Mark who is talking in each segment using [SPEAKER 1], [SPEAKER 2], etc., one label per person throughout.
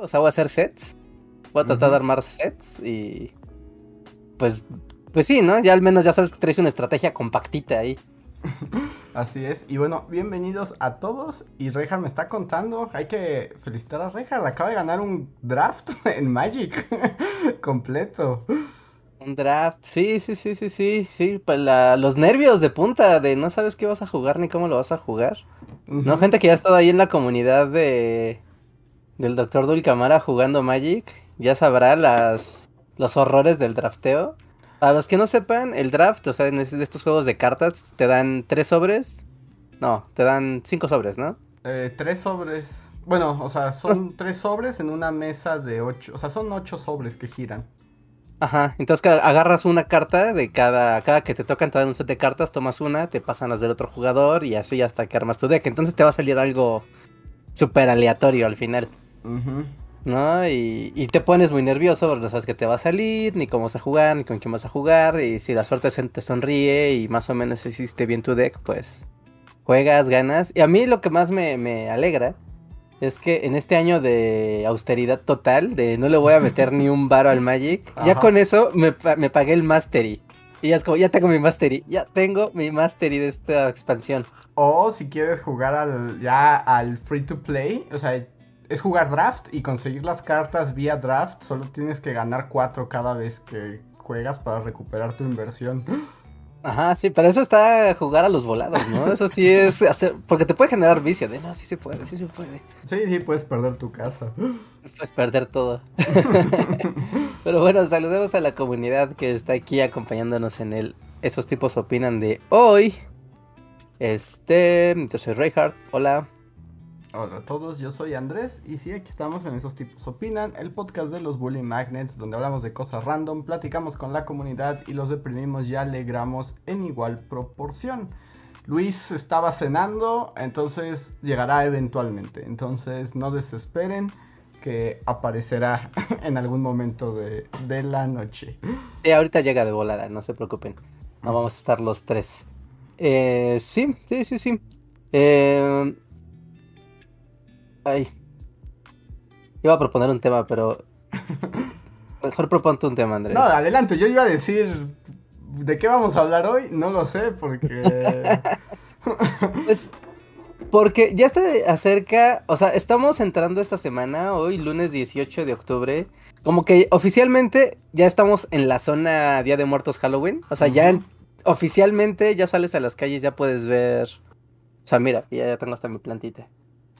[SPEAKER 1] O sea, voy a hacer sets. Voy a tratar de armar sets y. Pues. Pues sí, ¿no? Ya al menos ya sabes que traes una estrategia compactita ahí.
[SPEAKER 2] Así es. Y bueno, bienvenidos a todos. Y Rejar me está contando. Hay que felicitar a Rejar. Acaba de ganar un draft en Magic. Completo.
[SPEAKER 1] Un draft, sí, sí, sí, sí, sí, sí. Pues la, los nervios de punta de no sabes qué vas a jugar ni cómo lo vas a jugar. No, gente que ya ha estado ahí en la comunidad de del Dr. Dulcamara jugando Magic, ya sabrá las los horrores del drafteo. Para los que no sepan, el draft, o sea, en de estos juegos de cartas, te dan tres sobres. No, te dan cinco sobres, ¿no?
[SPEAKER 2] Eh, tres sobres. Bueno, o sea, son tres sobres en una mesa de ocho. O sea, son ocho sobres que giran.
[SPEAKER 1] Ajá, entonces agarras una carta de cada, cada que te tocan, te dan un set de cartas, tomas una, te pasan las del otro jugador y así hasta que armas tu deck. Entonces te va a salir algo súper aleatorio al final. ¿No? Y, te pones muy nervioso porque no sabes qué te va a salir, ni cómo vas a jugar, ni con quién vas a jugar. Y si la suerte te sonríe y más o menos hiciste bien tu deck, pues juegas, ganas. Y a mí lo que más me, alegra es que en este año de austeridad total, de no le voy a meter ni un varo al Magic, ya con eso me, me, pagué el Mastery. Y ya es como, ya tengo mi Mastery, ya tengo mi Mastery de esta expansión.
[SPEAKER 2] O si quieres jugar al, ya al free to play, o sea, es jugar draft y conseguir las cartas vía draft. Solo tienes que ganar cuatro cada vez que juegas para recuperar tu inversión.
[SPEAKER 1] Ajá, sí, pero eso está jugar a los volados, ¿no? Eso sí es hacer, porque te puede generar vicio de, no, sí se puede, sí se puede.
[SPEAKER 2] Sí, sí, puedes perder tu casa.
[SPEAKER 1] Puedes perder todo. pero bueno, saludemos a la comunidad que está aquí acompañándonos en el Esos tipos opinan de hoy. Este, yo soy Reinhardt, hola.
[SPEAKER 2] Hola a todos, yo soy Andrés y sí, aquí estamos en Esos Tipos Opinan, el podcast de los Bully Magnets, donde hablamos de cosas random, platicamos con la comunidad y los deprimimos y alegramos en igual proporción. Luis estaba cenando, entonces llegará eventualmente, entonces no desesperen que aparecerá en algún momento de, la noche.
[SPEAKER 1] Sí, ahorita llega de volada, no se preocupen, no vamos a estar los tres. Eh, sí, sí, sí, sí. Eh, Ay. Iba a proponer un tema, pero. Mejor proponte un tema, Andrés.
[SPEAKER 2] No, adelante, yo iba a decir. ¿De qué vamos a hablar hoy? No lo sé, porque.
[SPEAKER 1] pues. Porque ya se acerca. O sea, estamos entrando esta semana, hoy, lunes 18 de octubre. Como que oficialmente ya estamos en la zona Día de Muertos Halloween. O sea, ya oficialmente ya sales a las calles, ya puedes ver. O sea, mira, ya tengo hasta mi plantita.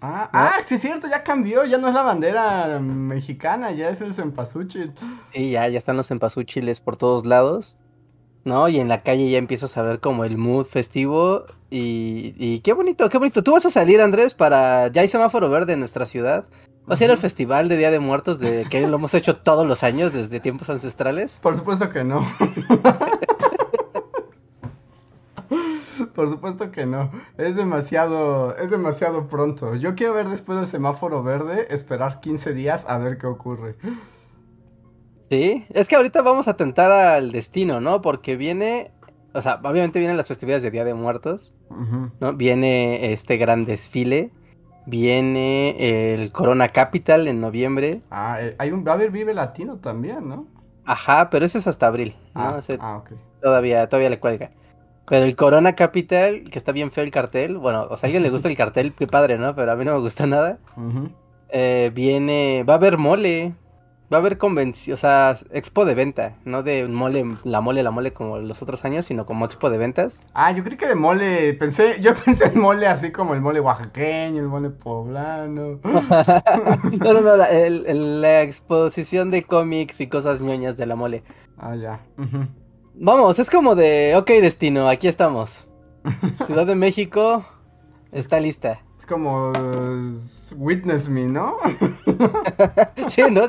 [SPEAKER 2] Ah, ah, sí es cierto, ya cambió, ya no es la bandera mexicana, ya es el cempasúchil.
[SPEAKER 1] Sí, ya, ya están los cempasúchiles por todos lados, ¿no? Y en la calle ya empiezas a ver como el mood festivo y, y qué bonito, qué bonito. Tú vas a salir, Andrés, para... Ya hay semáforo verde en nuestra ciudad. ¿Va a ser el festival de Día de Muertos de que lo hemos hecho todos los años desde tiempos ancestrales?
[SPEAKER 2] Por supuesto que no. Por supuesto que no. Es demasiado, es demasiado pronto. Yo quiero ver después del semáforo verde, esperar 15 días a ver qué ocurre.
[SPEAKER 1] Sí, es que ahorita vamos a tentar al destino, ¿no? Porque viene, o sea, obviamente vienen las festividades de Día de Muertos, ¿no? Viene este gran desfile, viene el Corona Capital en noviembre.
[SPEAKER 2] Ah, eh, hay un, va a haber Vive Latino también, ¿no?
[SPEAKER 1] Ajá, pero eso es hasta abril, ¿no?
[SPEAKER 2] Ah, ah ok.
[SPEAKER 1] Todavía, todavía le cuelga. Pero el Corona Capital, que está bien feo el cartel, bueno, o sea, a alguien le gusta el cartel, qué padre, ¿no? Pero a mí no me gusta nada. eh, viene, va a haber mole. Va a haber convención, o sea, expo de venta, no de mole, la mole, la mole como los otros años, sino como expo de ventas.
[SPEAKER 2] Ah, yo creí que de mole, pensé, yo pensé en mole así como el mole oaxaqueño, el mole poblano.
[SPEAKER 1] no, no, no, la, el, la exposición de cómics y cosas ñoñas de la mole.
[SPEAKER 2] Ah, ya.
[SPEAKER 1] Vamos, es como de, ok, destino, aquí estamos. Ciudad de México está lista.
[SPEAKER 2] Es como Witness Me, ¿no?
[SPEAKER 1] sí, ¿no?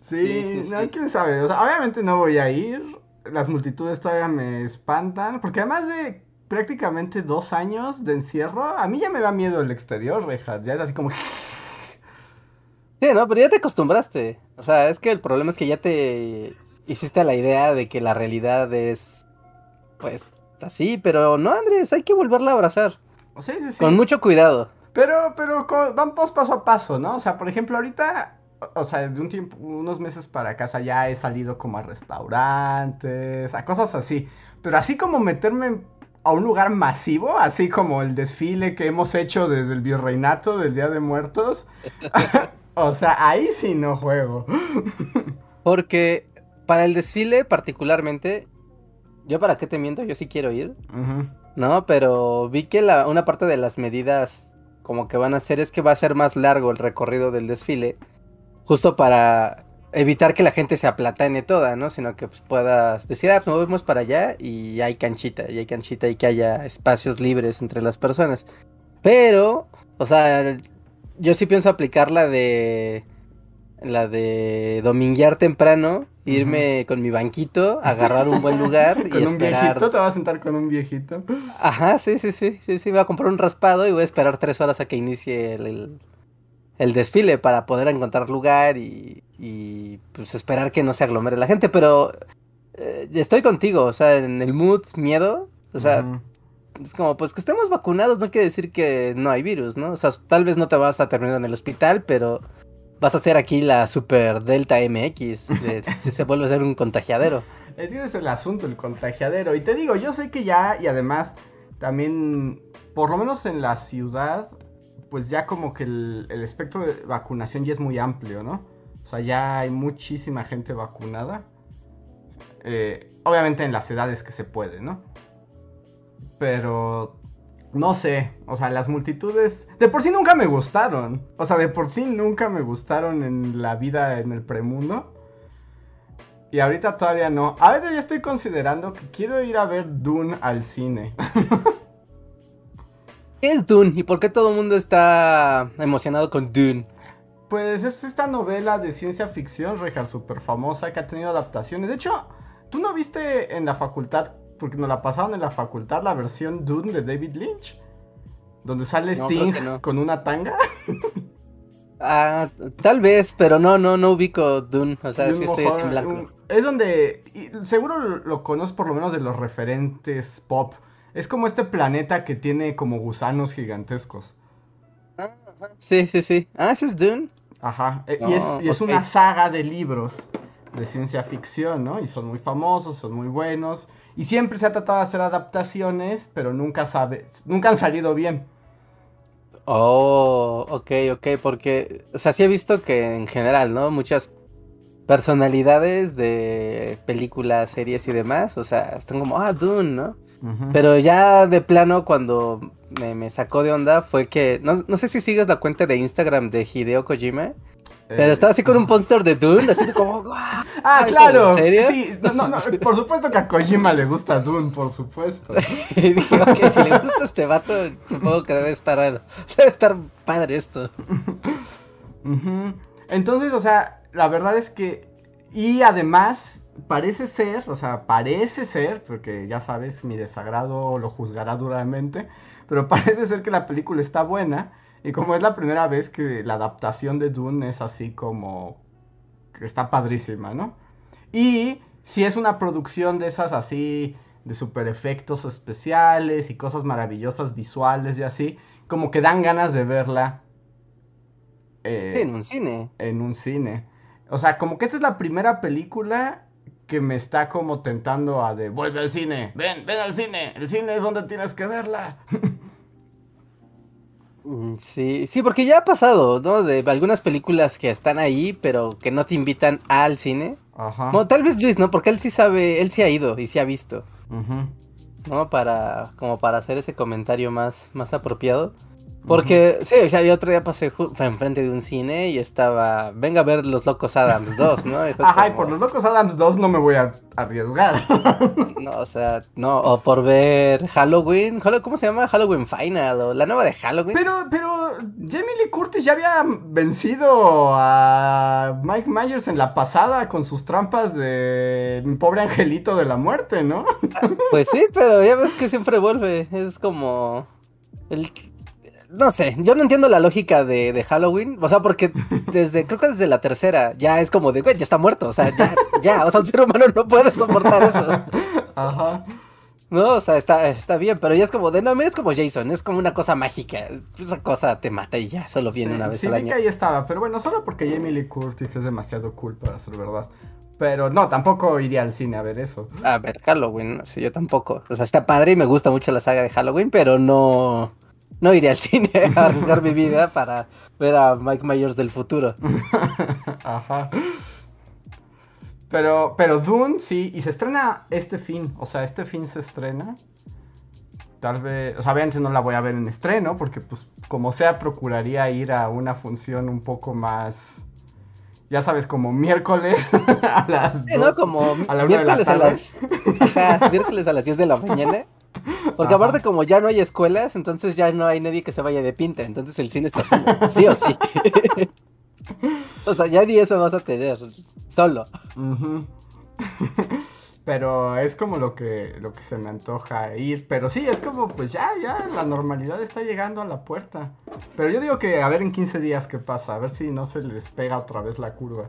[SPEAKER 2] Sí, no, quién sabe. O sea, obviamente no voy a ir. Las multitudes todavía me espantan. Porque además de prácticamente dos años de encierro, a mí ya me da miedo el exterior, reja. Ya es así como.
[SPEAKER 1] Sí, no, pero ya te acostumbraste. O sea, es que el problema es que ya te hiciste la idea de que la realidad es. Pues así, pero no, Andrés, hay que volverla a abrazar.
[SPEAKER 2] Sí, sí, sí.
[SPEAKER 1] Con mucho cuidado.
[SPEAKER 2] Pero, pero vamos paso a paso, ¿no? O sea, por ejemplo, ahorita, o sea, de un tiempo, unos meses para casa ya he salido como a restaurantes, a cosas así. Pero así como meterme a un lugar masivo, así como el desfile que hemos hecho desde el Virreinato del Día de Muertos. o sea, ahí sí no juego.
[SPEAKER 1] Porque para el desfile particularmente, yo para qué te miento, yo sí quiero ir. No, pero vi que la, una parte de las medidas como que van a hacer es que va a ser más largo el recorrido del desfile, justo para evitar que la gente se aplatane toda, ¿no? Sino que pues, puedas decir, ah, pues movemos para allá y hay canchita, y hay canchita y que haya espacios libres entre las personas. Pero, o sea, yo sí pienso aplicar la de la de dominguear temprano, irme con mi banquito, agarrar un buen lugar y
[SPEAKER 2] ¿Con
[SPEAKER 1] un
[SPEAKER 2] viejito? ¿Te vas a sentar con un viejito?
[SPEAKER 1] Ajá, sí, sí, sí, sí, sí, voy a comprar un raspado y voy a esperar tres horas a que inicie el, el, desfile para poder encontrar lugar y, y, pues esperar que no se aglomere la gente, pero eh, estoy contigo, o sea, en el mood, miedo, o sea... Es como, pues que estemos vacunados no quiere decir que no hay virus, ¿no? O sea, tal vez no te vas a terminar en el hospital, pero vas a hacer aquí la super Delta MX, si se vuelve a ser un contagiadero.
[SPEAKER 2] Ese es el asunto, el contagiadero. Y te digo, yo sé que ya, y además, también, por lo menos en la ciudad, pues ya como que el, espectro de vacunación ya es muy amplio, ¿no? O sea, ya hay muchísima gente vacunada. Eh, obviamente en las edades que se puede, ¿no? Pero no sé, o sea, las multitudes de por sí nunca me gustaron. O sea, de por sí nunca me gustaron en la vida en el premundo. Y ahorita todavía no. Ahorita ya estoy considerando que quiero ir a ver Dune al cine.
[SPEAKER 1] ¿Qué es Dune? ¿Y por qué todo el mundo está emocionado con Dune?
[SPEAKER 2] Pues es esta novela de ciencia ficción, Rejar, súper famosa, que ha tenido adaptaciones. De hecho, ¿tú no viste en la facultad porque nos la pasaron en la facultad la versión Dune de David Lynch. Donde sale Sting con una tanga.
[SPEAKER 1] Ah, tal vez, pero no, no, no ubico Dune. O sea, sí estoy en blanco.
[SPEAKER 2] Es donde. seguro lo, conoces por lo menos de los referentes pop. Es como este planeta que tiene como gusanos gigantescos.
[SPEAKER 1] Ah, sí, sí, sí. Ah, ese es Dune.
[SPEAKER 2] Ajá. E, y, es, y es una saga de libros de ciencia ficción, ¿no? Y son muy famosos, son muy buenos. Y siempre se ha tratado de hacer adaptaciones, pero nunca sabe, nunca han salido bien.
[SPEAKER 1] Oh, ok, ok, porque, o sea, sí he visto que en general, ¿no? Muchas personalidades de películas, series y demás, o sea, están como, ah, Dune, ¿no? Pero ya de plano, cuando me, sacó de onda, fue que, no, no sé si sigues la cuenta de Instagram de Hideo Kojima. Pero estaba así con un póster de Dune, así como.
[SPEAKER 2] Ah, claro. ¿En serio? Sí, no, no, por supuesto que a Kojima le gusta Dune, por supuesto.
[SPEAKER 1] y dije, ok, si le gusta este vato, supongo que debe estar, debe estar padre esto.
[SPEAKER 2] Entonces, o sea, la verdad es que. Y además, parece ser, o sea, parece ser, porque ya sabes, mi desagrado lo juzgará duramente, pero parece ser que la película está buena. Y como es la primera vez que la adaptación de Dune es así como... que está padrísima, ¿no? Y si es una producción de esas así, de super efectos especiales y cosas maravillosas visuales y así, como que dan ganas de verla.
[SPEAKER 1] Eh, sí, en un cine.
[SPEAKER 2] En un cine. O sea, como que esta es la primera película que me está como tentando a de vuelve al cine, ven, ven al cine, el cine es donde tienes que verla.
[SPEAKER 1] Mm, Sí, sí, porque ya ha pasado, ¿no? De algunas películas que están ahí, pero que no te invitan al cine.
[SPEAKER 2] Ajá.
[SPEAKER 1] No, tal vez Luis, ¿no? Porque él sí sabe, él sí ha ido y sí ha visto. ¿no? Para, como para hacer ese comentario más, más apropiado. Porque, sí, o sea, yo otro día pasé enfrente de un cine y estaba, venga a ver Los Locos Adams 2, ¿no? Y
[SPEAKER 2] Ajá, y por los locos Adams 2 no me voy a arriesgar.
[SPEAKER 1] No, o sea, no, o por ver Halloween, Hallo- ¿cómo se llama? Halloween Final, o la nueva de Halloween.
[SPEAKER 2] Pero, pero, Jamie Lee Curtis ya había vencido a Mike Myers en la pasada con sus trampas de mi pobre angelito de la muerte, ¿no?
[SPEAKER 1] Pues sí, pero ya ves que siempre vuelve. Es como. El... No sé, yo no entiendo la lógica de, de Halloween. O sea, porque desde, creo que desde la tercera, ya es como de, güey, ya está muerto. O sea, ya, ya. O sea, un ser humano no puede soportar eso.
[SPEAKER 2] Ajá.
[SPEAKER 1] No, o sea, está, está bien, pero ya es como de, no, mira, es como Jason, es como una cosa mágica. Esa cosa te mata y ya, solo viene
[SPEAKER 2] Sí,
[SPEAKER 1] una vez
[SPEAKER 2] sí,
[SPEAKER 1] al año.
[SPEAKER 2] ahí estaba, pero bueno, solo porque Jamie Lee Curtis es demasiado cool para ser verdad. Pero no, tampoco iría al cine a ver eso.
[SPEAKER 1] A ver, Halloween, sé, yo tampoco. O sea, está padre y me gusta mucho la saga de Halloween, pero no, no iré al cine a arriesgar mi vida para ver a Mike Myers del futuro.
[SPEAKER 2] Ajá. Pero, pero Dune sí, y se estrena este fin, o sea, este fin se estrena. Tal vez, o sea, obviamente no la voy a ver en estreno, porque pues como sea, procuraría ir a una función un poco más, ya sabes, como miércoles a las
[SPEAKER 1] Sí, ¿no? Como
[SPEAKER 2] a la una de la
[SPEAKER 1] miércoles a las Ajá, miércoles a las 10 de la mañana. Porque
[SPEAKER 2] Ajá.
[SPEAKER 1] aparte como ya no hay escuelas, entonces ya no hay nadie que se vaya de pinta, entonces el cine está solo, sí o sí. o sea, ya ni eso vas a tener, solo.
[SPEAKER 2] Pero es como lo que, lo que se me antoja ir. Pero sí, es como, pues ya, ya, la normalidad está llegando a la puerta. Pero yo digo que a ver en 15 días qué pasa, a ver si no se les pega otra vez la curva.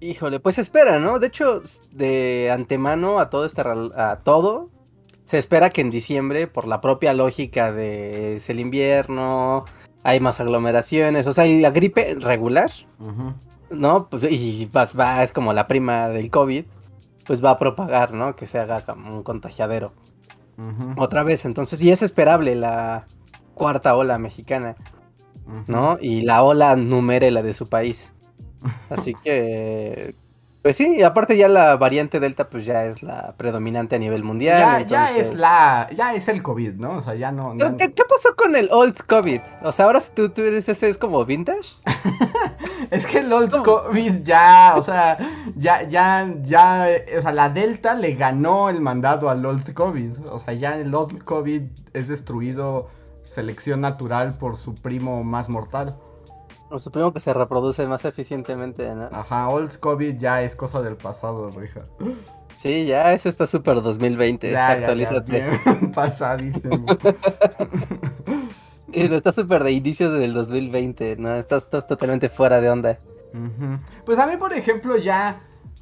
[SPEAKER 1] Híjole, pues espera, ¿no? De hecho, de antemano a todo este a todo se espera que en diciembre, por la propia lógica de es el invierno, hay más aglomeraciones, o sea, y la gripe regular,
[SPEAKER 2] Ujú.
[SPEAKER 1] ¿no? Pues, y va, va- es como la prima del COVID, pues va a propagar, ¿no? Que se haga como un contagiadero. Otra vez, entonces, y es esperable la cuarta ola mexicana. ¿no? Y la ola numere la de su país. Así que, pues sí, y aparte ya la variante Delta pues ya es la predominante a nivel mundial.
[SPEAKER 2] Ya, es la, ya es el COVID, ¿no? O sea, ya no.
[SPEAKER 1] ¿Qué, qué pasó con el old COVID? O sea, ahora tú, tú eres ese, es como vintage.
[SPEAKER 2] Es que el old
[SPEAKER 1] ¿Cómo?
[SPEAKER 2] COVID ya, o sea, ya, ya, ya, o sea, la Delta le ganó el mandado al old COVID. O sea, ya el old COVID es destruido selección natural por su primo más mortal.
[SPEAKER 1] O supongo que se reproduce más eficientemente, ¿no?
[SPEAKER 2] Ajá, old COVID ya es cosa del pasado, Richard.
[SPEAKER 1] Sí, ya, eso está súper 2020.
[SPEAKER 2] Ya, ya, ya, bien pasadísimo.
[SPEAKER 1] Y no, está súper de inicios del 2020, ¿no? Estás to- totalmente fuera de onda.
[SPEAKER 2] Pues a mí, por ejemplo, ya,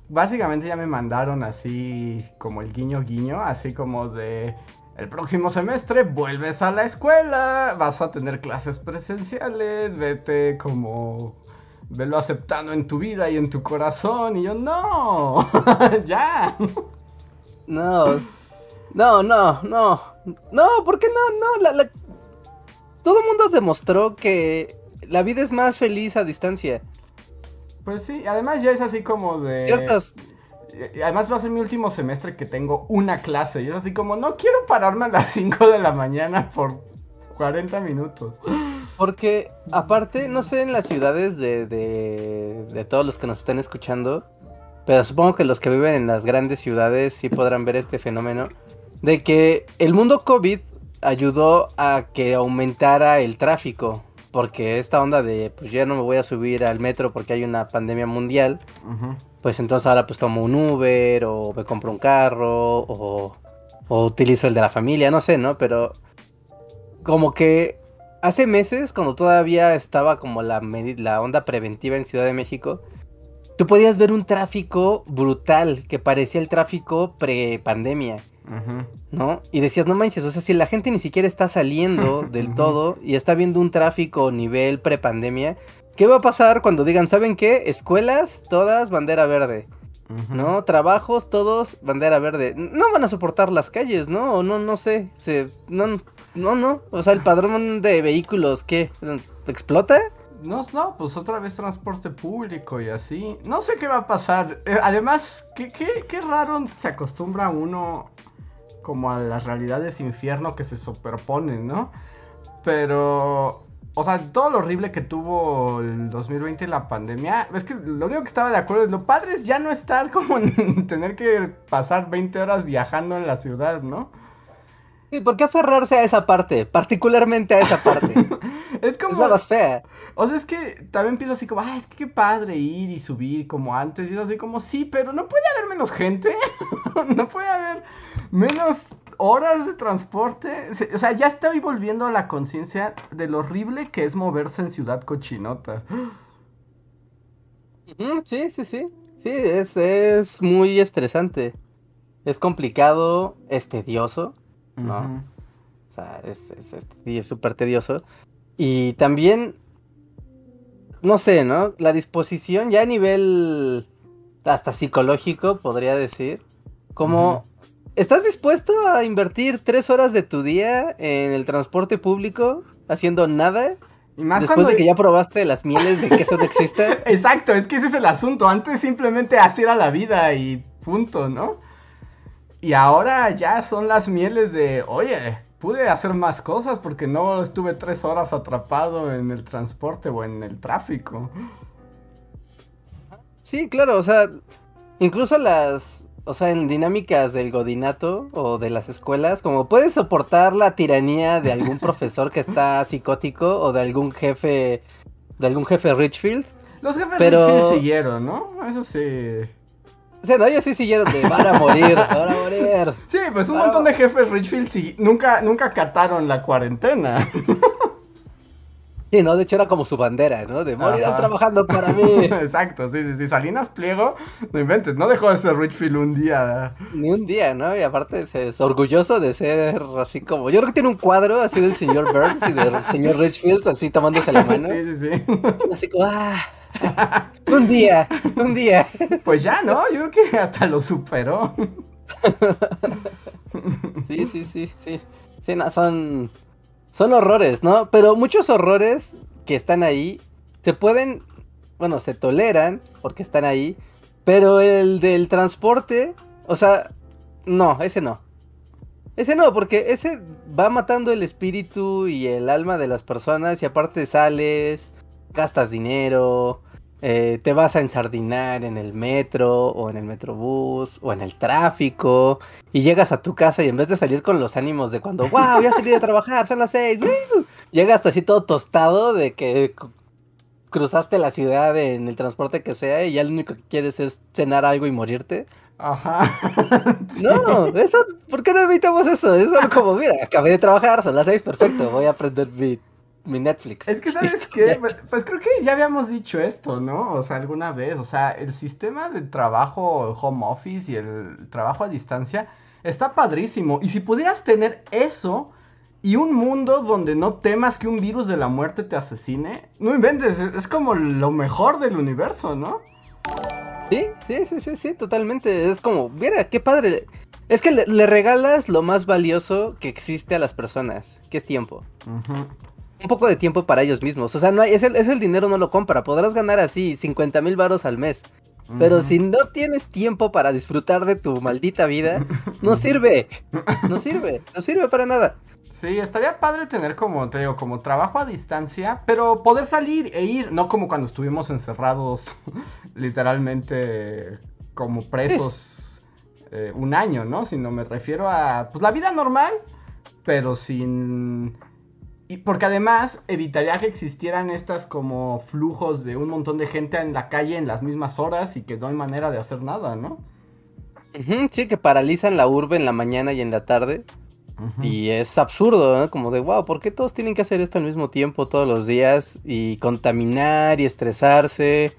[SPEAKER 2] básicamente ya me mandaron así como el guiño guiño, así como de, el próximo semestre vuelves a la escuela, vas a tener clases presenciales, vete como, velo aceptando en tu vida y en tu corazón, y yo, no, ya.
[SPEAKER 1] No, no, no, no, no, ¿por qué no? No, la, la- todo el mundo demostró que la vida es más feliz a distancia.
[SPEAKER 2] Pues sí, además ya es así como de...
[SPEAKER 1] Ciertas,
[SPEAKER 2] Además va a ser mi último semestre que tengo una clase. Y es así como, no quiero pararme a las 5 de la mañana por 40 minutos.
[SPEAKER 1] porque aparte, no sé en las ciudades de, de, de todos los que nos están escuchando, pero supongo que los que viven en las grandes ciudades sí podrán ver este fenómeno, de que el mundo COVID ayudó a que aumentara el tráfico. Porque esta onda de, pues ya no me voy a subir al metro porque hay una pandemia mundial,
[SPEAKER 2] Ujú.
[SPEAKER 1] Pues entonces ahora pues tomo un Uber o me compro un carro o, o utilizo el de la familia, no sé, ¿no? Pero como que hace meses, cuando todavía estaba como la, la onda preventiva en Ciudad de México, tú podías ver un tráfico brutal que parecía el tráfico pre-pandemia. ¿no? Y decías, no manches, o sea, si la gente ni siquiera está saliendo del todo y está viendo un tráfico nivel prepandemia, ¿qué va a pasar cuando digan, ¿saben qué? Escuelas, todas bandera verde. ¿no? Trabajos, todos bandera verde. No van a soportar las calles, ¿no? O no, no sé, se, no, no, no. O sea, el padrón de vehículos, ¿qué? ¿Explota?
[SPEAKER 2] No, no, pues otra vez transporte público y así. No sé qué va a pasar. Eh, además, qué, qué, qué raro se acostumbra uno como a las realidades infierno que se superponen, ¿no? Pero o sea, todo lo horrible que tuvo el 2020 y la pandemia, es que lo único que estaba de acuerdo es lo padre es ya no estar como en tener que pasar 20 horas viajando en la ciudad, ¿no?
[SPEAKER 1] ¿Y por qué aferrarse a esa parte? Particularmente a esa parte. es como. Es la más fea.
[SPEAKER 2] O sea, es que también pienso así como, ah, es que qué padre ir y subir como antes. Y es así como, sí, pero no puede haber menos gente. no puede haber menos horas de transporte. O sea, ya estoy volviendo a la conciencia de lo horrible que es moverse en ciudad cochinota.
[SPEAKER 1] Sí, sí, sí. Sí, es, es muy estresante. Es complicado, es tedioso, ¿no? O sea, es súper es, tedioso. Y también, no sé, ¿no? La disposición ya a nivel hasta psicológico, podría decir. Como ¿Estás dispuesto a invertir tres horas de tu día en el transporte público haciendo nada? Y más Después de que ya probaste las mieles de que eso no existe.
[SPEAKER 2] Exacto, es que ese es el asunto. Antes simplemente así era la vida y punto, ¿no? Y ahora ya son las mieles de, oye, pude hacer más cosas porque no estuve tres horas atrapado en el transporte o en el tráfico.
[SPEAKER 1] Sí, claro, o sea, incluso las, o sea, en dinámicas del godinato o de las escuelas, como puedes soportar la tiranía de algún profesor que está psicótico o de algún jefe, de algún jefe Richfield.
[SPEAKER 2] Los jefes Richfield siguieron, ¿no? Eso sí.
[SPEAKER 1] O sea, no, ellos sí siguieron de van a morir, van a morir.
[SPEAKER 2] Sí, pues un montón de jefes Richfield nunca, nunca cataron la cuarentena.
[SPEAKER 1] Sí, ¿no? De hecho era como su bandera, ¿no? De morir trabajando para mí.
[SPEAKER 2] Exacto, sí, sí, sí. Salinas Pliego, no inventes, no dejó de ser Richfield un día.
[SPEAKER 1] Ni un día, ¿no? Y aparte es orgulloso de ser así como. Yo creo que tiene un cuadro así del señor Burns y del señor Richfield, así tomándose la mano. Sí, sí, sí. Así como, ah. Un día, un día.
[SPEAKER 2] Pues ya, ¿no? Yo creo que hasta lo superó.
[SPEAKER 1] Sí, sí, sí, sí. Sí, no, son son horrores, ¿no? Pero muchos horrores que están ahí se pueden, bueno, se toleran porque están ahí, pero el del transporte, o sea, no, ese no. Ese no, porque ese va matando el espíritu y el alma de las personas y aparte sales, gastas dinero, eh, te vas a ensardinar en el metro o en el metrobús o en el tráfico y llegas a tu casa y en vez de salir con los ánimos de cuando, wow, voy a salir a trabajar, son las seis, llegas así todo tostado de que cruzaste la ciudad en el transporte que sea y ya lo único que quieres es cenar algo y morirte. Ajá. No, eso, ¿por qué no evitamos eso? Es como, mira, acabé de trabajar, son las seis, perfecto, voy a aprender mi mi Netflix.
[SPEAKER 2] Es que, ¿sabes qué? Pues creo que ya habíamos dicho esto, ¿no? O sea, alguna vez. O sea, el sistema de trabajo home office y el trabajo a distancia está padrísimo. Y si pudieras tener eso y un mundo donde no temas que un virus de la muerte te asesine, no inventes. Es como lo mejor del universo, ¿no?
[SPEAKER 1] Sí, sí, sí, sí, sí, totalmente. Es como, mira, qué padre. Es que le, regalas lo más valioso que existe a las personas, que es tiempo. Ajá un poco de tiempo para ellos mismos. O sea, no hay, ese, el dinero no lo compra. Podrás ganar así 50 mil varos al mes. Pero si no tienes tiempo para disfrutar de tu maldita vida, no sirve. No sirve. No sirve para nada.
[SPEAKER 2] Sí, estaría padre tener como, te digo, como trabajo a distancia, pero poder salir e ir, no como cuando estuvimos encerrados literalmente como presos eh, un año, ¿no? Sino me refiero a, pues la vida normal, pero sin y porque además evitaría que existieran estas como flujos de un montón de gente en la calle en las mismas horas y que no hay manera de hacer nada, ¿no?
[SPEAKER 1] sí, que paralizan la urbe en la mañana y en la tarde. Y es absurdo, ¿no? Como de, wow, ¿por qué todos tienen que hacer esto al mismo tiempo todos los días? Y contaminar y estresarse.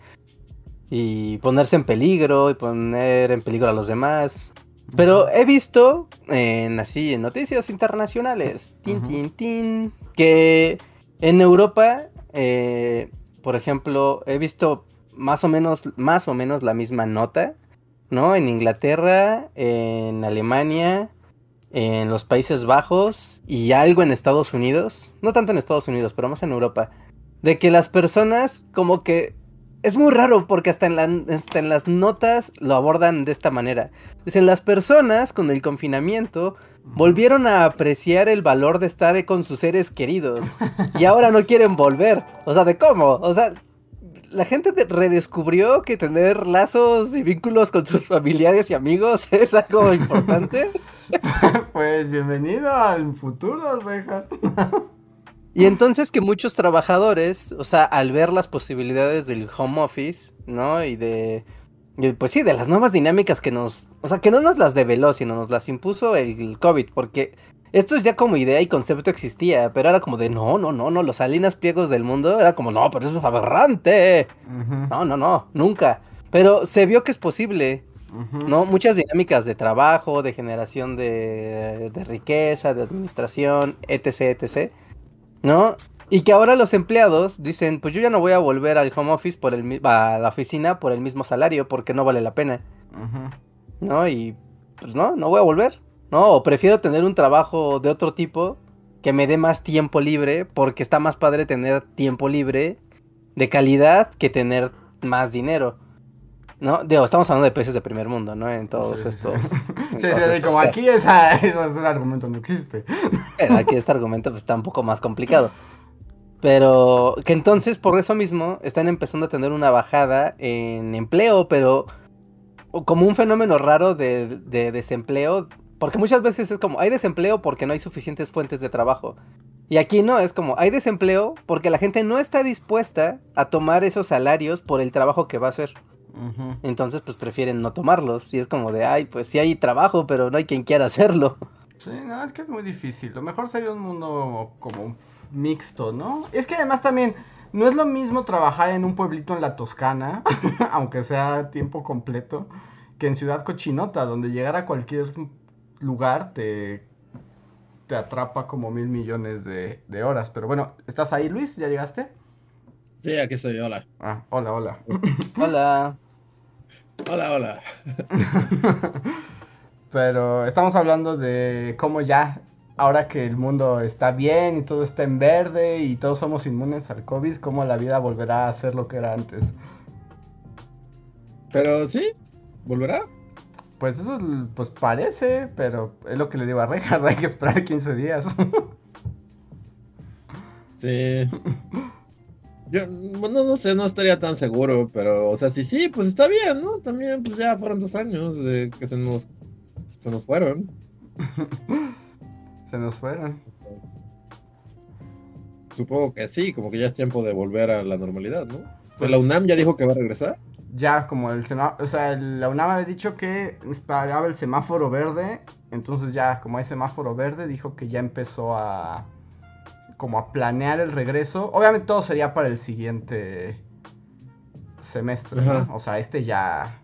[SPEAKER 1] Y ponerse en peligro y poner en peligro a los demás. Pero he visto en así en noticias internacionales, tin, tin, tin, que en Europa, eh, por ejemplo, he visto más o menos, más o menos la misma nota, ¿no? En Inglaterra, en Alemania, en los Países Bajos y algo en Estados Unidos, no tanto en Estados Unidos, pero más en Europa, de que las personas como que es muy raro porque hasta en, en las notas lo abordan de esta manera. Dicen, las personas con el confinamiento volvieron a apreciar el valor de estar con sus seres queridos y ahora no quieren volver. O sea, ¿de cómo? O sea, la gente redescubrió que tener lazos y vínculos con sus familiares y amigos es algo importante.
[SPEAKER 2] pues bienvenido al futuro, Rejas.
[SPEAKER 1] Y entonces que muchos trabajadores, o sea, al ver las posibilidades del home office, ¿no? Y de, pues sí, de las nuevas dinámicas que nos, o sea, que no nos las develó, sino nos las impuso el COVID, porque esto ya como idea y concepto existía, pero era como de, no, no, no, no, los Salinas Pliegos del mundo, era como, no, pero eso es aberrante. No, no, no, nunca. Pero se vio que es posible. ¿no? Muchas dinámicas de trabajo, de generación de, de riqueza, de administración, etc, etc ¿no? Y que ahora los empleados dicen, pues yo ya no voy a volver al home office por el a la oficina por el mismo salario porque no vale la pena. ¿No? Y pues no, no voy a volver. ¿No? O prefiero tener un trabajo de otro tipo que me dé más tiempo libre porque está más padre tener tiempo libre de calidad que tener más dinero. ¿No? Digo, estamos hablando de países de primer mundo, ¿no? En todos estos.
[SPEAKER 2] sí, sí, como aquí esa, ese argumento no existe.
[SPEAKER 1] aquí este argumento pues, está un poco más complicado. Pero que entonces, por eso mismo, están empezando a tener una bajada en empleo, pero como un fenómeno raro de, de desempleo. Porque muchas veces es como, hay desempleo porque no hay suficientes fuentes de trabajo. Y aquí no, es como, hay desempleo porque la gente no está dispuesta a tomar esos salarios por el trabajo que va a hacer. Entonces, pues prefieren no tomarlos. Y es como de, ay, pues sí hay trabajo, pero no hay quien quiera hacerlo.
[SPEAKER 2] Sí, no, es que es muy difícil. Lo mejor sería un mundo como mixto, ¿no? Es que además también no es lo mismo trabajar en un pueblito en la Toscana, aunque sea tiempo completo, que en Ciudad Cochinota, donde llegar a cualquier lugar te, te atrapa como mil millones de, de horas. Pero bueno, ¿estás ahí, Luis? ¿Ya llegaste?
[SPEAKER 3] Sí, aquí estoy, hola.
[SPEAKER 2] Ah, hola, hola.
[SPEAKER 1] hola.
[SPEAKER 3] Hola, hola.
[SPEAKER 2] Pero estamos hablando de cómo ya, ahora que el mundo está bien y todo está en verde y todos somos inmunes al COVID, cómo la vida volverá a ser lo que era antes.
[SPEAKER 3] Pero sí, ¿volverá?
[SPEAKER 2] Pues eso pues parece, pero es lo que le digo a Reinhardt, hay que esperar 15 días.
[SPEAKER 3] sí. Yo, bueno, no sé, no estaría tan seguro, pero, o sea, sí, sí, pues está bien, ¿no? También, pues ya fueron dos años de que se nos, se nos fueron.
[SPEAKER 2] se nos fueron.
[SPEAKER 3] Supongo que sí, como que ya es tiempo de volver a la normalidad, ¿no? O sea, la pues UNAM ya dijo que va a regresar.
[SPEAKER 2] Ya, como el semáforo, o sea, la UNAM había dicho que pagaba el semáforo verde, entonces ya, como hay semáforo verde, dijo que ya empezó a como a planear el regreso. Obviamente todo sería para el siguiente semestre, ¿no? O sea, este ya...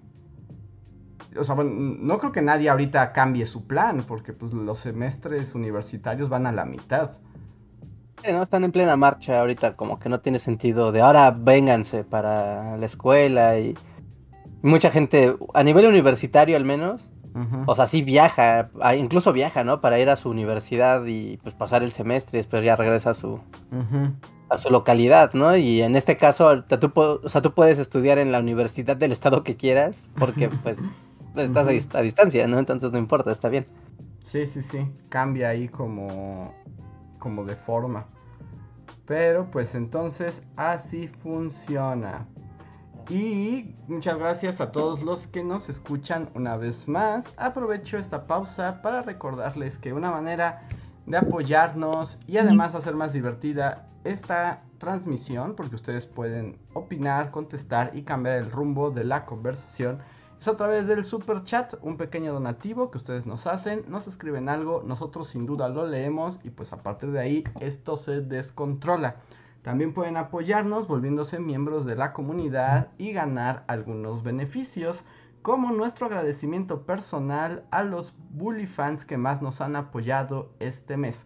[SPEAKER 2] O sea, bueno, no creo que nadie ahorita cambie su plan, porque pues los semestres universitarios van a la mitad.
[SPEAKER 1] no, están en plena marcha ahorita, como que no tiene sentido de ahora vénganse para la escuela y mucha gente, a nivel universitario al menos, o sea, sí viaja, incluso viaja, ¿no? Para ir a su universidad y pues pasar el semestre y después ya regresa a su, a su localidad, ¿no? Y en este caso, tú, o sea, tú puedes estudiar en la universidad del estado que quieras porque pues, estás a, distancia, ¿no? Entonces no importa, está bien.
[SPEAKER 2] Sí, sí, sí, cambia ahí como, como de forma. Pero pues entonces así funciona. Y muchas gracias a todos los que nos escuchan una vez más. Aprovecho esta pausa para recordarles que una manera de apoyarnos y además hacer más divertida esta transmisión, porque ustedes pueden opinar, contestar y cambiar el rumbo de la conversación, es a través del super chat, un pequeño donativo que ustedes nos hacen, nos escriben algo, nosotros sin duda lo leemos y pues a partir de ahí esto se descontrola. También pueden apoyarnos volviéndose miembros de la comunidad y ganar algunos beneficios, como nuestro agradecimiento personal a los Bully fans que más nos han apoyado este mes,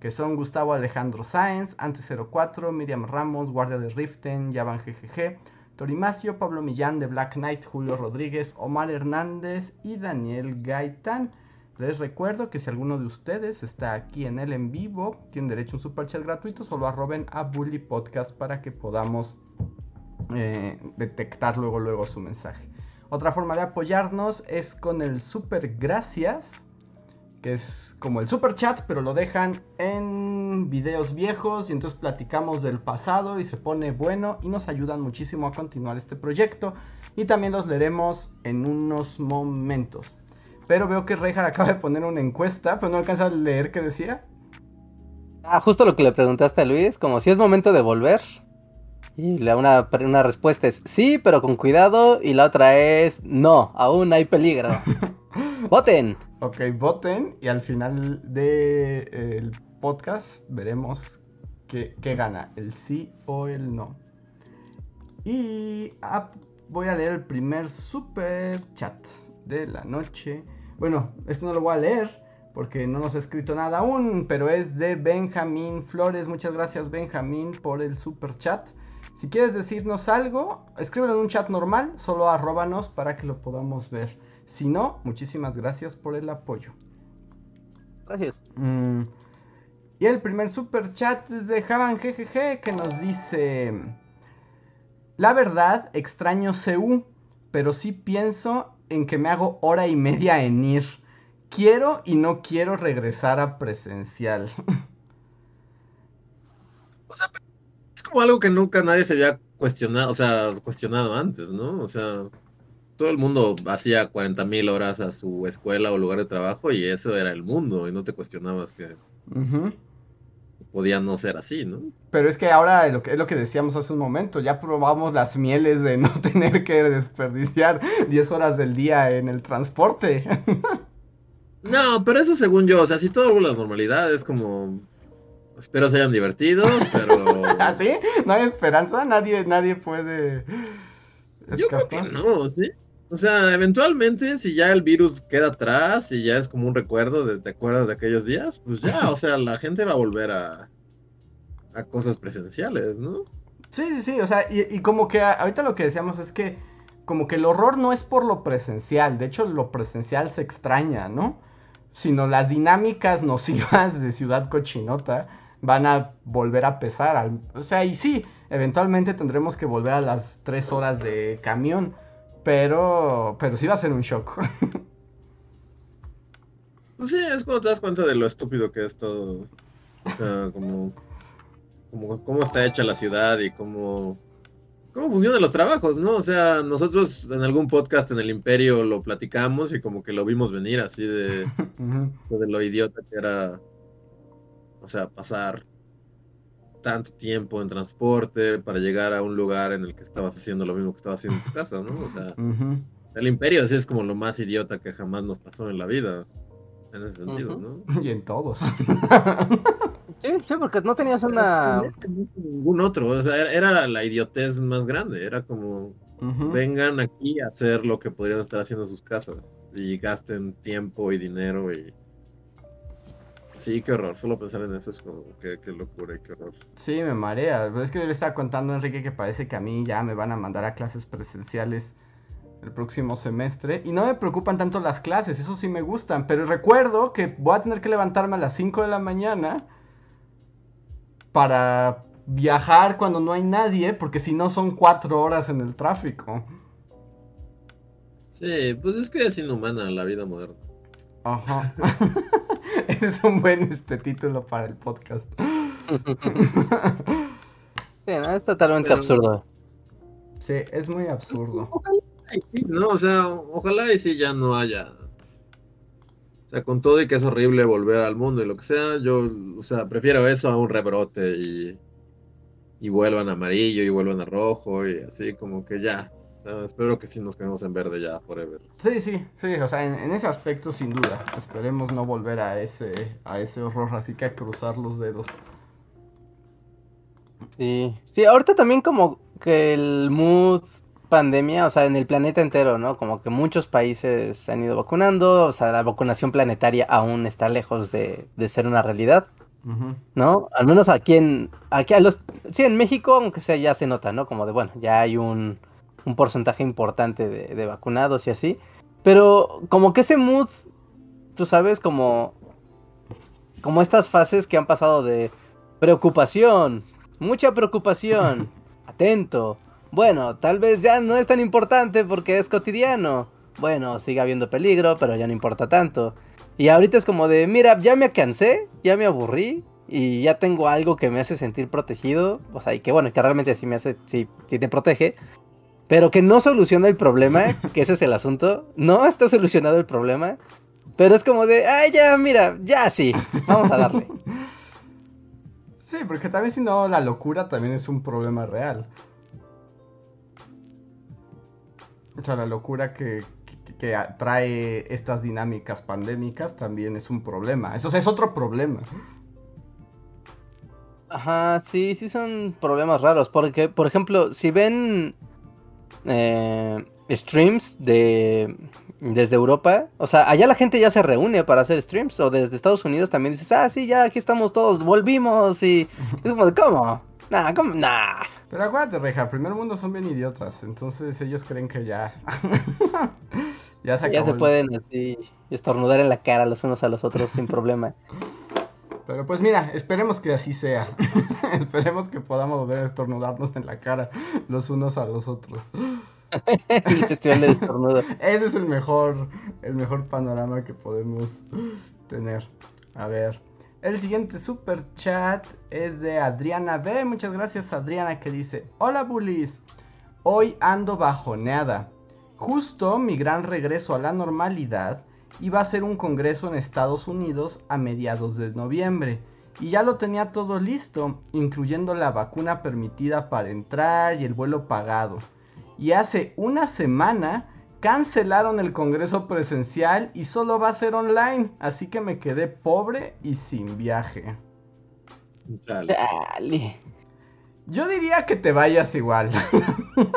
[SPEAKER 2] que son Gustavo Alejandro Sáenz, Ante04, Miriam Ramos, Guardia de Riften, Yavan GGG, Torimacio, Pablo Millán de Black Knight, Julio Rodríguez, Omar Hernández y Daniel Gaitán. Les recuerdo que si alguno de ustedes está aquí en el en vivo, tiene derecho a un super chat gratuito, solo arroben a Bully Podcast para que podamos eh, detectar luego, luego su mensaje. Otra forma de apoyarnos es con el super gracias, que es como el super chat, pero lo dejan en videos viejos y entonces platicamos del pasado y se pone bueno y nos ayudan muchísimo a continuar este proyecto y también los leeremos en unos momentos. Pero veo que Rejar acaba de poner una encuesta, pero no alcanza a leer qué decía.
[SPEAKER 1] Ah, justo lo que le preguntaste a Luis, como si es momento de volver. Y la, una, una respuesta es sí, pero con cuidado. Y la otra es no, aún hay peligro. ¡Voten!
[SPEAKER 2] Ok, voten y al final del podcast veremos qué, gana, el sí o el no. Y ah, voy a leer el primer super chat de la noche. Bueno, este no lo voy a leer porque no nos ha escrito nada aún, pero es de Benjamín Flores. Muchas gracias Benjamín por el super chat. Si quieres decirnos algo, escríbelo en un chat normal, solo arróbanos para que lo podamos ver. Si no, muchísimas gracias por el apoyo.
[SPEAKER 1] Gracias.
[SPEAKER 2] Mm, y el primer super chat es de Javan GGG que nos dice... La verdad, extraño CU, pero sí pienso en que me hago hora y media en ir. Quiero y no quiero regresar a presencial.
[SPEAKER 3] O sea, es como algo que nunca nadie se había cuestionado, o sea, cuestionado antes, ¿no? O sea, todo el mundo hacía 40 mil horas a su escuela o lugar de trabajo y eso era el mundo y no te cuestionabas que podía no ser así, ¿no?
[SPEAKER 2] Pero es que ahora lo que, es lo que decíamos hace un momento, ya probamos las mieles de no tener que desperdiciar 10 horas del día en el transporte.
[SPEAKER 3] no, pero eso según yo, o sea, si todo vuelve a la normalidad es como... Espero se hayan divertido, pero...
[SPEAKER 2] ¿Ah, sí? ¿No hay esperanza? Nadie, nadie puede...
[SPEAKER 3] Yo creo que no, ¿sí? O sea, eventualmente, si ya el virus queda atrás y ya es como un recuerdo, de, ¿te acuerdas de aquellos días? Pues ya, o sea, la gente va a volver a, a cosas presenciales, ¿no?
[SPEAKER 2] Sí, sí, sí, o sea, y, como que ahorita lo que decíamos es que como que el horror no es por lo presencial, de hecho lo presencial se extraña, ¿no? Sino las dinámicas nocivas de Ciudad Cochinota van a volver a pesar. o sea, y sí, eventualmente tendremos que volver a las tres horas de camión pero, pero sí va a ser un shock.
[SPEAKER 3] Pues sí, es cuando te das cuenta de lo estúpido que es todo. O sea, como, como cómo está hecha la ciudad y cómo, cómo funcionan los trabajos, ¿no? O sea, nosotros en algún podcast en el Imperio lo platicamos y como que lo vimos venir así de, de lo idiota que era, o sea, pasar tanto tiempo en transporte para llegar a un lugar en el que estabas haciendo lo mismo que estabas haciendo en tu casa, ¿no? O sea, el imperio sí es como lo más idiota que jamás nos pasó en la vida, en ese sentido, ¿no?
[SPEAKER 2] Y en todos.
[SPEAKER 1] sí, sí, porque no tenías una...
[SPEAKER 3] Ningún otro, o sea, era, la idiotez más grande, era como, vengan aquí a hacer lo que podrían estar haciendo en sus casas y gasten tiempo y dinero y Sí, qué horror. Solo pensar en eso es como, qué, locura y qué horror.
[SPEAKER 2] Sí, me marea. Es que yo le estaba contando a Enrique que parece que a mí ya me van a mandar a clases presenciales el próximo semestre. Y no me preocupan tanto las clases, eso sí me gustan. Pero recuerdo que voy a tener que levantarme a las 5 de la mañana para viajar cuando no hay nadie, porque si no son 4 horas en el tráfico.
[SPEAKER 3] Sí, pues es que es inhumana la vida moderna.
[SPEAKER 2] Ajá. es un buen este título para el podcast.
[SPEAKER 1] es totalmente absurdo.
[SPEAKER 2] Sí, es muy absurdo.
[SPEAKER 3] Ojalá y sí, ¿no? O sea, ojalá y sí ya no haya. O sea, con todo y que es horrible volver al mundo y lo que sea, yo, o sea, prefiero eso a un rebrote y, y vuelvan a amarillo y vuelvan a rojo y así como que ya espero que sí nos quedemos en verde ya forever.
[SPEAKER 2] Sí, sí, sí, o sea, en, ese aspecto sin duda. Esperemos no volver a ese, a ese horror, así que a cruzar los dedos.
[SPEAKER 1] Sí, sí, ahorita también como que el mood pandemia, o sea, en el planeta entero, ¿no? Como que muchos países se han ido vacunando, o sea, la vacunación planetaria aún está lejos de, ser una realidad. ¿No? Al menos aquí en, aquí a los, sí, en México, aunque sea ya se nota, ¿no? Como de, bueno, ya hay un, un porcentaje importante de, vacunados y así. Pero como que ese mood tú sabes, como, como estas fases que han pasado de preocupación, mucha preocupación, atento. Bueno, tal vez ya no es tan importante porque es cotidiano. Bueno, sigue habiendo peligro, pero ya no importa tanto. Y ahorita es como de, mira, ya me cansé, ya me aburrí y ya tengo algo que me hace sentir protegido. O sea, y que bueno, que realmente sí me hace, sí, sí te protege. Pero que no soluciona el problema, que ese es el asunto. No está solucionado el problema. Pero es como de, ay, ya, mira, ya sí, vamos a darle.
[SPEAKER 2] Sí, porque también si no, la locura también es un problema real. O sea, la locura que, que, que trae estas dinámicas pandémicas también es un problema. Eso es otro problema.
[SPEAKER 1] Ajá, sí, sí son problemas raros. Porque, por ejemplo, si ven eh, streams de desde Europa, o sea, allá la gente ya se reúne para hacer streams, o desde Estados Unidos también dices, ah, sí, ya aquí estamos todos, volvimos, y es como de, ¿cómo? Nah, ¿cómo? Nah.
[SPEAKER 2] Pero acuérdate, Reja, primer mundo son bien idiotas, entonces ellos creen que ya.
[SPEAKER 1] ya se, ya se pueden así estornudar en la cara los unos a los otros sin problema.
[SPEAKER 2] Pero pues mira, esperemos que así sea. esperemos que podamos volver a estornudarnos en la cara los unos a los otros.
[SPEAKER 1] el festival de estornudo.
[SPEAKER 2] Ese es el mejor, el mejor panorama que podemos tener. A ver. El siguiente super chat es de Adriana B. Muchas gracias Adriana que dice, hola bullies, hoy ando bajoneada. Justo mi gran regreso a la normalidad iba a ser un congreso en Estados Unidos a mediados de noviembre. Y ya lo tenía todo listo, incluyendo la vacuna permitida para entrar y el vuelo pagado. Y hace una semana cancelaron el congreso presencial y solo va a ser online. Así que me quedé pobre y sin viaje.
[SPEAKER 1] Dale.
[SPEAKER 2] Yo diría que te vayas igual.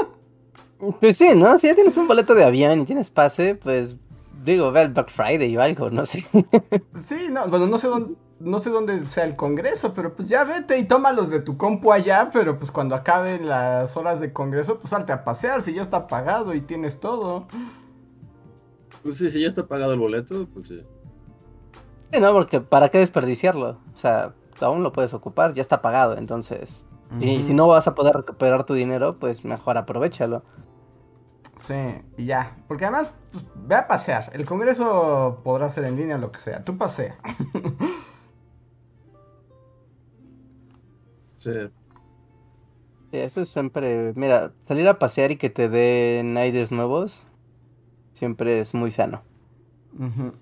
[SPEAKER 1] pues sí, ¿no? Si ya tienes un boleto de avión y tienes pase, pues digo, ve al Black Friday o algo, no sé.
[SPEAKER 2] sí, no, bueno, no sé dónde, no sé dónde sea el congreso, pero pues ya vete y tómalos de tu compu allá, pero pues cuando acaben las horas de congreso, pues salte a pasear, si ya está pagado y tienes todo.
[SPEAKER 3] Pues sí, si ya está pagado el boleto, pues sí.
[SPEAKER 1] Sí, no, porque ¿para qué desperdiciarlo? O sea, aún lo puedes ocupar, ya está pagado, entonces... Y si no vas a poder recuperar tu dinero, pues mejor aprovechalo.
[SPEAKER 2] Sí, y ya. Porque además, pues, ve a pasear. El congreso podrá ser en línea o lo que sea. Tú pasea.
[SPEAKER 3] Sí.
[SPEAKER 1] Sí, eso es siempre. Mira, salir a pasear y que te den aires nuevos siempre es muy sano.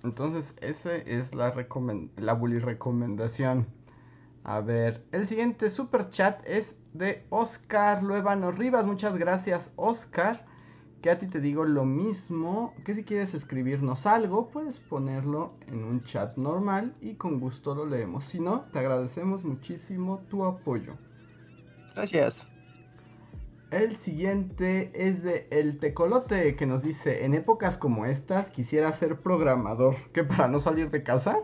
[SPEAKER 2] Entonces, esa es la, la bully recomendación. A ver, el siguiente super chat es de Oscar Luevano Rivas. Muchas gracias, Oscar. Que a ti te digo lo mismo. Que si quieres escribirnos algo, puedes ponerlo en un chat normal y con gusto lo leemos. Si no, te agradecemos muchísimo tu apoyo.
[SPEAKER 1] Gracias.
[SPEAKER 2] El siguiente es de El Tecolote que nos dice, en épocas como estas quisiera ser programador. ¿Qué para no salir de casa?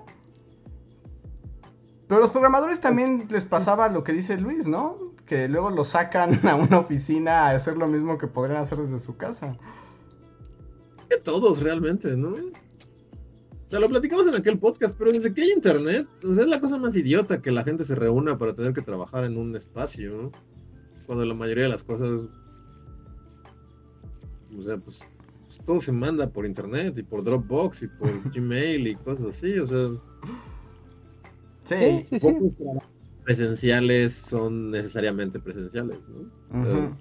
[SPEAKER 2] Pero los programadores también les pasaba lo que dice Luis, ¿no? Que luego lo sacan a una oficina a hacer lo mismo que podrían hacer desde su casa.
[SPEAKER 3] Que todos realmente, ¿no? O sea, lo platicamos en aquel podcast, pero desde que hay internet, o sea, es la cosa más idiota que la gente se reúna para tener que trabajar en un espacio, ¿no? Cuando la mayoría de las cosas, o sea, pues todo se manda por internet y por Dropbox y por Gmail y cosas así, o sea.
[SPEAKER 2] Sí, sí, sí.
[SPEAKER 3] Presenciales son necesariamente presenciales, ¿no?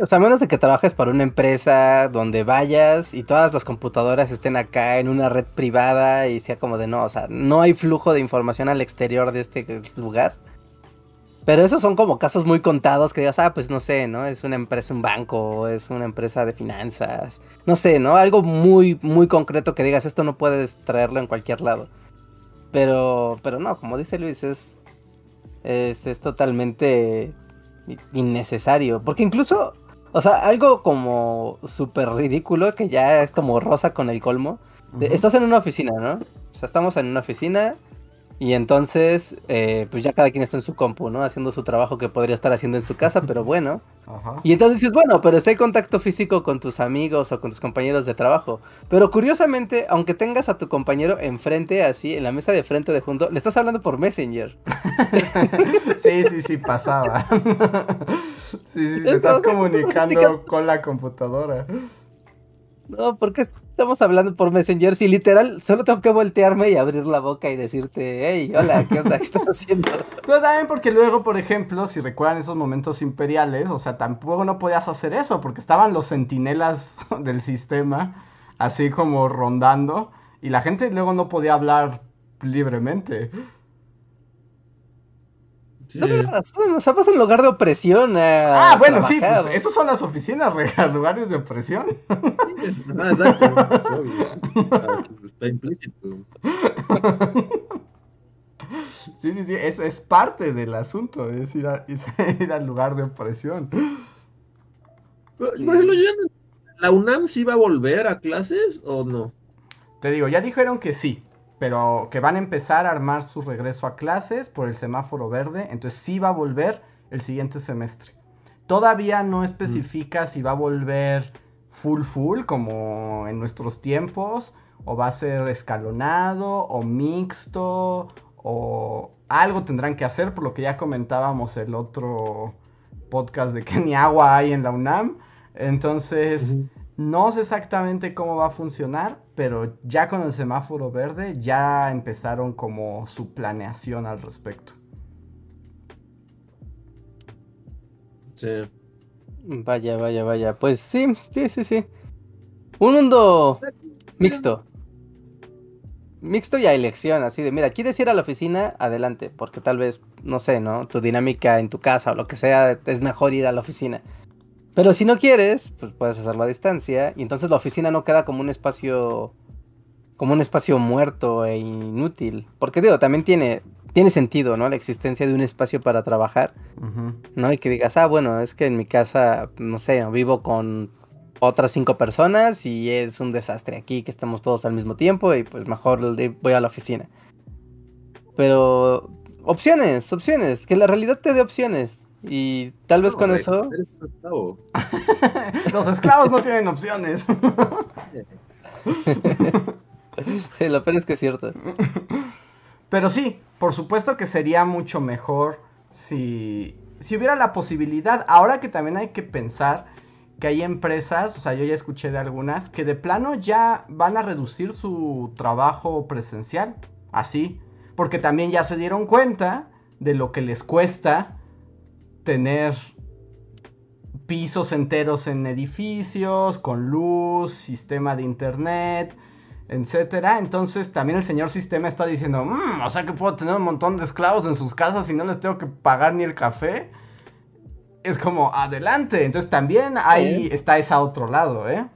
[SPEAKER 1] O sea, a menos de que trabajes para una empresa donde vayas y todas las computadoras estén acá en una red privada y sea como de no, o sea, no hay flujo de información al exterior de este lugar. Pero esos son como casos muy contados que digas, ah, pues no sé, ¿no? Es una empresa, un banco, es una empresa de finanzas, no sé, ¿no? Algo muy, muy concreto que digas, esto no puedes traerlo en cualquier lado. Pero, pero no, como dice Luis, es, es, es totalmente innecesario. Porque incluso o sea, algo como súper ridículo que ya es como rosa con el colmo. Estás en una oficina, ¿no? O sea, estamos en una oficina Y entonces, eh, pues ya cada quien está en su compu, ¿no? Haciendo su trabajo que podría estar haciendo en su casa, pero bueno.
[SPEAKER 2] Ajá.
[SPEAKER 1] Y entonces dices, bueno, pero está en contacto físico con tus amigos o con tus compañeros de trabajo. Pero curiosamente, aunque tengas a tu compañero enfrente, así, en la mesa de frente de junto, le estás hablando por Messenger.
[SPEAKER 2] sí, sí, sí, pasaba. sí, sí, te
[SPEAKER 1] Es
[SPEAKER 2] estás comunicando con la computadora.
[SPEAKER 1] No, porque estamos hablando por Messenger? Si literal, solo tengo que voltearme y abrir la boca y decirte, hey, hola, ¿qué onda? ¿Qué estás haciendo?
[SPEAKER 2] Pero también porque luego, por ejemplo, si recuerdan esos momentos imperiales, o sea, tampoco no podías hacer eso, porque estaban los centinelas del sistema, así como rondando, y la gente luego no podía hablar libremente.
[SPEAKER 3] Sí.
[SPEAKER 1] No, razón, o sea, vas a un lugar de opresión. a
[SPEAKER 2] Ah, bueno, sí, pues esos son las oficinas, real, lugares de opresión.
[SPEAKER 3] Sí, ajá, exacto. obvio. Ah, Está implícito.
[SPEAKER 2] Sí, sí, sí, es, es parte del asunto, es ir, a- es ir al lugar de opresión.
[SPEAKER 3] Por ejemplo, ¿la UNAM sí va a volver a clases o no?
[SPEAKER 2] Te digo, ya dijeron que sí, pero que van a empezar a armar su regreso a clases por el semáforo verde, entonces sí va a volver el siguiente semestre. Todavía no especifica si va a volver full full como en nuestros tiempos, o va a ser escalonado, o mixto, o algo tendrán que hacer, por lo que ya comentábamos el otro podcast de que ni agua hay en la UNAM. Entonces. No sé exactamente cómo va a funcionar, pero ya con el semáforo verde ya empezaron como su planeación al respecto.
[SPEAKER 3] Sí.
[SPEAKER 1] Vaya, vaya, vaya. Pues sí, sí, sí, sí. Un mundo mixto. Mixto y a elección, así de, mira, ¿quieres ir a la oficina? Adelante, porque tal vez, no sé, ¿no? Tu dinámica en tu casa o lo que sea, es mejor ir a la oficina. Pero si no quieres, pues puedes hacerlo a distancia y entonces la oficina no queda como un espacio como un espacio muerto e inútil, porque digo, también tiene tiene sentido, ¿no? La existencia de un espacio para trabajar. ¿no? Y que digas, ah, bueno, es que en mi casa, no sé, vivo con otras cinco personas y es un desastre aquí que estamos todos al mismo tiempo y pues mejor voy a la oficina. Pero opciones, opciones, que la realidad te dé opciones. Y tal vez
[SPEAKER 3] No,
[SPEAKER 1] con eso...
[SPEAKER 3] eres un esclavo.
[SPEAKER 2] Los esclavos no tienen opciones.
[SPEAKER 1] Lo peor es que es cierto.
[SPEAKER 2] Pero sí, por supuesto que sería mucho mejor si, si hubiera la posibilidad. Ahora que también hay que pensar que hay empresas, o sea, yo ya escuché de algunas, que de plano ya van a reducir su trabajo presencial. Así. Porque también ya se dieron cuenta de lo que les cuesta tener pisos enteros en edificios, con luz, sistema de internet, etcétera. Entonces también el señor sistema está diciendo, "Mm, o sea que puedo tener un montón de esclavos en sus casas y no les tengo que pagar ni el café. Es como, adelante. Entonces también ahí está ese otro lado, ¿eh?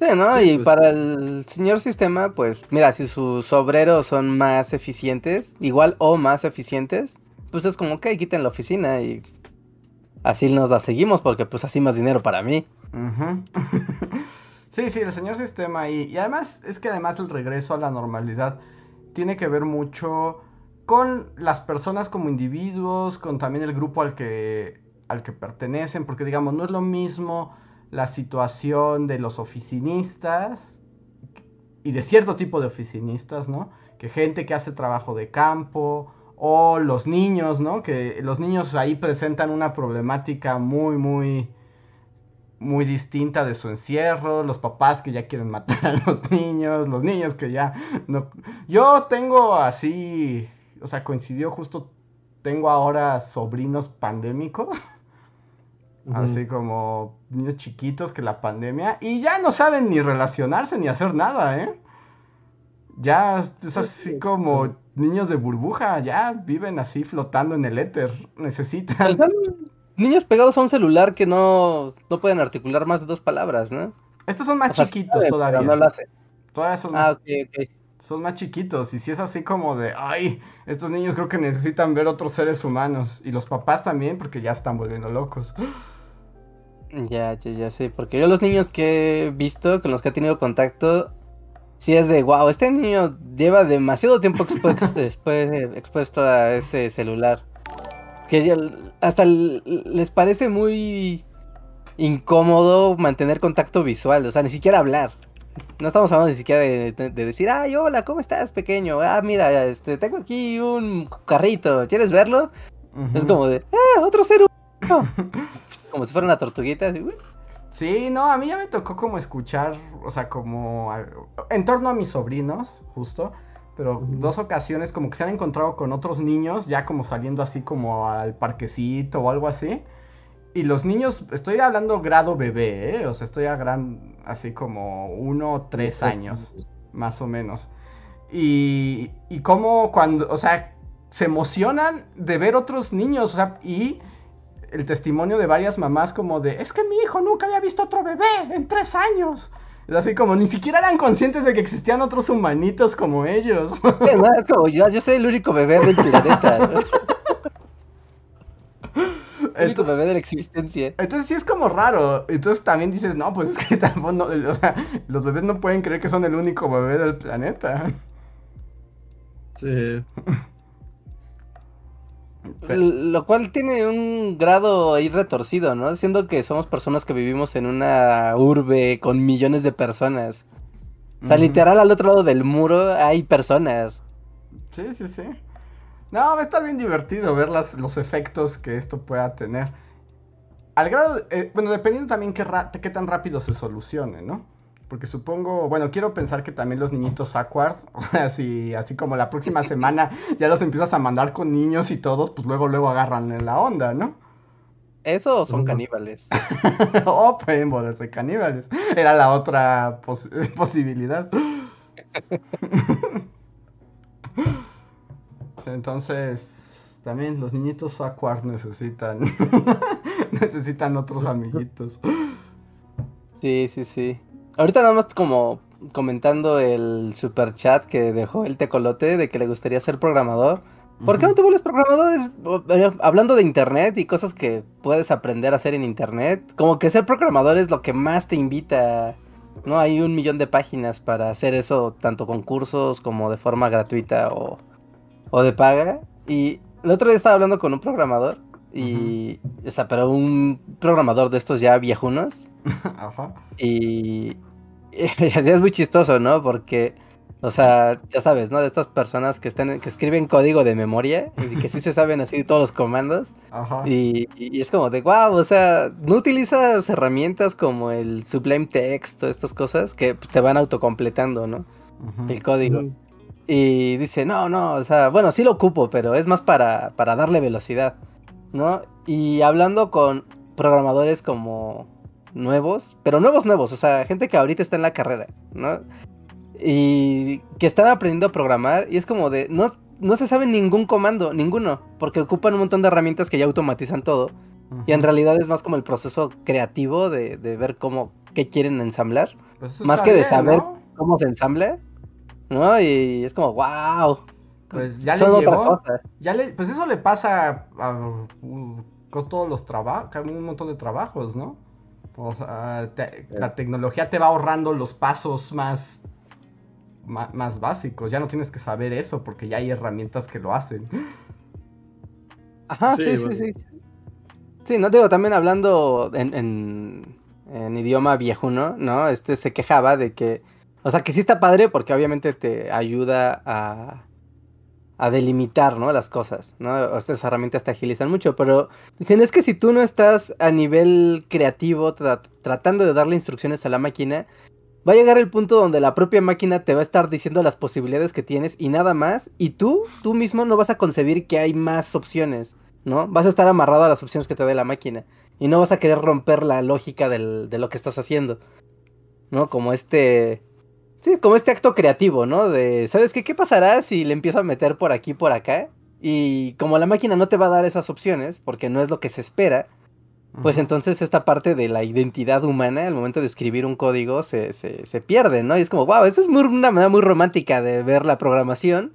[SPEAKER 1] Sí, ¿no?
[SPEAKER 3] Sí,
[SPEAKER 1] y
[SPEAKER 3] pues.
[SPEAKER 1] para el señor sistema, pues mira, si sus obreros son más eficientes, igual o más eficientes, pues es como, ok, quiten la oficina y así nos la seguimos porque pues así más dinero para mí.
[SPEAKER 2] Ujú. sí, sí, el señor sistema ahí. Y además, es que además el regreso a la normalidad tiene que ver mucho con las personas como individuos, con también el grupo al que, al que pertenecen, porque digamos, no es lo mismo la situación de los oficinistas y de cierto tipo de oficinistas, ¿no? Que gente que hace trabajo de campo o los niños, ¿no? Que los niños ahí presentan una problemática muy, muy muy distinta de su encierro, los papás que ya quieren matar a los niños, los niños que ya no... Yo tengo así, o sea, coincidió justo, tengo ahora sobrinos pandémicos, así como niños chiquitos que la pandemia, y ya no saben ni relacionarse ni hacer nada, ¿eh? Ya es así como niños de burbuja, ya viven así flotando en el éter, necesitan...
[SPEAKER 1] Son niños pegados a un celular que no, no pueden articular más de dos palabras, ¿no?
[SPEAKER 2] Estos son más
[SPEAKER 1] O sea, sí
[SPEAKER 2] chiquitos
[SPEAKER 1] saben,
[SPEAKER 2] todavía.
[SPEAKER 1] No lo hacen.
[SPEAKER 2] Todavía son
[SPEAKER 1] Ah, ok, ok.
[SPEAKER 2] son más chiquitos. Y si es así como de, ay, estos niños creo que necesitan ver otros seres humanos. Y los papás también, porque ya están volviendo locos.
[SPEAKER 1] Ya, ya, ya sé, porque yo los niños que he visto, con los que he tenido contacto, sí es de, wow, este niño lleva demasiado tiempo expuesto, después, expuesto a ese celular. Que hasta les parece muy incómodo mantener contacto visual, o sea, ni siquiera hablar. No estamos hablando ni siquiera de, decir, ay, hola, ¿cómo estás, pequeño? Ah, mira, este, tengo aquí un carrito, ¿quieres verlo? Es como de, ¡eh, otro ser humano! como si fuera una tortuguita. Así,
[SPEAKER 2] Sí, no, a mí ya me tocó como escuchar, o sea, como en torno a mis sobrinos, justo, pero dos ocasiones como que se han encontrado con otros niños, ya como saliendo así como al parquecito o algo así. Y los niños, estoy hablando grado bebé, ¿eh? O sea, estoy a gran, así como uno o tres años, más o menos. Y, y como cuando, o sea, se emocionan de ver otros niños, o sea, y el testimonio de varias mamás como de, es que mi hijo nunca había visto otro bebé en tres años. Es así como, ni siquiera eran conscientes de que existían otros humanitos como ellos.
[SPEAKER 1] es como yo, yo soy el único bebé del planeta. el único bebé de la existencia.
[SPEAKER 2] Entonces sí es como raro. Entonces también dices, no, pues es que tampoco, o sea, los bebés no pueden creer que son el único bebé del planeta.
[SPEAKER 3] Sí.
[SPEAKER 1] Lo cual tiene un grado ahí retorcido, ¿no? Siendo que somos personas que vivimos en una urbe con millones de personas. O sea, literal al otro lado del muro hay personas.
[SPEAKER 2] Sí, sí, sí. No, va a estar bien divertido ver las, los efectos que esto pueda tener. Al grado, eh, bueno, dependiendo también qué, qué tan rápido se solucione, ¿no? Porque supongo, bueno, quiero pensar que también los niñitos Aquard, así, así como la próxima semana ya los empiezas a mandar con niños y todos, pues luego, luego agarran en la onda, ¿no?
[SPEAKER 1] ¿Eso o son caníbales?
[SPEAKER 2] oh, pueden volverse caníbales. Era la otra posibilidad. Entonces, también los niñitos Aquard necesitan necesitan otros amiguitos.
[SPEAKER 1] Sí, sí, sí. Ahorita nada más como comentando el super chat que dejó el tecolote de que le gustaría ser programador. ¿Por qué no te vuelves programador? Eh, hablando de internet y cosas que puedes aprender a hacer en internet, como que ser programador es lo que más te invita. ¿No? Hay un millón de páginas para hacer eso, tanto con cursos como de forma gratuita o, o de paga. Y el otro día estaba hablando con un programador y, o sea, pero un programador de estos ya viejunos. Ajá. Y, es muy chistoso, ¿no? Porque, o sea, ya sabes, ¿no? De estas personas que están, que escriben código de memoria y que sí se saben así todos los comandos. Ajá. Y, es como de, wow, o sea, no utilizas herramientas como el Sublime Text o estas cosas que te van autocompletando, ¿no? El código. Y dice, no, no, o sea, bueno, sí lo ocupo, pero es más para, para darle velocidad, ¿no? Y hablando con programadores como nuevos, pero nuevos nuevos, o sea, gente que ahorita está en la carrera, ¿no? Y que están aprendiendo a programar y es como de, no, no se sabe ningún comando, ninguno, porque ocupan un montón de herramientas que ya automatizan todo. Y en realidad es más como el proceso creativo de, ver cómo, qué quieren ensamblar, pues más que de saber cómo se ensambla, ¿no? Y es como, wow.
[SPEAKER 2] Pues ya le llegó, ya le, pues eso le pasa a, con todos los trabajos, un montón de trabajos, ¿no? O sea, la tecnología te va ahorrando los pasos más, más, básicos. Ya no tienes que saber eso porque ya hay herramientas que lo hacen.
[SPEAKER 1] Ajá, sí, sí, sí, sí. no digo, también hablando en, en, en idioma viejuno, ¿no? Este se quejaba de que, o sea, que sí está padre porque obviamente te ayuda a a delimitar, ¿no? Las cosas, ¿no? Estas herramientas te agilizan mucho, pero dicen es que si tú no estás a nivel creativo tratando de darle instrucciones a la máquina, va a llegar el punto donde la propia máquina te va a estar diciendo las posibilidades que tienes y nada más, y tú, tú mismo no vas a concebir que hay más opciones, ¿no? Vas a estar amarrado a las opciones que te dé la máquina y no vas a querer romper la lógica de lo que estás haciendo, ¿no? Como este Sí, como este acto creativo, ¿no? De, ¿sabes qué? ¿Qué pasará si le empiezo a meter por aquí, por acá? Y como la máquina no te va a dar esas opciones, porque no es lo que se espera, pues entonces esta parte de la identidad humana al momento de escribir un código se, se, pierde, ¿no? Y es como, wow, eso es una manera muy romántica de ver la programación.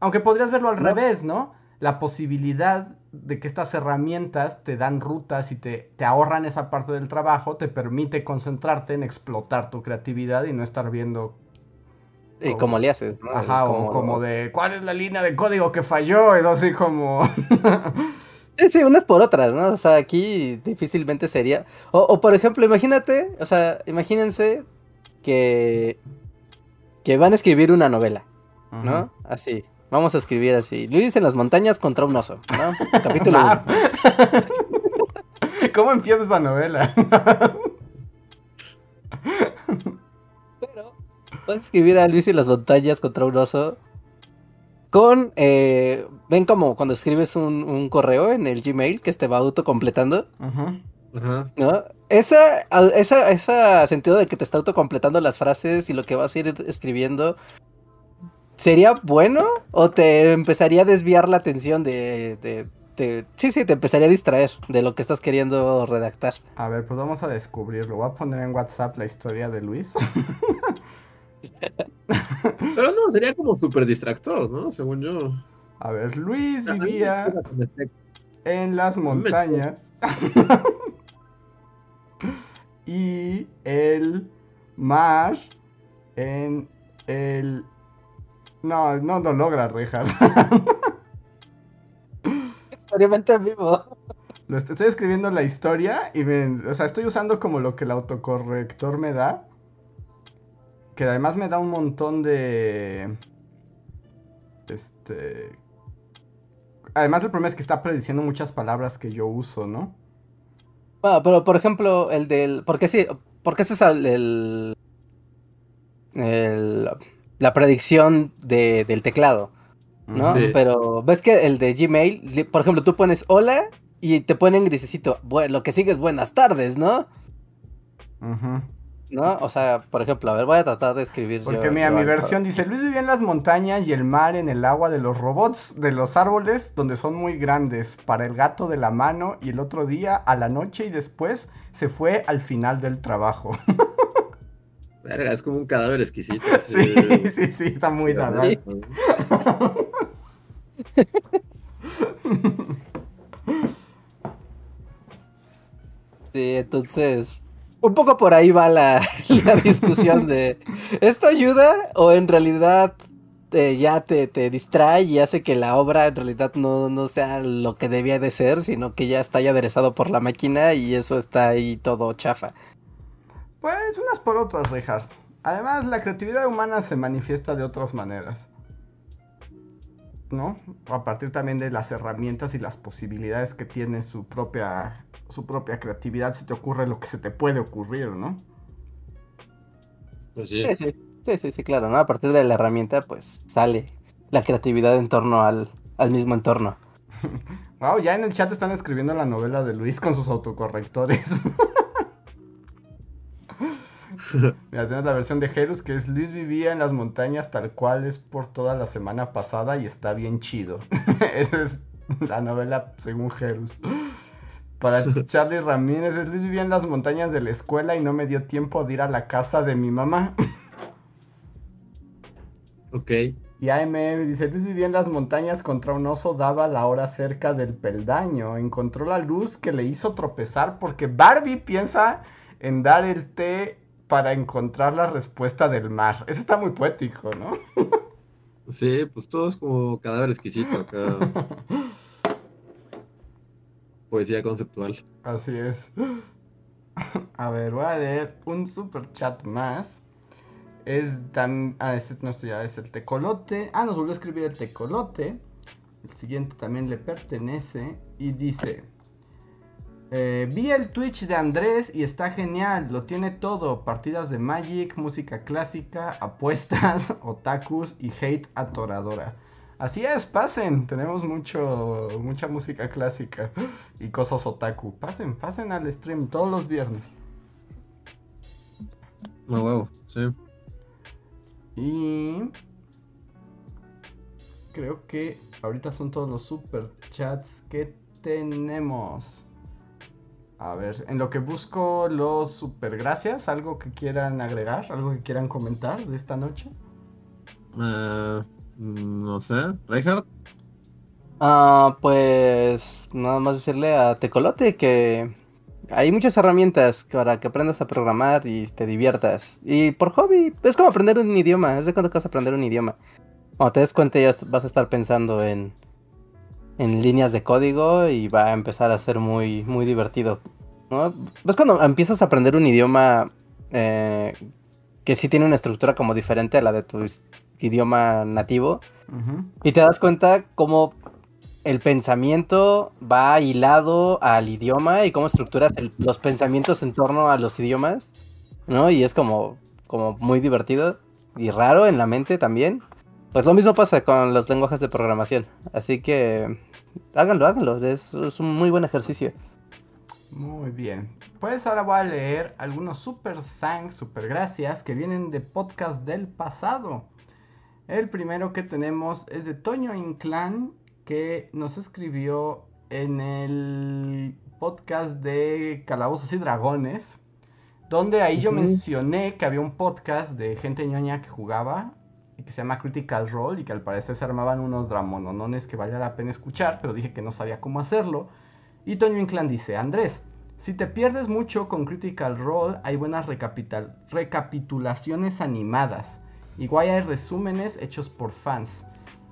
[SPEAKER 2] Aunque podrías verlo al revés, ¿no? La posibilidad de que estas herramientas te dan rutas y te, te, ahorran esa parte del trabajo, te permite concentrarte en explotar tu creatividad y no estar viendo
[SPEAKER 1] ¿Y
[SPEAKER 2] Como-
[SPEAKER 1] cómo le haces? ¿no?
[SPEAKER 2] Ajá, o como de, ¿cuál es la línea de código que falló? Es así como...
[SPEAKER 1] Sí, unas por otras, ¿no? O sea, aquí difícilmente sería. O, o, por ejemplo, imagínate, o sea, imagínense que. que van a escribir una novela, ¿no? Así. Vamos a escribir así. Luis en las montañas contra un oso, ¿no? Capítulo
[SPEAKER 2] Ah.
[SPEAKER 1] 1.
[SPEAKER 2] ¿Cómo empieza esa novela?
[SPEAKER 1] Pero puedes escribir a Luis y las montañas contra un oso con, eh, ven como cuando escribes un, un correo en el Gmail que te va autocompletando.
[SPEAKER 3] Ajá.
[SPEAKER 1] ¿no? Esa, esa, esa sentido de que te está autocompletando las frases y lo que vas a ir escribiendo, ¿sería bueno o te empezaría a desviar la atención de, de, de- sí, sí, te empezaría a distraer de lo que estás queriendo redactar?
[SPEAKER 2] A ver, pues vamos a descubrirlo. Voy a poner en WhatsApp la historia de Luis.
[SPEAKER 3] Pero no, sería como súper distractor, ¿no? Según yo.
[SPEAKER 2] A ver, Luis
[SPEAKER 3] A mí me
[SPEAKER 2] vivía en las montañas. y el mar en el... No, no lo logra, Rejas.
[SPEAKER 1] Experimente en vivo.
[SPEAKER 2] Lo estoy escribiendo la historia y me, o sea, estoy usando como lo que el autocorrector me da. Que además me da un montón de... Este... Además el problema es que está prediciendo muchas palabras que yo uso, ¿no?
[SPEAKER 1] Ah, pero por ejemplo, el del. Porque sí, porque ese es el- el- la predicción de- del teclado, ¿no?
[SPEAKER 3] Sí.
[SPEAKER 1] Pero ves que el de Gmail, por ejemplo, tú pones hola y te ponen grisecito. Bueno, lo que sigue es buenas tardes, ¿no? ¿No? O sea, por ejemplo, a ver, voy a tratar de escribir.
[SPEAKER 2] Porque
[SPEAKER 1] yo-
[SPEAKER 2] mira,
[SPEAKER 1] yo
[SPEAKER 2] mi
[SPEAKER 1] algo.
[SPEAKER 2] versión dice, Luis vivía en las montañas y el mar en el agua de los robots, de los árboles, donde son muy grandes, para el gato de la mano, y el otro día, a la noche y después, se fue al final del trabajo.
[SPEAKER 3] Verga, es como un cadáver exquisito.
[SPEAKER 2] sí, sí, sí, está muy nadal.
[SPEAKER 1] Sí, entonces. Un poco por ahí va la, la discusión de. ¿Esto ayuda o en realidad eh, ya te, te distrae y hace que la obra en realidad no, no sea lo que debía de ser, sino que ya está ya aderezado por la máquina y eso está ahí todo chafa?
[SPEAKER 2] Pues unas por otras, Rejas. Además, la creatividad humana se manifiesta de otras maneras. ¿No? A partir también de las herramientas y las posibilidades que tiene su propia, su propia creatividad, se te ocurre lo que se te puede ocurrir, ¿no?
[SPEAKER 3] Pues sí.
[SPEAKER 1] Sí, sí, sí, sí, sí, claro, ¿no? A partir de la herramienta, pues sale la creatividad en torno al, al mismo entorno.
[SPEAKER 2] Wow, ya en el chat están escribiendo la novela de Luis con sus autocorrectores. Mira, tenemos la versión de Jerus que es Luis vivía en las montañas tal cual es por toda la semana pasada y está bien chido. Esa es la novela según Jerus. Para Charlie Ramírez es Luis vivía en las montañas de la escuela y no me dio tiempo de ir a la casa de mi mamá.
[SPEAKER 3] Ok.
[SPEAKER 2] Y AMM dice, Luis vivía en las montañas contra un oso, daba la hora cerca del peldaño. Encontró la luz que le hizo tropezar porque Barbie piensa en dar el té para encontrar la respuesta del mar. Eso está muy poético, ¿no?
[SPEAKER 3] Sí, pues todo es como cadáver exquisito acá. Poesía conceptual.
[SPEAKER 2] Así es. A ver, voy a leer un super chat más. Es tan... Ah, este no este ya es el tecolote. Ah, nos volvió a escribir el tecolote. El siguiente también le pertenece. Y dice... eh, vi el Twitch de Andrés y está genial. Lo tiene todo. Partidas de Magic, música clásica, apuestas, otakus y hate atoradora. Así es, pasen. Tenemos mucho, mucha música clásica y cosas otaku. Pasen, pasen al stream todos los viernes.
[SPEAKER 3] No, huevo, sí.
[SPEAKER 2] Y creo que ahorita son todos los super chats que tenemos. A ver, en lo que busco los super gracias, algo que quieran agregar, algo que quieran comentar de esta noche.
[SPEAKER 3] Ah, no sé. Reinhardt.
[SPEAKER 1] Ah, pues nada más decirle a Tecolote que hay muchas herramientas para que aprendas a programar y te diviertas. Y por hobby, es como aprender un idioma. Es de cuando vas a aprender un idioma. Cuando te des cuenta ya vas a estar pensando en, en líneas de código y va a empezar a ser muy, muy divertido. ¿no? Pues cuando empiezas a aprender un idioma eh, que sí tiene una estructura como diferente a la de tu idioma nativo. Y te das cuenta cómo el pensamiento va hilado al idioma y cómo estructuras los pensamientos en torno a los idiomas, ¿no? Y es como, como muy divertido y raro en la mente también. Pues lo mismo pasa con los lenguajes de programación. Así que háganlo, háganlo. Es, es un muy buen ejercicio.
[SPEAKER 2] Muy bien. Pues ahora voy a leer algunos super thanks, super gracias que vienen de podcast del pasado. El primero que tenemos es de Toño Inclán que nos escribió en el podcast de Calabozos y Dragones, donde ahí yo mencioné que había un podcast de gente ñoña que jugaba que se llama Critical Role y que al parecer se armaban unos dramononones que valía la pena escuchar, pero dije que no sabía cómo hacerlo. Y Toño Inclán dice, Andrés, si te pierdes mucho con Critical Role, hay buenas recapitulaciones animadas. Igual hay resúmenes hechos por fans.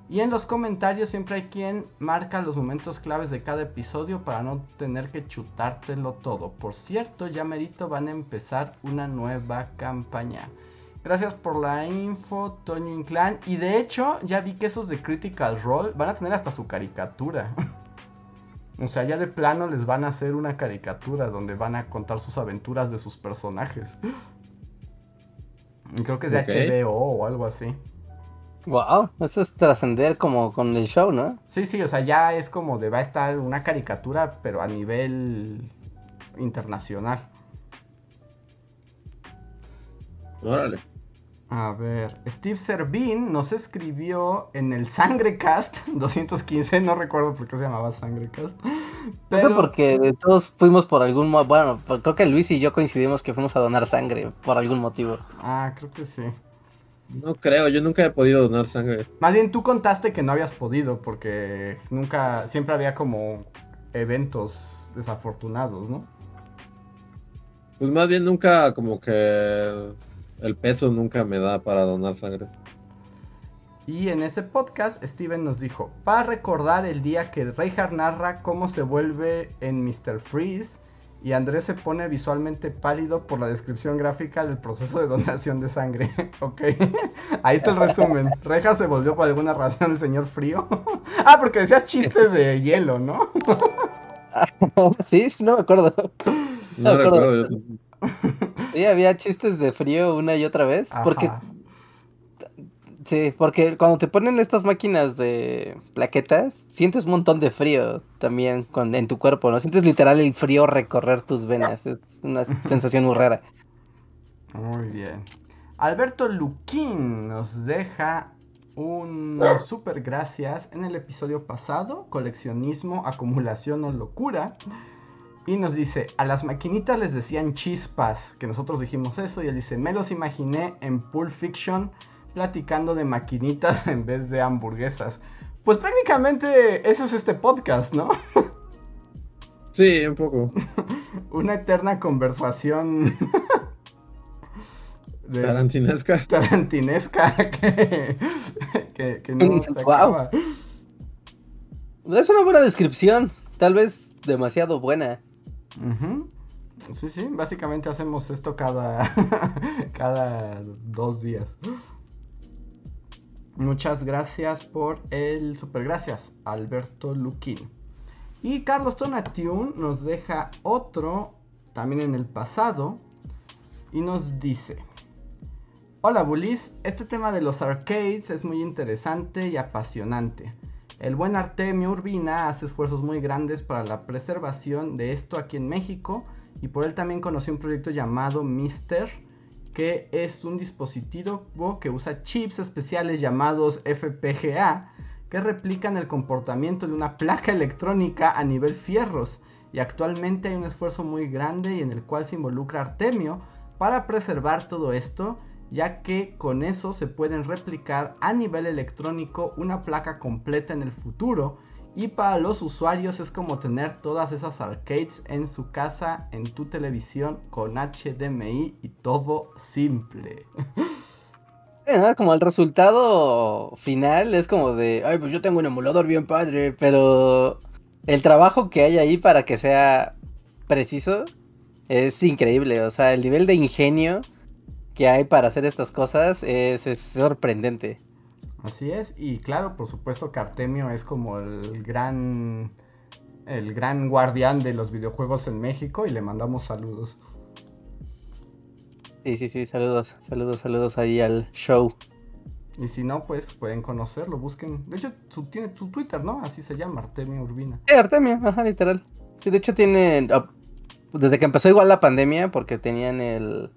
[SPEAKER 2] Y en los comentarios siempre hay quien marca los momentos claves de cada episodio para no tener que chutártelo todo. Por cierto, ya merito van a empezar una nueva campaña. Gracias por la info, Toño Inclán. Y de hecho, ya vi que esos de Critical Role van a tener hasta su caricatura. o sea, ya de plano les van a hacer una caricatura donde van a contar sus aventuras de sus personajes. Creo que es de HBO o algo así.
[SPEAKER 1] Wow, eso es trascender como con el show, ¿no?
[SPEAKER 2] Sí, sí, o sea, ya es como de va a estar una caricatura, pero a nivel internacional.
[SPEAKER 3] Órale.
[SPEAKER 2] A ver, Steve Servín nos escribió en el Sangrecast 215, no recuerdo por qué se llamaba Sangrecast.
[SPEAKER 1] Pero porque todos fuimos por algún motivo, bueno, pues creo que Luis y yo coincidimos que fuimos a donar sangre por algún motivo.
[SPEAKER 2] Ah, creo que sí.
[SPEAKER 3] No creo, yo nunca he podido donar sangre.
[SPEAKER 2] Más bien tú contaste que no habías podido porque nunca, siempre había como eventos desafortunados, ¿no?
[SPEAKER 3] Pues más bien nunca como que el peso nunca me da para donar sangre.
[SPEAKER 2] Y en ese podcast Steven nos dijo, para recordar el día que Reinhardt narra cómo se vuelve en Mr. Freeze y Andrés se pone visualmente pálido por la descripción gráfica del proceso de donación de sangre. ok, ahí está el resumen. Reja se volvió por alguna razón el señor frío. ah, porque decías chistes de hielo, ¿no?
[SPEAKER 1] sí, no me acuerdo. No, me acuerdo. Sí, había chistes de frío una y otra vez. Porque Sí, porque cuando te ponen estas máquinas de plaquetas, sientes un montón de frío también en tu cuerpo, ¿no? Sientes literal el frío recorrer tus venas. Es una sensación muy rara.
[SPEAKER 2] Muy bien. Alberto Luquín nos deja un super gracias en el episodio pasado, coleccionismo, acumulación o locura. Y nos dice, a las maquinitas les decían chispas, que nosotros dijimos eso, y él dice, me los imaginé en Pulp Fiction platicando de maquinitas en vez de hamburguesas. Pues prácticamente eso es este podcast, ¿no?
[SPEAKER 3] Sí, un poco.
[SPEAKER 2] Una eterna conversación.
[SPEAKER 3] tarantinesca.
[SPEAKER 2] Tarantinesca que, que, no se acaba.
[SPEAKER 1] Es una buena descripción. Tal vez demasiado buena.
[SPEAKER 2] Sí, sí, básicamente hacemos esto cada, cada dos días. Muchas gracias por el super gracias, Alberto Luquín. Y Carlos Tonatiuh nos deja otro también en el pasado y nos dice: Hola Bulis, este tema de los arcades es muy interesante y apasionante. El buen Artemio Urbina hace esfuerzos muy grandes para la preservación de esto aquí en México y por él también conocí un proyecto llamado Mister que es un dispositivo que usa chips especiales llamados FPGA que replican el comportamiento de una placa electrónica a nivel fierros. Y actualmente hay un esfuerzo muy grande y en el cual se involucra Artemio para preservar todo esto ya que con eso se pueden replicar a nivel electrónico una placa completa en el futuro Y para los usuarios es como tener todas esas arcades en su casa, en tu televisión, con HDMI y todo simple.
[SPEAKER 1] Como el resultado final es como de, ay, pues yo tengo un emulador bien padre, pero el trabajo que hay ahí para que sea preciso es increíble. O sea, el nivel de ingenio que hay para hacer estas cosas es, sorprendente.
[SPEAKER 2] Así es, y claro, por supuesto que Artemio es como el gran el gran guardián de los videojuegos en México y le mandamos saludos.
[SPEAKER 1] Sí, sí, sí, saludos, saludos, saludos ahí al show.
[SPEAKER 2] Y si no, pues pueden conocerlo, busquen. De hecho, tiene tu Twitter, ¿no? Así se llama, Artemio Urbina.
[SPEAKER 1] Sí, Artemio, ajá, literal. Sí, de hecho tiene, ah, desde que empezó igual la pandemia, porque tenían el,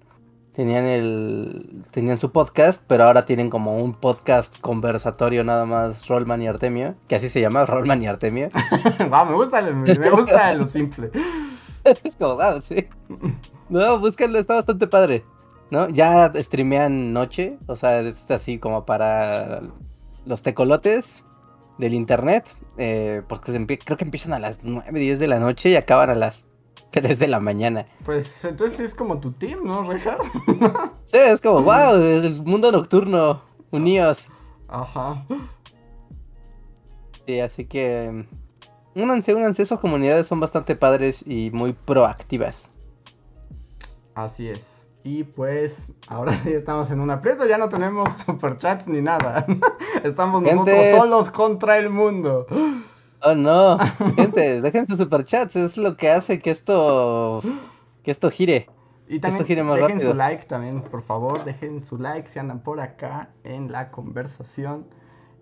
[SPEAKER 1] tenían el, tenían su podcast, pero ahora tienen como un podcast conversatorio nada más, Rollman y Artemio, que así se llama, Rollman y Artemio.
[SPEAKER 2] wow, me gusta, me gusta lo simple.
[SPEAKER 1] es como, wow, sí. No, búsquenlo, está bastante padre. ¿no? Ya streamean noche, o sea, es así como para los tecolotes del internet, eh, porque creo que empiezan a las 9, 10 de la noche y acaban a las 3 de la mañana.
[SPEAKER 2] Pues entonces es como tu team, ¿no, Richard?
[SPEAKER 1] sí, es como, wow, es el mundo nocturno, unidos.
[SPEAKER 2] Ajá.
[SPEAKER 1] Sí, así que únanse, únanse, esas comunidades son bastante padres y muy proactivas.
[SPEAKER 2] Así es. Y pues ahora sí estamos en un aprieto, ya no tenemos superchats ni nada. Estamos nosotros solos contra el mundo.
[SPEAKER 1] Oh no, gente, dejen sus superchats, es lo que hace que esto que esto gire.
[SPEAKER 2] Y también dejen su like también, por favor, dejen su like si andan por acá en la conversación.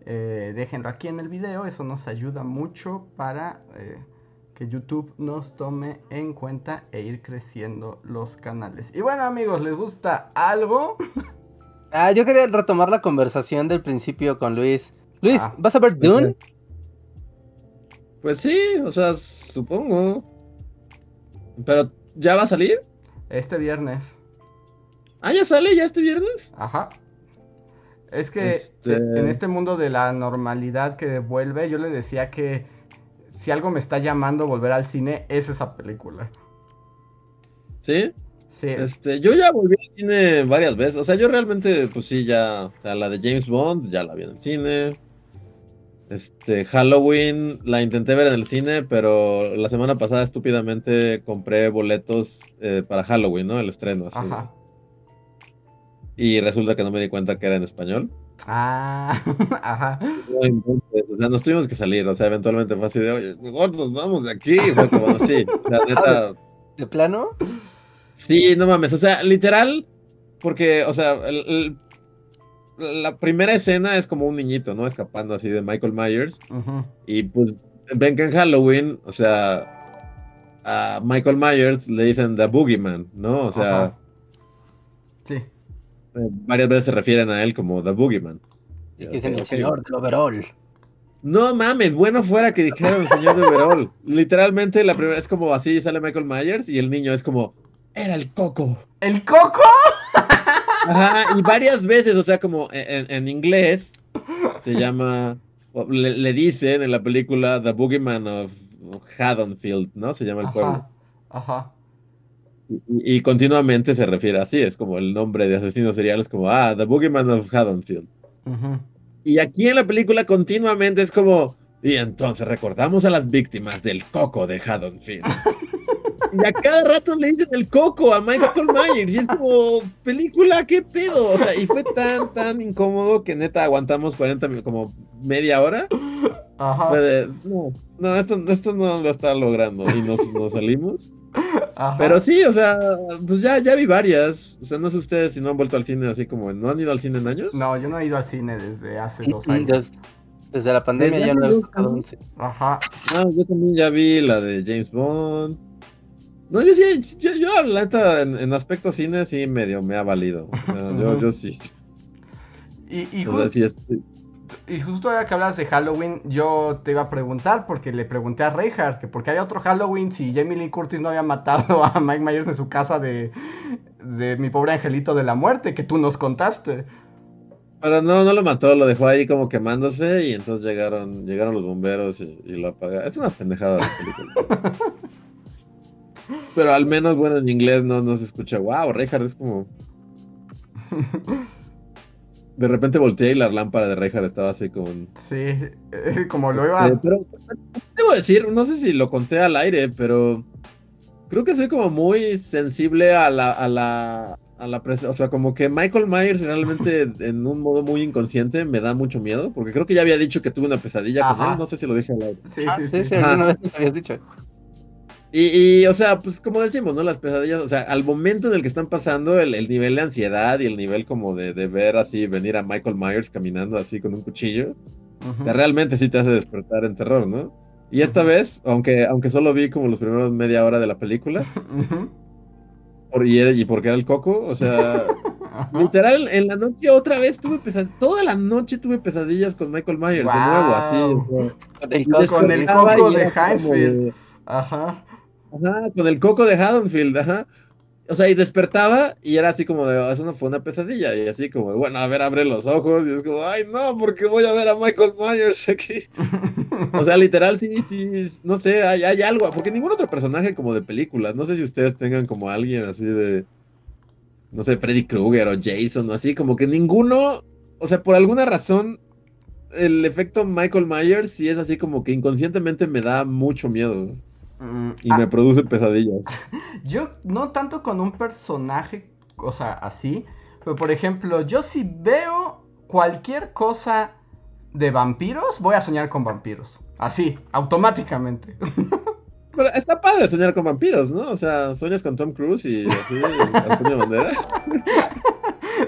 [SPEAKER 2] Eh, déjenlo aquí en el video, eso nos ayuda mucho para eh, que YouTube nos tome en cuenta e ir creciendo los canales. Y bueno amigos, ¿les gusta algo?
[SPEAKER 1] Ah, yo quería retomar la conversación del principio con Luis. Luis, ah, ¿vas a ver Dune?
[SPEAKER 3] Pues sí, o sea, supongo. Pero, ¿ya va a salir?
[SPEAKER 2] Este viernes.
[SPEAKER 3] Ah, ya sale, ya este viernes.
[SPEAKER 2] Ajá. Es que este en este mundo de la normalidad que vuelve, yo le decía que si algo me está llamando volver al cine, es esa película.
[SPEAKER 3] ¿Sí? Sí. Este, yo ya volví al cine varias veces. O sea, yo realmente, pues sí, ya. O sea, la de James Bond, ya la vi en el cine. Este, Halloween la intenté ver en el cine, pero la semana pasada estúpidamente compré boletos eh, para Halloween, ¿no? El estreno, así. Ajá. Y resulta que no me di cuenta que era en español.
[SPEAKER 2] Ah, ajá.
[SPEAKER 3] o sea, nos tuvimos que salir, o sea, eventualmente fue así de, oye, gordos, vamos de aquí. Fue como así, o sea, neta.
[SPEAKER 1] ¿De plano?
[SPEAKER 3] Sí, no mames, o sea, literal, porque, o sea, la primera escena es como un niñito, ¿no? Escapando así de Michael Myers. Y pues ven que en Halloween, o sea, a Michael Myers le dicen The Boogeyman, ¿no? O sea.
[SPEAKER 2] Sí
[SPEAKER 3] varias veces se refieren a él como The Boogeyman.
[SPEAKER 1] Y dicen el señor del overall.
[SPEAKER 3] No mames, bueno fuera que dijeron el señor del overall. Literalmente la primera es como así sale Michael Myers y el niño es como era el coco.
[SPEAKER 2] ¿El coco?
[SPEAKER 3] Ajá, y varias veces, o sea, como en, inglés se llama, le, dicen en la película The Boogeyman of Haddonfield, ¿no? Se llama el pueblo.
[SPEAKER 2] Ajá.
[SPEAKER 3] Y, continuamente se refiere así, es como el nombre de asesinos seriales, como, ah, The Boogeyman of Haddonfield. Y aquí en la película continuamente es como, y entonces recordamos a las víctimas del coco de Haddonfield. y a cada rato le dicen el coco a Michael Myers, y es como, película, ¿qué pedo? O sea, y fue tan, tan incómodo que neta aguantamos 40 como media hora. Ajá. no, no, esto, esto no lo está logrando. Y nos, nos salimos. Pero sí, o sea, pues ya, ya vi varias. O sea, no sé ustedes si no han vuelto al cine así como, ¿no han ido al cine en años?
[SPEAKER 2] No, yo no he ido al cine desde hace dos años.
[SPEAKER 1] Desde, la pandemia ya no he visto
[SPEAKER 2] Ajá.
[SPEAKER 3] No, yo también ya vi la de James Bond. No, yo sí, yo, yo la neta, en, aspecto cine sí medio me ha valido. O sea, yo, yo sí.
[SPEAKER 2] Y, y y justo ahora que hablas de Halloween, yo te iba a preguntar, porque le pregunté a Reinhardt, que porque hay otro Halloween si Jamie Lee Curtis no había matado a Mike Myers en su casa de, de mi pobre angelito de la muerte, que tú nos contaste.
[SPEAKER 3] Pero no, no lo mató, lo dejó ahí como quemándose y entonces llegaron, llegaron los bomberos y, y lo apagaron. Es una pendejada de película. Pero al menos, bueno, en inglés no, no se escucha. Wow, Reinhardt es como. De repente volteé y la lámpara de Reinhardt estaba así con.
[SPEAKER 2] Sí, eh, como lo iba.
[SPEAKER 3] Este, pero, debo decir, no sé si lo conté al aire, pero creo que soy como muy sensible a la, a la, a la o sea, como que Michael Myers realmente en un modo muy inconsciente me da mucho miedo, porque creo que ya había dicho que tuve una pesadilla con él, no sé si lo dije al aire.
[SPEAKER 2] Sí,
[SPEAKER 1] Ah,
[SPEAKER 2] sí,
[SPEAKER 1] sí,
[SPEAKER 2] sí.
[SPEAKER 1] alguna vez nos habías dicho.
[SPEAKER 3] Y, y, o sea, pues como decimos, ¿no? Las pesadillas, o sea, al momento en el que están pasando, el, el nivel de ansiedad y el nivel como de, de ver así, venir a Michael Myers caminando así con un cuchillo, realmente sí te hace despertar en terror, ¿no? Y esta vez, aunque, aunque solo vi como los primeros media hora de la película,
[SPEAKER 2] Ujú.
[SPEAKER 3] por, y, era- y porque era el coco, o sea, literal, en la noche otra vez tuve pesadillas, toda la noche tuve pesadillas con Michael Myers, de nuevo, así.
[SPEAKER 1] Con el coco.
[SPEAKER 2] Con el
[SPEAKER 3] despertaba
[SPEAKER 2] coco
[SPEAKER 3] y
[SPEAKER 2] de
[SPEAKER 3] de-
[SPEAKER 2] Ajá.
[SPEAKER 3] Ajá, con el coco de Haddonfield, ajá. O sea, y despertaba y era así como de, "Ah, eso no fue una pesadilla. Y así como, de, bueno, a ver, abre los ojos. Y es como, ay, no, porque voy a ver a Michael Myers aquí. O sea, literal, sí, sí, no sé, hay, algo. Porque ningún otro personaje como de películas, no sé si ustedes tengan como alguien así de, no sé, Freddy Krueger o Jason o así, como que ninguno, o sea, por alguna razón, el efecto Michael Myers sí es así como que inconscientemente me da mucho miedo
[SPEAKER 2] Mm,
[SPEAKER 3] y
[SPEAKER 2] ah,
[SPEAKER 3] me produce pesadillas.
[SPEAKER 2] Yo no tanto con un personaje, o sea, así, pero por ejemplo, yo si veo cualquier cosa de vampiros, voy a soñar con vampiros. Así, automáticamente.
[SPEAKER 3] Pero está padre soñar con vampiros, ¿no? O sea, sueñas con Tom Cruise y así, Antonio Banderas.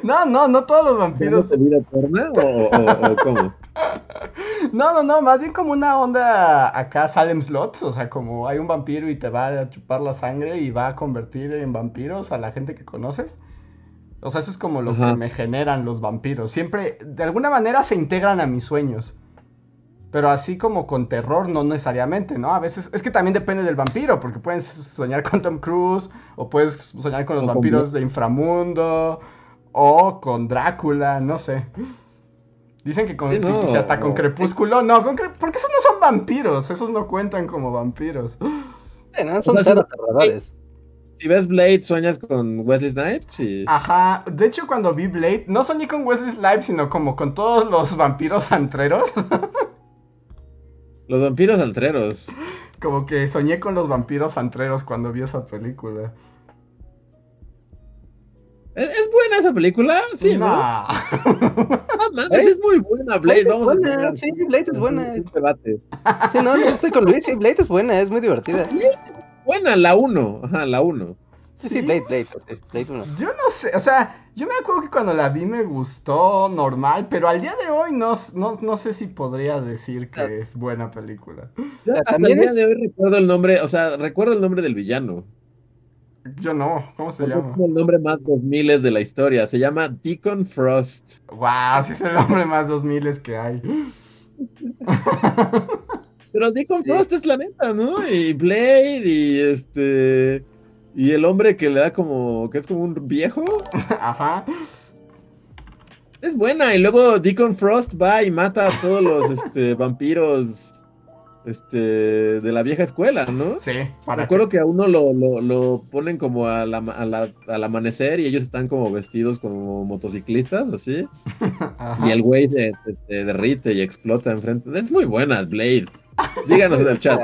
[SPEAKER 2] No, no, no todos los vampiros.
[SPEAKER 3] ¿Tienes vida eterna o, o- o cómo?
[SPEAKER 2] No, no, no, más bien como una onda acá Salem Slots, o sea, como hay un vampiro y te va a chupar la sangre y va a convertir en vampiros a la gente que conoces. O sea, eso es como lo
[SPEAKER 3] Ajá.
[SPEAKER 2] que me generan los vampiros. Siempre, de alguna manera, se integran a mis sueños. Pero así como con terror, no necesariamente, ¿no? A veces, es que también depende del vampiro, porque puedes soñar con Tom Cruise, o puedes soñar con los
[SPEAKER 3] O
[SPEAKER 2] vampiros de inframundo, o con Drácula, no sé. Dicen que con,
[SPEAKER 3] Sí,
[SPEAKER 2] si-
[SPEAKER 3] no,
[SPEAKER 2] si hasta con
[SPEAKER 3] o-
[SPEAKER 2] Crepúsculo, no, con Cre- porque esos no son vampiros, esos no cuentan como vampiros.
[SPEAKER 1] Sí, ¿no? Son
[SPEAKER 3] sea,
[SPEAKER 1] cero
[SPEAKER 3] sí-
[SPEAKER 1] aterradores.
[SPEAKER 3] Si ves Blade, sueñas con Wesley Snipes y...
[SPEAKER 2] Ajá, de hecho cuando vi Blade, no soñé con Wesley Snipes, sino como con todos los vampiros antreros.
[SPEAKER 3] Los vampiros altreros.
[SPEAKER 2] como que soñé con los vampiros antreros cuando vi esa película.
[SPEAKER 3] ¿Es, es buena esa película? Sí, ¿no?
[SPEAKER 2] Nah.
[SPEAKER 3] Ah, mames, es muy buena Blade.
[SPEAKER 1] Blade es
[SPEAKER 3] Vamos a
[SPEAKER 1] buena,
[SPEAKER 3] tener
[SPEAKER 1] sí, Blade es buena.
[SPEAKER 3] un debate.
[SPEAKER 1] Sí, no, no estoy con Luis. Sí, Blade es buena, es muy divertida.
[SPEAKER 3] Buena, la 1. Ajá, la 1.
[SPEAKER 1] Sí,
[SPEAKER 2] ¿Sí?
[SPEAKER 1] Blade, Blade. Blade uno.
[SPEAKER 2] Yo no sé, o sea, yo me acuerdo que cuando la vi me gustó normal, pero al día de hoy no, no, no sé si podría decir que
[SPEAKER 1] Claro.
[SPEAKER 2] es buena película.
[SPEAKER 3] Yo hasta el día
[SPEAKER 1] es-
[SPEAKER 3] de hoy recuerdo el nombre, o sea, recuerdo el nombre del villano.
[SPEAKER 2] Yo no, ¿cómo se
[SPEAKER 3] Porque es
[SPEAKER 2] llama?
[SPEAKER 3] como el nombre más 2000 de la historia. Se llama Deacon Frost.
[SPEAKER 2] Wow, sí es el nombre más 2000 que hay.
[SPEAKER 3] Pero Deacon
[SPEAKER 1] Sí.
[SPEAKER 3] Frost es la neta, ¿no? Y Blade y este... Y el hombre que le da como... que es como un viejo.
[SPEAKER 2] Ajá.
[SPEAKER 3] Es buena. Y luego Deacon Frost va y mata a todos los este, vampiros este, de la vieja escuela, ¿no?
[SPEAKER 2] Sí,
[SPEAKER 3] Me acuerdo que a uno lo, lo, lo ponen como a la- a la- al amanecer y ellos están como vestidos como motociclistas, así.
[SPEAKER 2] Ajá.
[SPEAKER 3] Y el güey se, se- se derrite y explota enfrente. Es muy buena, Blade. Díganos en el chat.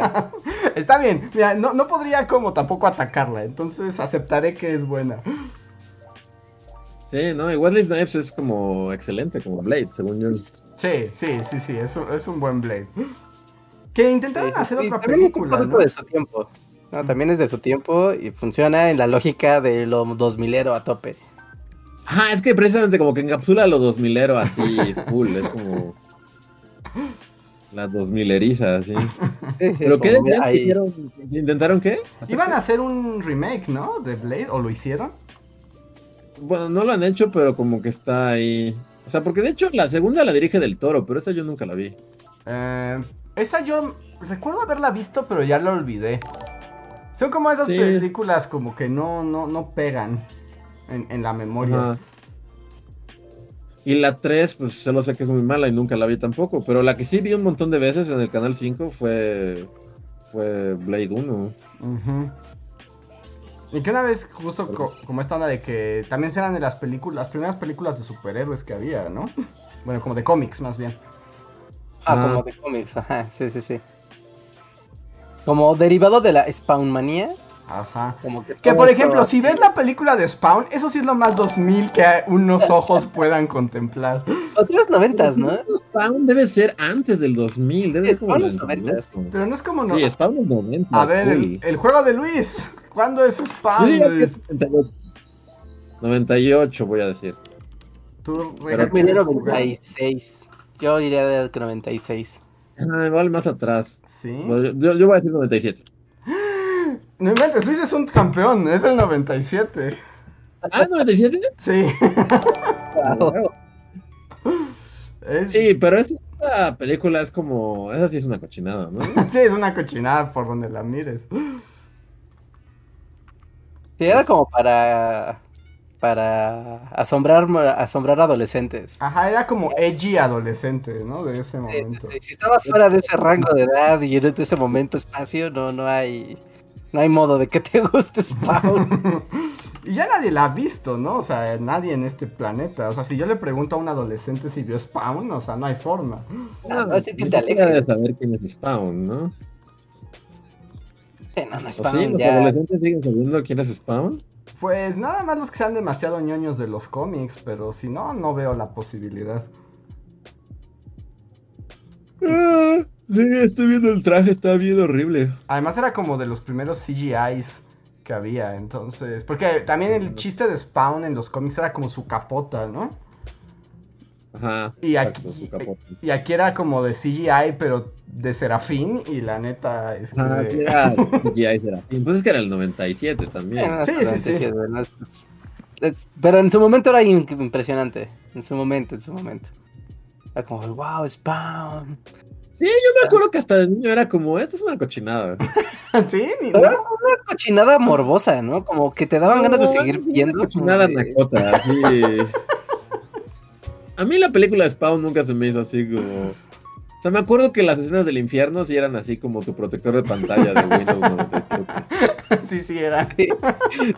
[SPEAKER 2] Está bien, mira, no, no podría como tampoco atacarla, entonces aceptaré que es buena.
[SPEAKER 3] Sí, ¿no? Y Wesley Snipes es como excelente, como Blade, según yo.
[SPEAKER 2] Sí, sí, sí, sí, es un, es un buen Blade. Que intentaron
[SPEAKER 1] Sí,
[SPEAKER 2] hacer
[SPEAKER 1] sí,
[SPEAKER 2] otra
[SPEAKER 1] también es un
[SPEAKER 2] película,
[SPEAKER 1] producto
[SPEAKER 2] ¿no?
[SPEAKER 1] de su tiempo. No, también es de su tiempo y funciona en la lógica de lo 2000ero a tope.
[SPEAKER 3] Ajá, es que precisamente como que encapsula lo 2000ero así, full. Es como. La 2000eriza, así. ¿Pero qué ¿Hicieron- ¿Intentaron qué? ¿Hacer
[SPEAKER 2] Iban
[SPEAKER 3] qué?
[SPEAKER 2] a hacer un remake, ¿no? De Blade, ¿o lo hicieron?
[SPEAKER 3] Bueno, no lo han hecho, pero como que está ahí. O sea, porque de hecho la segunda la dirige del toro, pero esa yo nunca la vi.
[SPEAKER 2] Eh, esa yo recuerdo haberla visto, pero ya la olvidé. Son como esas
[SPEAKER 3] Sí.
[SPEAKER 2] películas como que no, no, no pegan en, en la memoria.
[SPEAKER 3] Ajá. Y la 3, pues solo sé que es muy mala y nunca la vi tampoco. Pero la que sí vi un montón de veces en el canal 5 fue. fue Blade 1.
[SPEAKER 2] Ujú. Y que una vez, justo co- como esta onda de que también eran de las películas, las primeras películas de superhéroes que había, ¿no? Bueno, como de cómics más bien.
[SPEAKER 1] Ah,
[SPEAKER 3] Ah.
[SPEAKER 1] como de cómics, ajá, sí, sí, sí. Como derivado de la Spawn manía,
[SPEAKER 2] Ajá.
[SPEAKER 1] como que...
[SPEAKER 2] Que por ejemplo, si ves la película de Spawn, eso sí es lo más 2000 que unos ojos puedan contemplar.
[SPEAKER 1] Tú eres noventas, ¿no?
[SPEAKER 3] Spawn debe ser antes del 2000. Debe
[SPEAKER 1] Sí,
[SPEAKER 3] ser como del
[SPEAKER 1] noventas.
[SPEAKER 3] 98.
[SPEAKER 2] Pero no es como no.
[SPEAKER 3] Sí, Spawn es 90.
[SPEAKER 2] A ver, el, el juego de Luis. ¿Cuándo es Spawn?
[SPEAKER 3] Que
[SPEAKER 2] Luis?
[SPEAKER 3] es 98. 98 voy a decir.
[SPEAKER 2] Tú
[SPEAKER 3] Pero
[SPEAKER 2] jugar.
[SPEAKER 1] 96. Yo diría de que 96.
[SPEAKER 3] Ah, igual más atrás.
[SPEAKER 2] Sí.
[SPEAKER 3] Yo, yo- yo voy a decir 97.
[SPEAKER 2] No inventes, Luis es un campeón, es el 97.
[SPEAKER 3] Ah, 97.
[SPEAKER 2] Sí.
[SPEAKER 1] Wow.
[SPEAKER 2] Es-
[SPEAKER 3] Sí, pero esa, esa película es como. Esa sí es una cochinada, ¿no?
[SPEAKER 2] Sí, es una cochinada por donde la mires.
[SPEAKER 1] Sí, era como para... Para asombrar, asombrar adolescentes.
[SPEAKER 2] Ajá, era como edgy adolescente, ¿no? De ese momento.
[SPEAKER 1] sí, Si estabas fuera de ese rango de edad y en ese momento espacio, no, no hay... No hay modo de que te guste Spawn.
[SPEAKER 2] y ya nadie la ha visto, ¿no? O sea, nadie en este planeta. O sea, si yo le pregunto a un adolescente si vio Spawn, o sea, no hay forma.
[SPEAKER 1] No, así que te alejes.
[SPEAKER 3] de saber quién es Spawn, ¿no?
[SPEAKER 1] Sí, no, no,
[SPEAKER 3] ¿O
[SPEAKER 1] Spawn
[SPEAKER 3] sí? ¿Los
[SPEAKER 1] ya...
[SPEAKER 3] adolescentes siguen sabiendo quién es Spawn?
[SPEAKER 2] Pues nada más los que sean demasiado ñoños de los cómics, pero si no, no veo la posibilidad.
[SPEAKER 3] Ah, sí, estoy viendo el traje, está bien horrible.
[SPEAKER 2] Además era como de los primeros CGIs que había, entonces... Porque también el chiste de Spawn en los cómics era como su capota, ¿no?
[SPEAKER 3] Ajá.
[SPEAKER 2] Y
[SPEAKER 3] exacto,
[SPEAKER 2] aquí,
[SPEAKER 3] su capote.
[SPEAKER 2] y aquí era como de CGI, pero de Serafín, y la neta es que...
[SPEAKER 3] Aquí era CGI Serafín. Pues es que era el 97 también.
[SPEAKER 1] Ah,
[SPEAKER 2] Sí, sí, sí.
[SPEAKER 1] es- pero en su momento era impresionante. En su momento, en su momento. Era como, wow, Spawn.
[SPEAKER 3] Sí, yo me acuerdo que hasta de niño era como, esto es una cochinada.
[SPEAKER 2] sí, ni- ¿no?
[SPEAKER 1] una cochinada morbosa, ¿no? Como que te daban ganas de seguir
[SPEAKER 3] es una
[SPEAKER 1] viendo.
[SPEAKER 3] cochinada
[SPEAKER 1] de-
[SPEAKER 3] nacota, así. A mí la película de Spawn nunca se me hizo así como... O sea, me acuerdo que las escenas del infierno sí eran así como tu protector de pantalla de Windows 97.
[SPEAKER 2] sí, sí, era.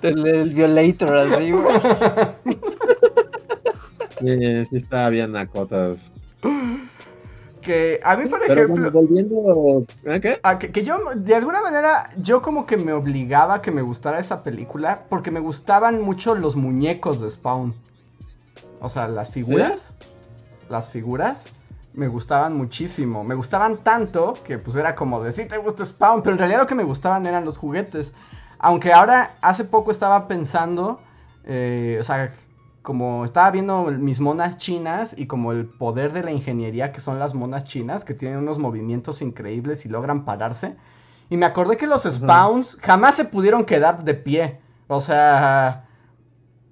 [SPEAKER 1] El, el Violator, así, güey.
[SPEAKER 3] Sí, sí estaba bien nacota.
[SPEAKER 2] Que a mí, por
[SPEAKER 3] Pero
[SPEAKER 2] ejemplo...
[SPEAKER 3] bueno, volviendo... ¿Ah, qué?
[SPEAKER 2] Ah, que, que yo, de alguna manera, yo como que me obligaba a que me gustara esa película porque me gustaban mucho los muñecos de Spawn. O sea, las figuras. Las figuras me gustaban muchísimo. Me gustaban tanto que pues era como de, sí, te gusta Spawn, pero en realidad lo que me gustaban eran los juguetes. Aunque ahora, hace poco estaba pensando, eh, o sea, como estaba viendo mis monas chinas y como el poder de la ingeniería que son las monas chinas, que tienen unos movimientos increíbles y logran pararse. Y me acordé que los spawns jamás se pudieron quedar de pie. O sea,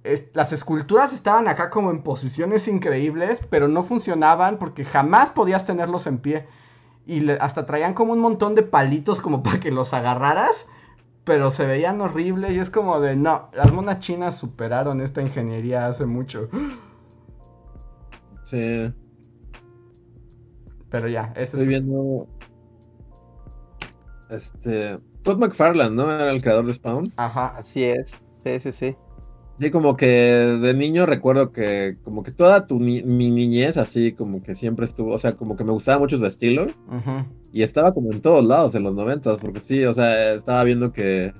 [SPEAKER 2] es- las esculturas estaban acá como en posiciones increíbles, pero no funcionaban porque jamás podías tenerlos en pie. Y le- hasta traían como un montón de palitos como para que los agarraras. Pero se veían horribles y es como de, no, las monas chinas superaron esta ingeniería hace mucho.
[SPEAKER 3] Sí,
[SPEAKER 2] Pero ya,
[SPEAKER 3] estoy
[SPEAKER 2] es...
[SPEAKER 3] viendo... Este... Todd McFarlane, ¿no? Era el creador de Spawn.
[SPEAKER 2] Ajá.
[SPEAKER 1] Así es. Sí, sí, sí.
[SPEAKER 3] Sí, como que de niño recuerdo que como que toda tu ni- mi niñez así como que siempre estuvo, o sea, como que me gustaba mucho su estilo y estaba como en todos lados en los noventas, porque sí, o sea, estaba viendo que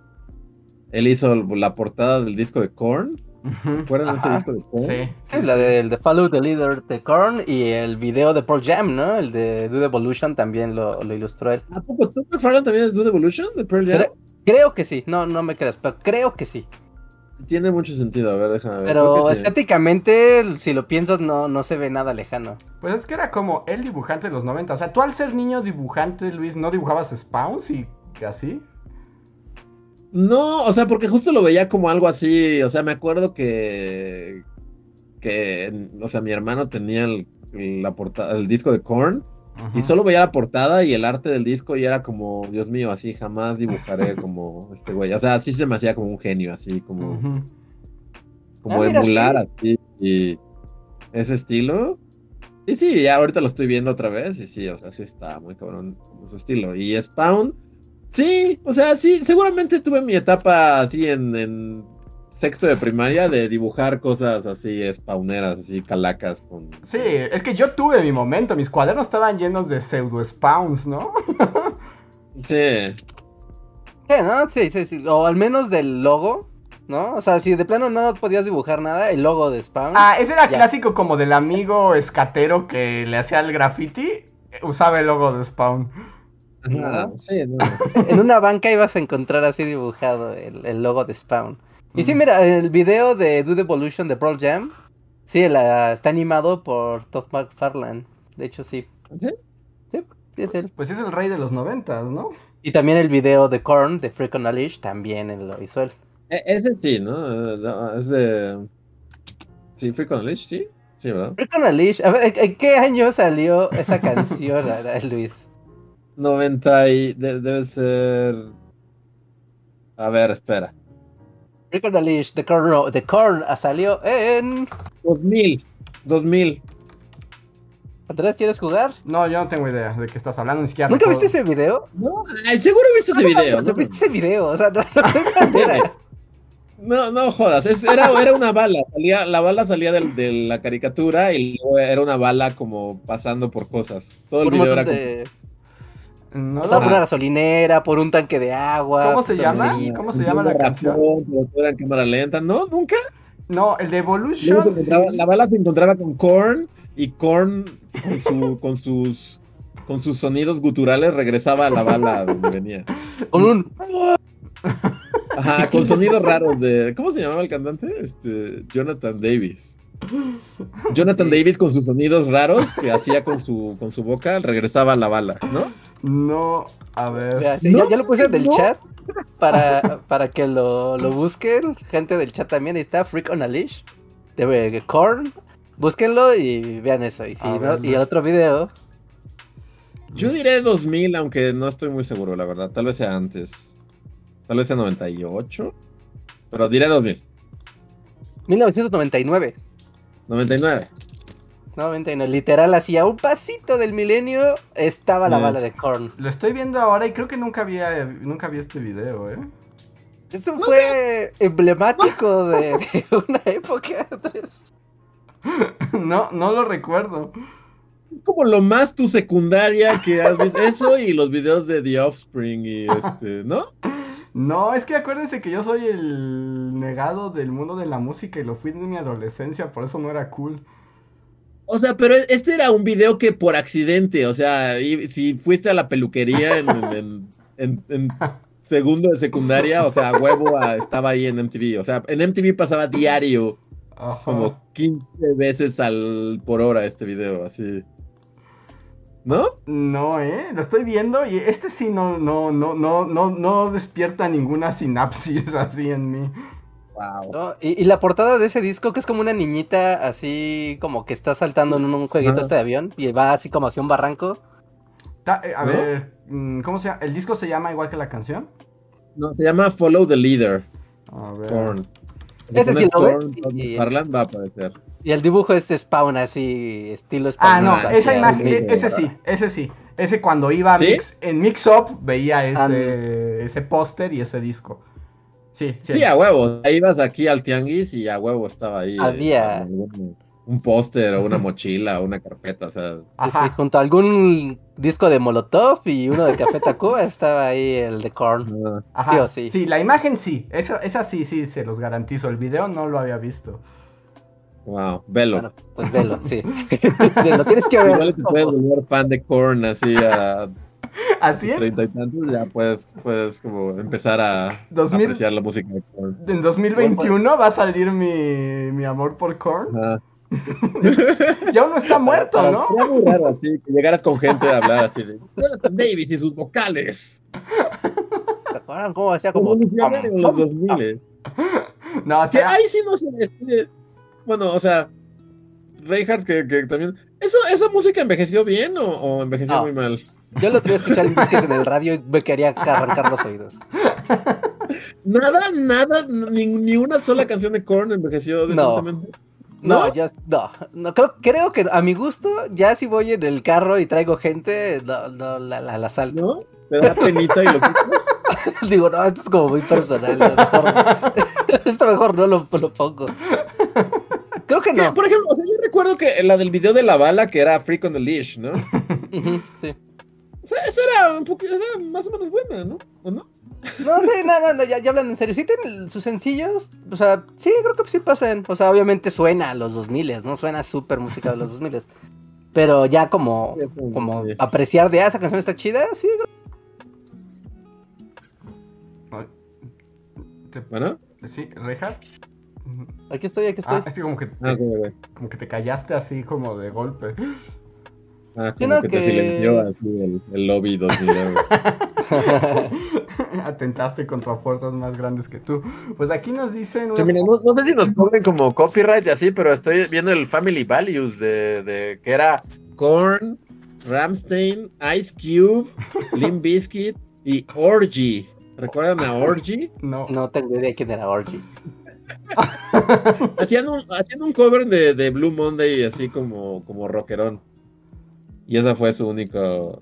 [SPEAKER 3] él hizo la portada del disco de Korn,
[SPEAKER 2] Ujú.
[SPEAKER 3] ¿recuerdan ese disco de Korn?
[SPEAKER 2] Sí.
[SPEAKER 1] Es la del de Follow the Leader de Korn y el video de Pearl Jam, ¿no? El de Dude Evolution también lo, lo ilustró él.
[SPEAKER 3] ¿A poco Todd McFarlane también es Dude Evolution de Pearl Jam?
[SPEAKER 1] Creo, creo que sí, no, no me creas, pero creo que sí.
[SPEAKER 3] Tiene mucho sentido, a ver, déjame ver.
[SPEAKER 1] Pero
[SPEAKER 3] que sí.
[SPEAKER 1] estéticamente, si lo piensas, no, no se ve nada lejano.
[SPEAKER 2] Pues es que era como el dibujante de los 90. O sea, tú al ser niño dibujante, Luis, ¿no dibujabas spawns y así?
[SPEAKER 3] No, o sea, porque justo lo veía como algo así, o sea, me acuerdo que, que, o sea, mi hermano tenía el, la portada, el disco de Korn y solo veía la portada y el arte del disco y era como, Dios mío, así jamás dibujaré como este güey, o sea, así se me hacía como un genio, así como, como
[SPEAKER 1] Ah, mira,
[SPEAKER 3] emular
[SPEAKER 1] sí.
[SPEAKER 3] así y, ese estilo. Y sí, ya ahorita lo estoy viendo otra vez. Y sí, o sea, sí está muy cabrón su estilo. Y Spawn, sí, o sea, sí, seguramente tuve mi etapa así en, en sexto de primaria de dibujar cosas así spawneras, así calacas con.
[SPEAKER 2] Sí, es que yo tuve mi momento. Mis cuadernos estaban llenos de pseudo spawns, ¿no?
[SPEAKER 3] Sí.
[SPEAKER 1] ¿Qué, no? Sí, sí, sí. O al menos del logo, ¿no? O sea, si de plano no podías dibujar nada, el logo de Spawn.
[SPEAKER 2] Ah, ese era
[SPEAKER 1] Ya.
[SPEAKER 2] clásico como del amigo escatero que le hacía el graffiti. Usaba el logo de Spawn.
[SPEAKER 3] Ajá, sí, no.
[SPEAKER 1] En una banca ibas a encontrar así dibujado el, el logo de Spawn. Y sí,
[SPEAKER 2] Mm.
[SPEAKER 1] mira, el video de Dude Evolution de Pearl Jam, sí, la- está animado por Todd McFarlane. De hecho, sí.
[SPEAKER 3] ¿Sí?
[SPEAKER 1] Sí, sí es él.
[SPEAKER 2] Pues es el rey de los noventas, ¿no?
[SPEAKER 1] Y también el video de Korn, de Freak on a Leash, también lo hizo él.
[SPEAKER 3] E- ese sí, ¿no? No, Es de. Sí, Freak on a Leash, sí. Sí, ¿verdad?
[SPEAKER 1] Freak on a Leash, a ver, ¿en- ¿en qué año salió esa canción, Luis?
[SPEAKER 3] 90 y. de- debe ser. A ver, espera.
[SPEAKER 1] Freak on a Leash, The Korn, no, The Korn ah, salió en...
[SPEAKER 3] 2000. 2000.
[SPEAKER 1] Andrés, ¿quieres jugar?
[SPEAKER 2] No, yo no tengo idea de qué estás hablando, ni siquiera.
[SPEAKER 1] ¿Nunca
[SPEAKER 2] recuerdo.
[SPEAKER 1] viste ese video?
[SPEAKER 3] No, ay, seguro viste ese video,
[SPEAKER 1] ¿No
[SPEAKER 3] ¿no?
[SPEAKER 1] viste ese video? O sea, no, no.
[SPEAKER 3] No, no jodas, es- era, era una bala, salía, la bala salía del- de, la caricatura y luego era una bala como pasando por cosas. Todo el
[SPEAKER 1] Por
[SPEAKER 3] video era como-.
[SPEAKER 2] No
[SPEAKER 1] por una gasolinera, por un tanque de agua.
[SPEAKER 2] ¿Cómo se llama?
[SPEAKER 1] seguía.
[SPEAKER 2] ¿Cómo se llama la canción?
[SPEAKER 3] en cámara lenta. No, nunca.
[SPEAKER 2] No, el de Evolution. sí.
[SPEAKER 3] La bala se encontraba con Korn y Korn con, su, con sus con sus sonidos guturales regresaba a la bala donde venía.
[SPEAKER 1] Con un...
[SPEAKER 3] Ajá, con sonidos raros de. ¿Cómo se llamaba el cantante? Este. Jonathan Davis. Jonathan
[SPEAKER 1] Sí.
[SPEAKER 3] Davis con sus sonidos raros que hacía con su, con su boca, regresaba a la bala, ¿no?
[SPEAKER 2] No, a ver.
[SPEAKER 1] Ya, sí,
[SPEAKER 3] No,
[SPEAKER 1] ya, ya lo puse en el
[SPEAKER 3] no.
[SPEAKER 1] chat para, para que lo, lo busquen. Gente del chat también. Ahí está Freak on a Leash de Korn. Búsquenlo y vean eso. Y, si no- y el otro video.
[SPEAKER 3] Yo diré 2000, aunque no estoy muy seguro, la verdad. Tal vez sea antes. Tal vez sea 98. Pero diré 2000.
[SPEAKER 1] 1999.
[SPEAKER 3] 99.
[SPEAKER 1] 99. Literal, así a un pasito del milenio estaba la
[SPEAKER 3] Mm.
[SPEAKER 1] bala de Korn.
[SPEAKER 2] Lo estoy viendo ahora y creo que nunca había, nunca vi este video, ¿eh?
[SPEAKER 1] Eso fue emblemático de, de una época. Andrés.
[SPEAKER 2] No, no lo recuerdo.
[SPEAKER 3] Es como lo más tu secundaria que has visto. Eso y los videos de The Offspring y este, ¿no?
[SPEAKER 2] No, es que acuérdense que yo soy el negado del mundo de la música y lo fui en mi adolescencia, por eso no era cool.
[SPEAKER 3] O sea, pero este era un video que por accidente, o sea, y- si fuiste a la peluquería en, en- en- en segundo de secundaria, o sea, huevo ah, estaba ahí en MTV. O sea, en MTV pasaba diario
[SPEAKER 2] Ajá.
[SPEAKER 3] como 15 veces al por hora este video, así. ¿No?
[SPEAKER 2] No, ¿eh? Lo estoy viendo y este sí no, no, no, no, no, no despierta ninguna sinapsis así en mí.
[SPEAKER 3] Wow.
[SPEAKER 1] ¿no? Y, y la portada de ese disco, que es como una niñita así como que está saltando en un, un jueguito este de avión y va así como hacia un barranco.
[SPEAKER 2] Ta- eh, a
[SPEAKER 3] ¿No?
[SPEAKER 2] ver, mm, ¿cómo se llama? ¿El disco se llama igual que la canción?
[SPEAKER 3] No, se llama Follow the Leader,
[SPEAKER 2] A ver.
[SPEAKER 3] Korn.
[SPEAKER 1] Ese sí lo ves, y-
[SPEAKER 3] va a aparecer.
[SPEAKER 1] Y el dibujo es Spawn así, estilo Spawn.
[SPEAKER 2] Ah, no, esa imagen,
[SPEAKER 3] el
[SPEAKER 2] e- ese sí, ese sí. Ese cuando iba a
[SPEAKER 3] ¿Sí?
[SPEAKER 2] mix, en Mix Up veía ese,
[SPEAKER 1] Ah,
[SPEAKER 2] ese póster y ese disco. Sí, sí.
[SPEAKER 3] Sí, a huevo. Ahí ibas aquí al tianguis y a huevo estaba ahí. eh,
[SPEAKER 1] Había.
[SPEAKER 3] algún- un póster o una mochila o una carpeta, o sea.
[SPEAKER 1] Sí,
[SPEAKER 2] Ajá.
[SPEAKER 1] sí, junto a algún disco de Molotov y uno de Café Tacuba estaba ahí el de Korn.
[SPEAKER 3] ah,
[SPEAKER 2] Ajá.
[SPEAKER 1] sí o sí.
[SPEAKER 2] Sí, la imagen sí. Esa, esa sí, sí, se los garantizo. El video no lo había visto.
[SPEAKER 3] wow, velo.
[SPEAKER 1] Bueno, pues velo, sí. Sí, lo tienes que ver.
[SPEAKER 3] Igual te puedes volver fan de Korn así a
[SPEAKER 2] Así es.
[SPEAKER 3] treinta y tantos, ya puedes, puedes como empezar a
[SPEAKER 2] 2000.
[SPEAKER 3] apreciar la música de Korn.
[SPEAKER 2] En 2021 va a salir mi, mi amor por Korn.
[SPEAKER 3] Ajá.
[SPEAKER 2] Ya uno está muerto,
[SPEAKER 1] para-
[SPEAKER 2] ¿no?
[SPEAKER 3] Sería muy raro así, que llegaras con gente a hablar así de Jonathan Davis y sus vocales.
[SPEAKER 1] ¿Te acuerdan cómo hacía
[SPEAKER 3] Como en los 2000.
[SPEAKER 2] No,
[SPEAKER 3] Que
[SPEAKER 2] está-
[SPEAKER 3] ahí sí no se decide. Bueno, o sea, Reinhardt que, que también. ¿Eso, ¿Esa música envejeció bien o, o envejeció
[SPEAKER 1] No.
[SPEAKER 3] muy mal?
[SPEAKER 1] Yo lo el Biscuit en el radio y me quería arrancar los oídos.
[SPEAKER 3] Nada, nada, ni, ni una sola canción de Korn envejeció decentemente.
[SPEAKER 1] No,
[SPEAKER 3] ¿No?
[SPEAKER 1] ya, no, no creo, creo que a mi gusto, ya si voy en el carro y traigo gente, no, no, la, la, la salto.
[SPEAKER 3] ¿No? ¿Te da penita y lo quitas?
[SPEAKER 1] Digo, no, esto es como muy personal. a lo Mejor, esto mejor no lo, lo pongo. Creo que no.
[SPEAKER 3] Por ejemplo, o sea, yo recuerdo que la del video de la bala, que era Freak on the Leash, ¿no?
[SPEAKER 1] Sí.
[SPEAKER 3] O sea, esa era un poquito, esa era más o menos buena, ¿no? ¿O no?
[SPEAKER 1] No, sí, no, no, no, ya, ya hablan en serio. Sí tienen sus sencillos, o sea, sí, creo que sí pasan. O sea, obviamente suena a los 2000, ¿no? Suena súper música de los 2000. Pero ya como, como apreciar de, ah, esa canción está chida, sí.
[SPEAKER 2] Ay, te-
[SPEAKER 3] Bueno,
[SPEAKER 2] Sí, Reja.
[SPEAKER 1] Aquí estoy, aquí estoy.
[SPEAKER 2] Ah, es que como que,
[SPEAKER 3] ah,
[SPEAKER 2] te,
[SPEAKER 3] como, que-
[SPEAKER 2] como que te callaste así como de golpe.
[SPEAKER 3] Ah, como que
[SPEAKER 1] que-
[SPEAKER 3] te silenció así el, el lobby 2000.
[SPEAKER 2] Atentaste contra fuerzas más grandes que tú. Pues aquí nos dicen.
[SPEAKER 3] Sí,
[SPEAKER 2] unas-
[SPEAKER 3] mira, no, no sé si nos cobren como copyright y así, pero estoy viendo el Family Values de, de que era Korn, Ramstein, Ice Cube, Limp Bizkit y Orgy. ¿Recuerdan a Orgy?
[SPEAKER 2] No.
[SPEAKER 1] no tengo idea quién era Orgy.
[SPEAKER 3] Hacían un, hacían un cover de, de Blue Monday así como, como rockerón. Y esa fue su única,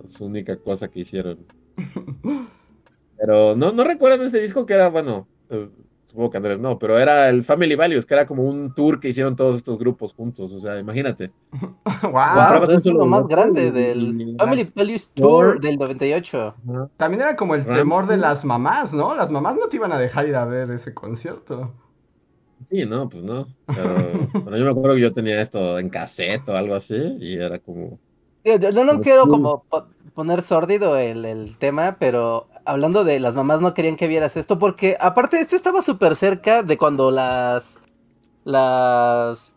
[SPEAKER 3] su única cosa que hicieron. Pero no, no recuerdan ese disco que era, bueno, eh, supongo que Andrés no, pero era el Family Values, que era como un tour que hicieron todos estos grupos juntos. O sea, imagínate.
[SPEAKER 2] Wow.
[SPEAKER 1] Es lo más grande
[SPEAKER 3] y-
[SPEAKER 1] del
[SPEAKER 3] y-
[SPEAKER 1] Family Values
[SPEAKER 3] Tour.
[SPEAKER 1] Del 98.
[SPEAKER 3] Ajá.
[SPEAKER 2] También era como el
[SPEAKER 3] Ram-
[SPEAKER 2] temor de las mamás, ¿no? Las mamás no te iban a dejar ir a ver ese concierto.
[SPEAKER 3] Sí, no, pues no. Pero, bueno, yo me acuerdo que yo tenía esto en cassette o algo así, y era como.
[SPEAKER 1] Yo, yo no
[SPEAKER 3] Pero
[SPEAKER 1] quiero como po- poner sórdido el, el tema, pero hablando de las mamás no querían que vieras esto, porque aparte esto estaba súper cerca de cuando las las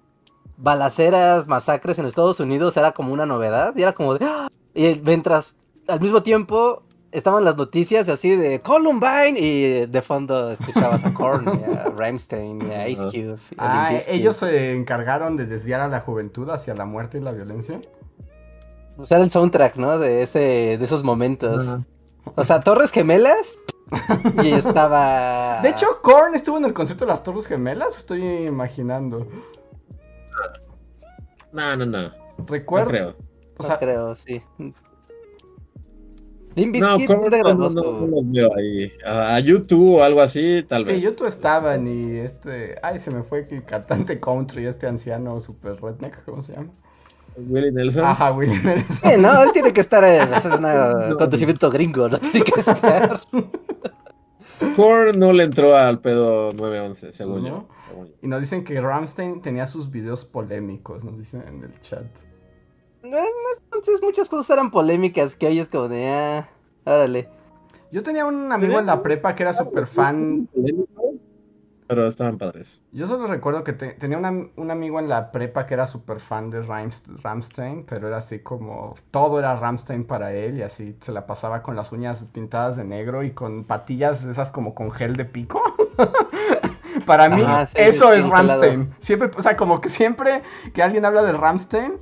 [SPEAKER 1] balaceras, masacres en Estados Unidos era como una novedad, y era como de ¡ah! y mientras al mismo tiempo estaban las noticias así de Columbine y de fondo escuchabas a Korn, y a Rammstein, y a Ice. Cube. y a
[SPEAKER 2] Ah, ellos se encargaron de desviar a la juventud hacia la muerte y la violencia.
[SPEAKER 1] O sea, era el soundtrack, ¿no? De ese, de esos momentos.
[SPEAKER 3] Ajá.
[SPEAKER 1] O sea, Torres Gemelas. y estaba.
[SPEAKER 2] De hecho, Korn estuvo en el concierto de las Torres Gemelas, ¿o estoy imaginando.
[SPEAKER 3] No, no, no. No
[SPEAKER 2] Recuerdo.
[SPEAKER 3] creo.
[SPEAKER 2] O
[SPEAKER 1] no
[SPEAKER 2] sea,
[SPEAKER 1] creo, sí.
[SPEAKER 3] No, ¿cómo
[SPEAKER 1] no
[SPEAKER 3] no, no, no,
[SPEAKER 1] su-
[SPEAKER 3] no los veo ahí. A, a YouTube o algo así, tal
[SPEAKER 2] sí,
[SPEAKER 3] vez.
[SPEAKER 2] YouTube estaban y este. Ay, se me fue que el cantante country, este anciano super redneck, ¿cómo se llama?
[SPEAKER 3] Willie Nelson.
[SPEAKER 2] Ajá, Willie Nelson.
[SPEAKER 1] Sí, no, él tiene que estar en un
[SPEAKER 3] No.
[SPEAKER 1] acontecimiento gringo, no tiene que estar.
[SPEAKER 3] Korn no le entró al pedo 911, según
[SPEAKER 2] ¿No?
[SPEAKER 3] yo. según yo.
[SPEAKER 2] Y nos dicen que Ramstein tenía sus videos polémicos, nos dicen en el chat.
[SPEAKER 1] No, no, entonces muchas cosas eran polémicas que hoy es como de ah, órale.
[SPEAKER 2] Yo tenía un amigo en la prepa que era súper fan.
[SPEAKER 3] Pero estaban padres.
[SPEAKER 2] Yo solo recuerdo que te- tenía una- un amigo en la prepa que era súper fan de Ramst- Ramstein, pero era así como todo era Ramstein para él y así se la pasaba con las uñas pintadas de negro y con patillas esas como con gel de pico. para mí
[SPEAKER 1] Ajá, sí,
[SPEAKER 2] eso es. Ramstein. Siempre, o sea, como que siempre que alguien habla de Ramstein,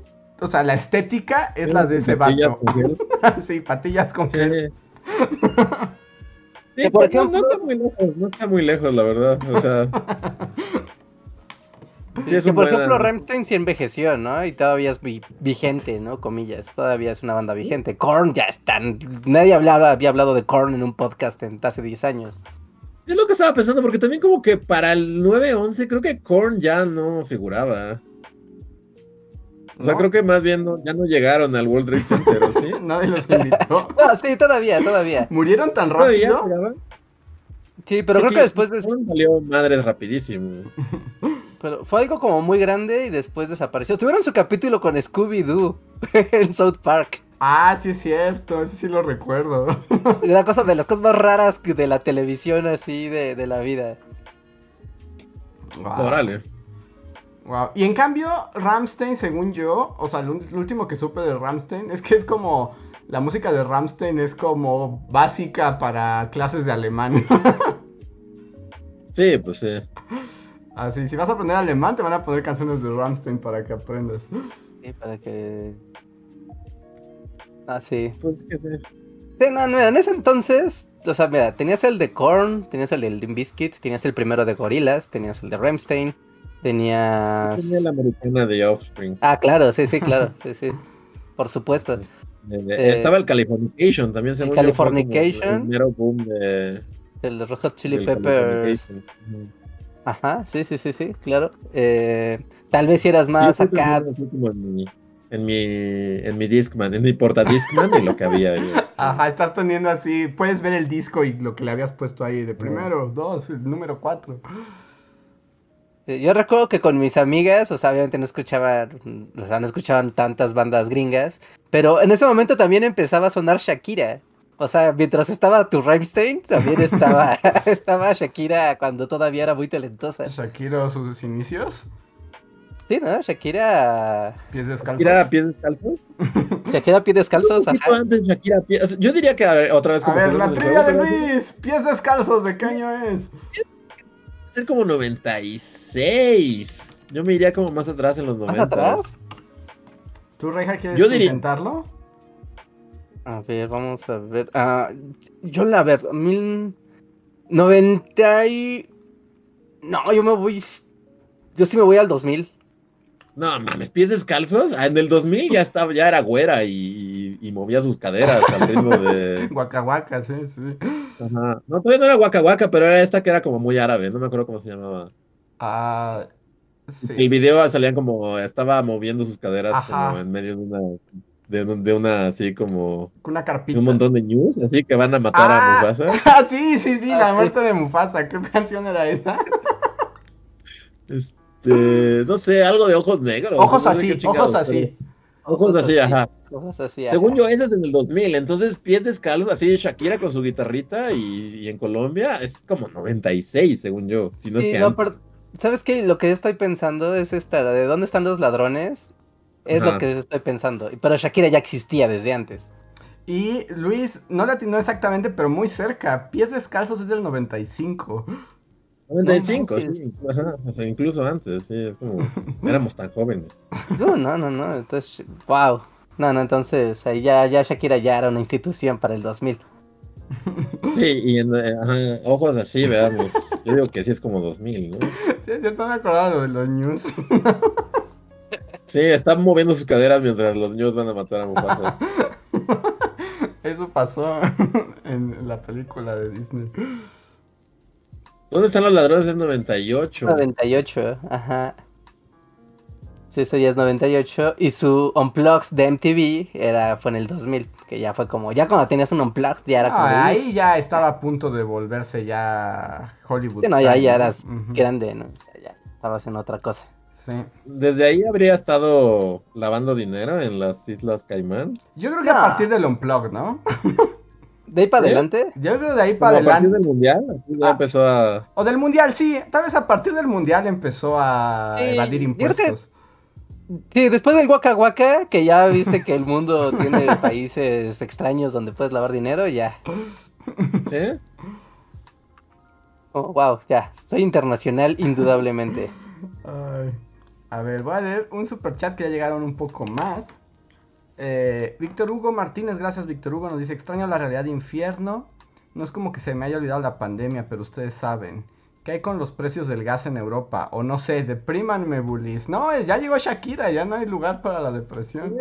[SPEAKER 2] o sea, la estética es la de ese vato.
[SPEAKER 3] con gel.
[SPEAKER 2] sí, patillas con
[SPEAKER 3] Sí.
[SPEAKER 2] gel.
[SPEAKER 3] Sí,
[SPEAKER 1] por
[SPEAKER 3] pero no, no está muy lejos, no está muy lejos, la verdad. O sea. Sí, es
[SPEAKER 1] Que
[SPEAKER 3] un
[SPEAKER 1] por ejemplo Rammstein sí envejeció, ¿no? Y todavía es vi- vigente, ¿no? Comillas. Todavía es una banda vigente. Korn ya están. Nadie hablaba, había hablado de Korn en un podcast en, hace 10 años.
[SPEAKER 3] Es lo que estaba pensando, porque también como que para el 9-11 creo que Korn ya no figuraba. O sea,
[SPEAKER 2] ¿No?
[SPEAKER 3] creo que más bien no- ya no llegaron al World Trade Center, ¿o ¿sí?
[SPEAKER 2] Nadie los invitó.
[SPEAKER 1] No, sí, todavía, todavía.
[SPEAKER 2] ¿Murieron tan
[SPEAKER 3] ¿Todavía
[SPEAKER 2] rápido?
[SPEAKER 1] Sí, pero creo
[SPEAKER 3] Sí,
[SPEAKER 1] que después de-
[SPEAKER 3] valió madres rapidísimo.
[SPEAKER 1] pero fue algo como muy grande y después desapareció. Tuvieron su capítulo con Scooby-Doo en South Park.
[SPEAKER 2] Ah, sí es cierto, eso sí lo recuerdo.
[SPEAKER 1] Una cosa de las cosas más raras de la televisión así de, de la vida.
[SPEAKER 3] Órale.
[SPEAKER 2] Wow. Y en cambio, Ramstein, según yo, o sea, lo, lo último que supe de Ramstein es que es como. La música de Ramstein es como básica para clases de alemán.
[SPEAKER 3] Sí, pues sí.
[SPEAKER 2] Así, si vas a aprender alemán, te van a poner canciones de Ramstein para que aprendas.
[SPEAKER 1] Sí, para que. Ah, sí.
[SPEAKER 3] Pues que sí.
[SPEAKER 1] Sí, no, mira, en ese entonces, o sea, mira, tenías el de Korn, tenías el de Limp Bizkit, tenías el primero de Gorillaz, tenías el de Rammstein, Tenías.
[SPEAKER 3] Tenía la americana de Offspring.
[SPEAKER 1] Ah, claro, sí, sí, claro, sí, sí. Por supuesto.
[SPEAKER 3] Eh, Estaba el Californication también.
[SPEAKER 1] El Californication.
[SPEAKER 3] el primero boom de.
[SPEAKER 1] El Red Hot Chili Peppers. Ajá, sí, sí, sí, sí, claro. Eh, tal vez si eras más acá.
[SPEAKER 3] En mi, en mi, en mi Discman, en mi porta Discman y lo que había ahí.
[SPEAKER 2] Ajá, estás teniendo así, puedes ver el disco y lo que le habías puesto ahí de primero, dos, el número cuatro.
[SPEAKER 1] Yo recuerdo que con mis amigas, o sea, obviamente no escuchaban, o sea, no escuchaban tantas bandas gringas, pero en ese momento también empezaba a sonar Shakira. O sea, mientras estaba tu Rammstein, también estaba, estaba Shakira cuando todavía era muy talentosa.
[SPEAKER 2] ¿Shakira sus inicios?
[SPEAKER 1] Sí, ¿no? Shakira.
[SPEAKER 2] ¿Pies descalzos?
[SPEAKER 3] ¿Shakira pies descalzos?
[SPEAKER 1] Shakira pies descalzos,
[SPEAKER 3] ajá. Antes Shakira pies... Yo diría que, a ver, otra vez.
[SPEAKER 2] A ver, la trivia de Luis, pies descalzos, ¿de qué año es?
[SPEAKER 3] Ser como 96. Yo me iría como más atrás en los 90. atrás?
[SPEAKER 2] ¿Tú, Reija, quieres Yo diría... intentarlo?
[SPEAKER 1] A ver, vamos a ver. Uh, yo la ver, mil... 90 y... No, yo me voy... Yo sí me voy al 2000.
[SPEAKER 3] No mames, pies descalzos. Ah, en el 2000 ya estaba, ya era güera y, y, movía sus caderas al ritmo de.
[SPEAKER 2] Guacahuaca, sí, sí.
[SPEAKER 3] Ajá. No, todavía no era guacahuaca, pero era esta que era como muy árabe, no me acuerdo cómo se llamaba.
[SPEAKER 2] Ah. Sí.
[SPEAKER 3] El video salían como, estaba moviendo sus caderas como en medio de una de, de, una así como
[SPEAKER 2] una carpita.
[SPEAKER 3] un montón de news así que van a matar a
[SPEAKER 2] ah,
[SPEAKER 3] Mufasa.
[SPEAKER 2] Ah, sí, sí, sí, la muerte de Mufasa. ¿Qué canción era esa?
[SPEAKER 3] Este, no sé, algo de ojos negros.
[SPEAKER 2] Ojos así, ojos así.
[SPEAKER 3] Ojos así, ajá.
[SPEAKER 1] Ojos así,
[SPEAKER 3] Según yo, ese es en el 2000. Entonces, pies descalzos, así Shakira con su guitarrita y, en Colombia es como 96, según yo. Si no es que
[SPEAKER 1] ¿Sabes qué? Lo que yo estoy pensando es esta, de dónde están los ladrones. Es lo que yo estoy pensando. Pero Shakira ya existía desde antes.
[SPEAKER 2] Y Luis, no la atinó exactamente, pero muy cerca. Pies descalzos es del 95.
[SPEAKER 3] 95, sí, ajá, o sea, incluso antes, sí, es como, éramos tan jóvenes.
[SPEAKER 1] No, no, no, no, entonces, wow. No, no, entonces, ahí ya, ya Shakira ya era una institución para el 2000.
[SPEAKER 3] Sí, y en, eh, ajá, ojos así, veamos, yo digo que sí es como 2000, ¿no?
[SPEAKER 2] Sí, ya están acordados de los news.
[SPEAKER 3] Sí, están moviendo sus caderas mientras los news van a matar a Mufasa.
[SPEAKER 2] Eso pasó en la película de Disney.
[SPEAKER 3] ¿Dónde están los ladrones? Es 98.
[SPEAKER 1] 98, ajá. Sí, eso ya es 98. Y su Unplugged de MTV era, fue en el 2000, que ya fue como, ya cuando tenías un Unplugged ya era como...
[SPEAKER 2] ahí ya estaba a punto de volverse ya Hollywood.
[SPEAKER 1] Sí, no, ya, ya eras grande, ¿no? O sea, ya estabas en otra cosa.
[SPEAKER 2] Sí.
[SPEAKER 3] ¿Desde ahí habría estado lavando dinero en las Islas Caimán?
[SPEAKER 2] Yo creo que a partir del Unplugged, ¿no?
[SPEAKER 1] ¿De ahí para adelante?
[SPEAKER 2] Yo creo de ahí para adelante.
[SPEAKER 3] ¿A partir del mundial? Así ya ah. empezó a.
[SPEAKER 2] O del mundial, sí. Tal vez a partir del mundial empezó a evadir impuestos.
[SPEAKER 1] Sí, después del Waka Waka, que ya viste que el mundo tiene países extraños donde puedes lavar dinero, ya.
[SPEAKER 3] ¿Sí?
[SPEAKER 1] Oh, wow, ya. Soy internacional, indudablemente.
[SPEAKER 2] Ay. A ver, voy a leer un super chat que ya llegaron un poco más. Eh, Víctor Hugo Martínez, gracias Víctor Hugo, nos dice, extraño la realidad de infierno. No es como que se me haya olvidado la pandemia, pero ustedes saben. ¿Qué hay con los precios del gas en Europa? O no sé, deprímanme, bullies. No, ya llegó Shakira, ya no hay lugar para la depresión.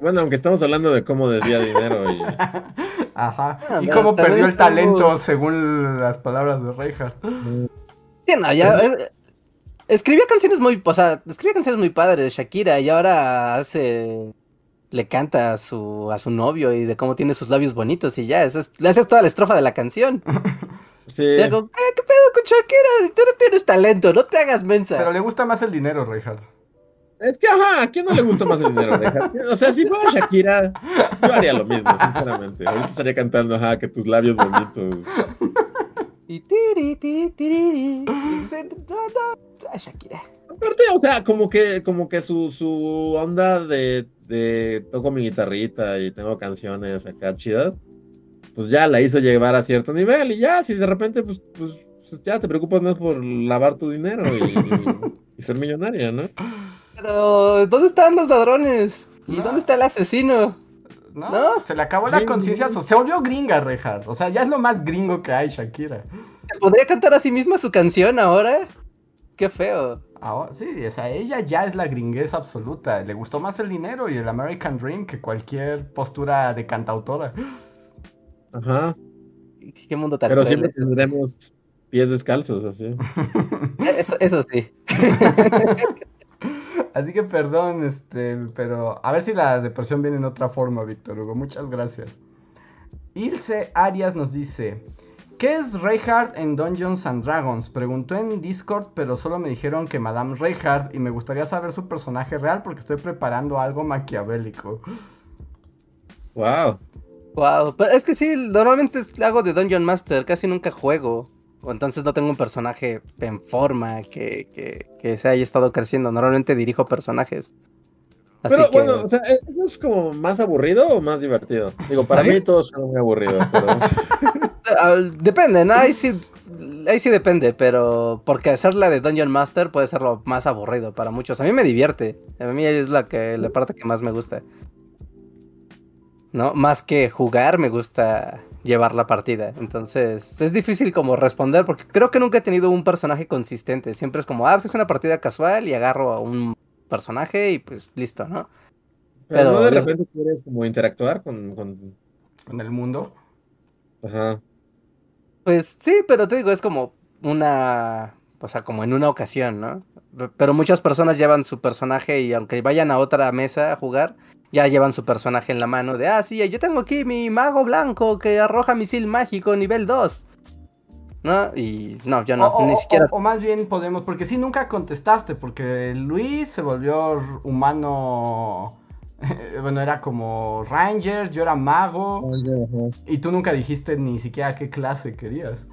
[SPEAKER 3] Bueno, aunque estamos hablando de cómo desvía dinero y...
[SPEAKER 2] Ajá. Ah, y cómo perdió el talento, según las palabras de Reinhardt.
[SPEAKER 1] Sí, no, ya... Eh, escribía canciones muy... O sea, escribía canciones muy padres de Shakira y ahora hace le canta a su, a su novio y de cómo tiene sus labios bonitos y ya, eso es, le haces toda la estrofa de la canción.
[SPEAKER 3] Sí.
[SPEAKER 1] ¿qué, pedo con Shakira? Tú no tienes talento, no te hagas mensa.
[SPEAKER 2] Pero le gusta más el dinero, Reinhardt.
[SPEAKER 3] Es que, ajá, ¿a quién no le gusta más el dinero, Reinhardt? O sea, si fuera Shakira, yo haría lo mismo, sinceramente. Ahorita estaría cantando, ajá, que tus labios bonitos.
[SPEAKER 1] Y tiri, tiri, tiri. Shakira.
[SPEAKER 3] Aparte, o sea, como que, como que su, su onda de de toco mi guitarrita y tengo canciones acá chidas, pues ya la hizo llevar a cierto nivel y ya, si de repente, pues, pues, pues ya te preocupas más por lavar tu dinero y, ser millonaria, ¿no?
[SPEAKER 1] Pero, ¿dónde están los ladrones? ¿Y dónde está el asesino?
[SPEAKER 2] No, se le acabó la conciencia, se volvió gringa, Rejar. O sea, ya es lo más gringo que hay, Shakira.
[SPEAKER 1] ¿Podría cantar a sí misma su canción ahora? Qué feo.
[SPEAKER 2] Ahora, sí, o sea, ella ya es la gringueza absoluta. Le gustó más el dinero y el American Dream que cualquier postura de cantautora.
[SPEAKER 3] Ajá.
[SPEAKER 1] Qué mundo tan
[SPEAKER 3] Pero
[SPEAKER 1] cruel.
[SPEAKER 3] siempre tendremos pies descalzos, así.
[SPEAKER 1] Eso, eso sí.
[SPEAKER 2] Así que perdón, este, pero a ver si la depresión viene en otra forma, Víctor Hugo. Muchas gracias. Ilse Arias nos dice: ¿Qué es Reinhardt en Dungeons and Dragons? Preguntó en Discord, pero solo me dijeron que Madame Reinhardt y me gustaría saber su personaje real porque estoy preparando algo maquiavélico.
[SPEAKER 3] Wow.
[SPEAKER 1] Wow. Pero es que sí, normalmente es- hago de Dungeon Master, casi nunca juego. O entonces no tengo un personaje en forma que, que, que se haya estado creciendo. Normalmente dirijo personajes. Así
[SPEAKER 3] Pero
[SPEAKER 1] que-
[SPEAKER 3] bueno, o sea, ¿e- ¿eso es como más aburrido o más divertido? Digo, para
[SPEAKER 1] ¿Para
[SPEAKER 3] mí todo suena muy aburrido, pero...
[SPEAKER 1] Ah, Depende, ¿no? Ahí sí, ahí sí depende, pero porque hacerla de Dungeon Master puede ser lo más aburrido para muchos. A mí me divierte, a mí es la, que, la parte que más me gusta. ¿No? Más que jugar, me gusta llevar la partida. Entonces, es difícil como responder porque creo que nunca he tenido un personaje consistente. Siempre es como, ah, pues es una partida casual y agarro a un personaje y pues listo, ¿no?
[SPEAKER 3] Pero,
[SPEAKER 1] Pero-
[SPEAKER 3] no de repente quieres como interactuar con... con...
[SPEAKER 2] En el mundo.
[SPEAKER 3] Ajá.
[SPEAKER 1] Pues sí, pero te digo, es como una, o sea, como en una ocasión, ¿no? Pe- Pero muchas personas llevan su personaje y aunque vayan a otra mesa a jugar, ya llevan su personaje en la mano de, ah, sí, yo tengo aquí mi mago blanco que arroja misil mágico nivel 2. ¿No? Y no, yo no,
[SPEAKER 2] o,
[SPEAKER 1] ni
[SPEAKER 2] o-
[SPEAKER 1] siquiera...
[SPEAKER 2] o más bien podemos, porque sí, nunca contestaste, porque Luis se volvió humano, bueno, era como Ranger, yo era mago, y tú nunca dijiste ni siquiera qué clase querías.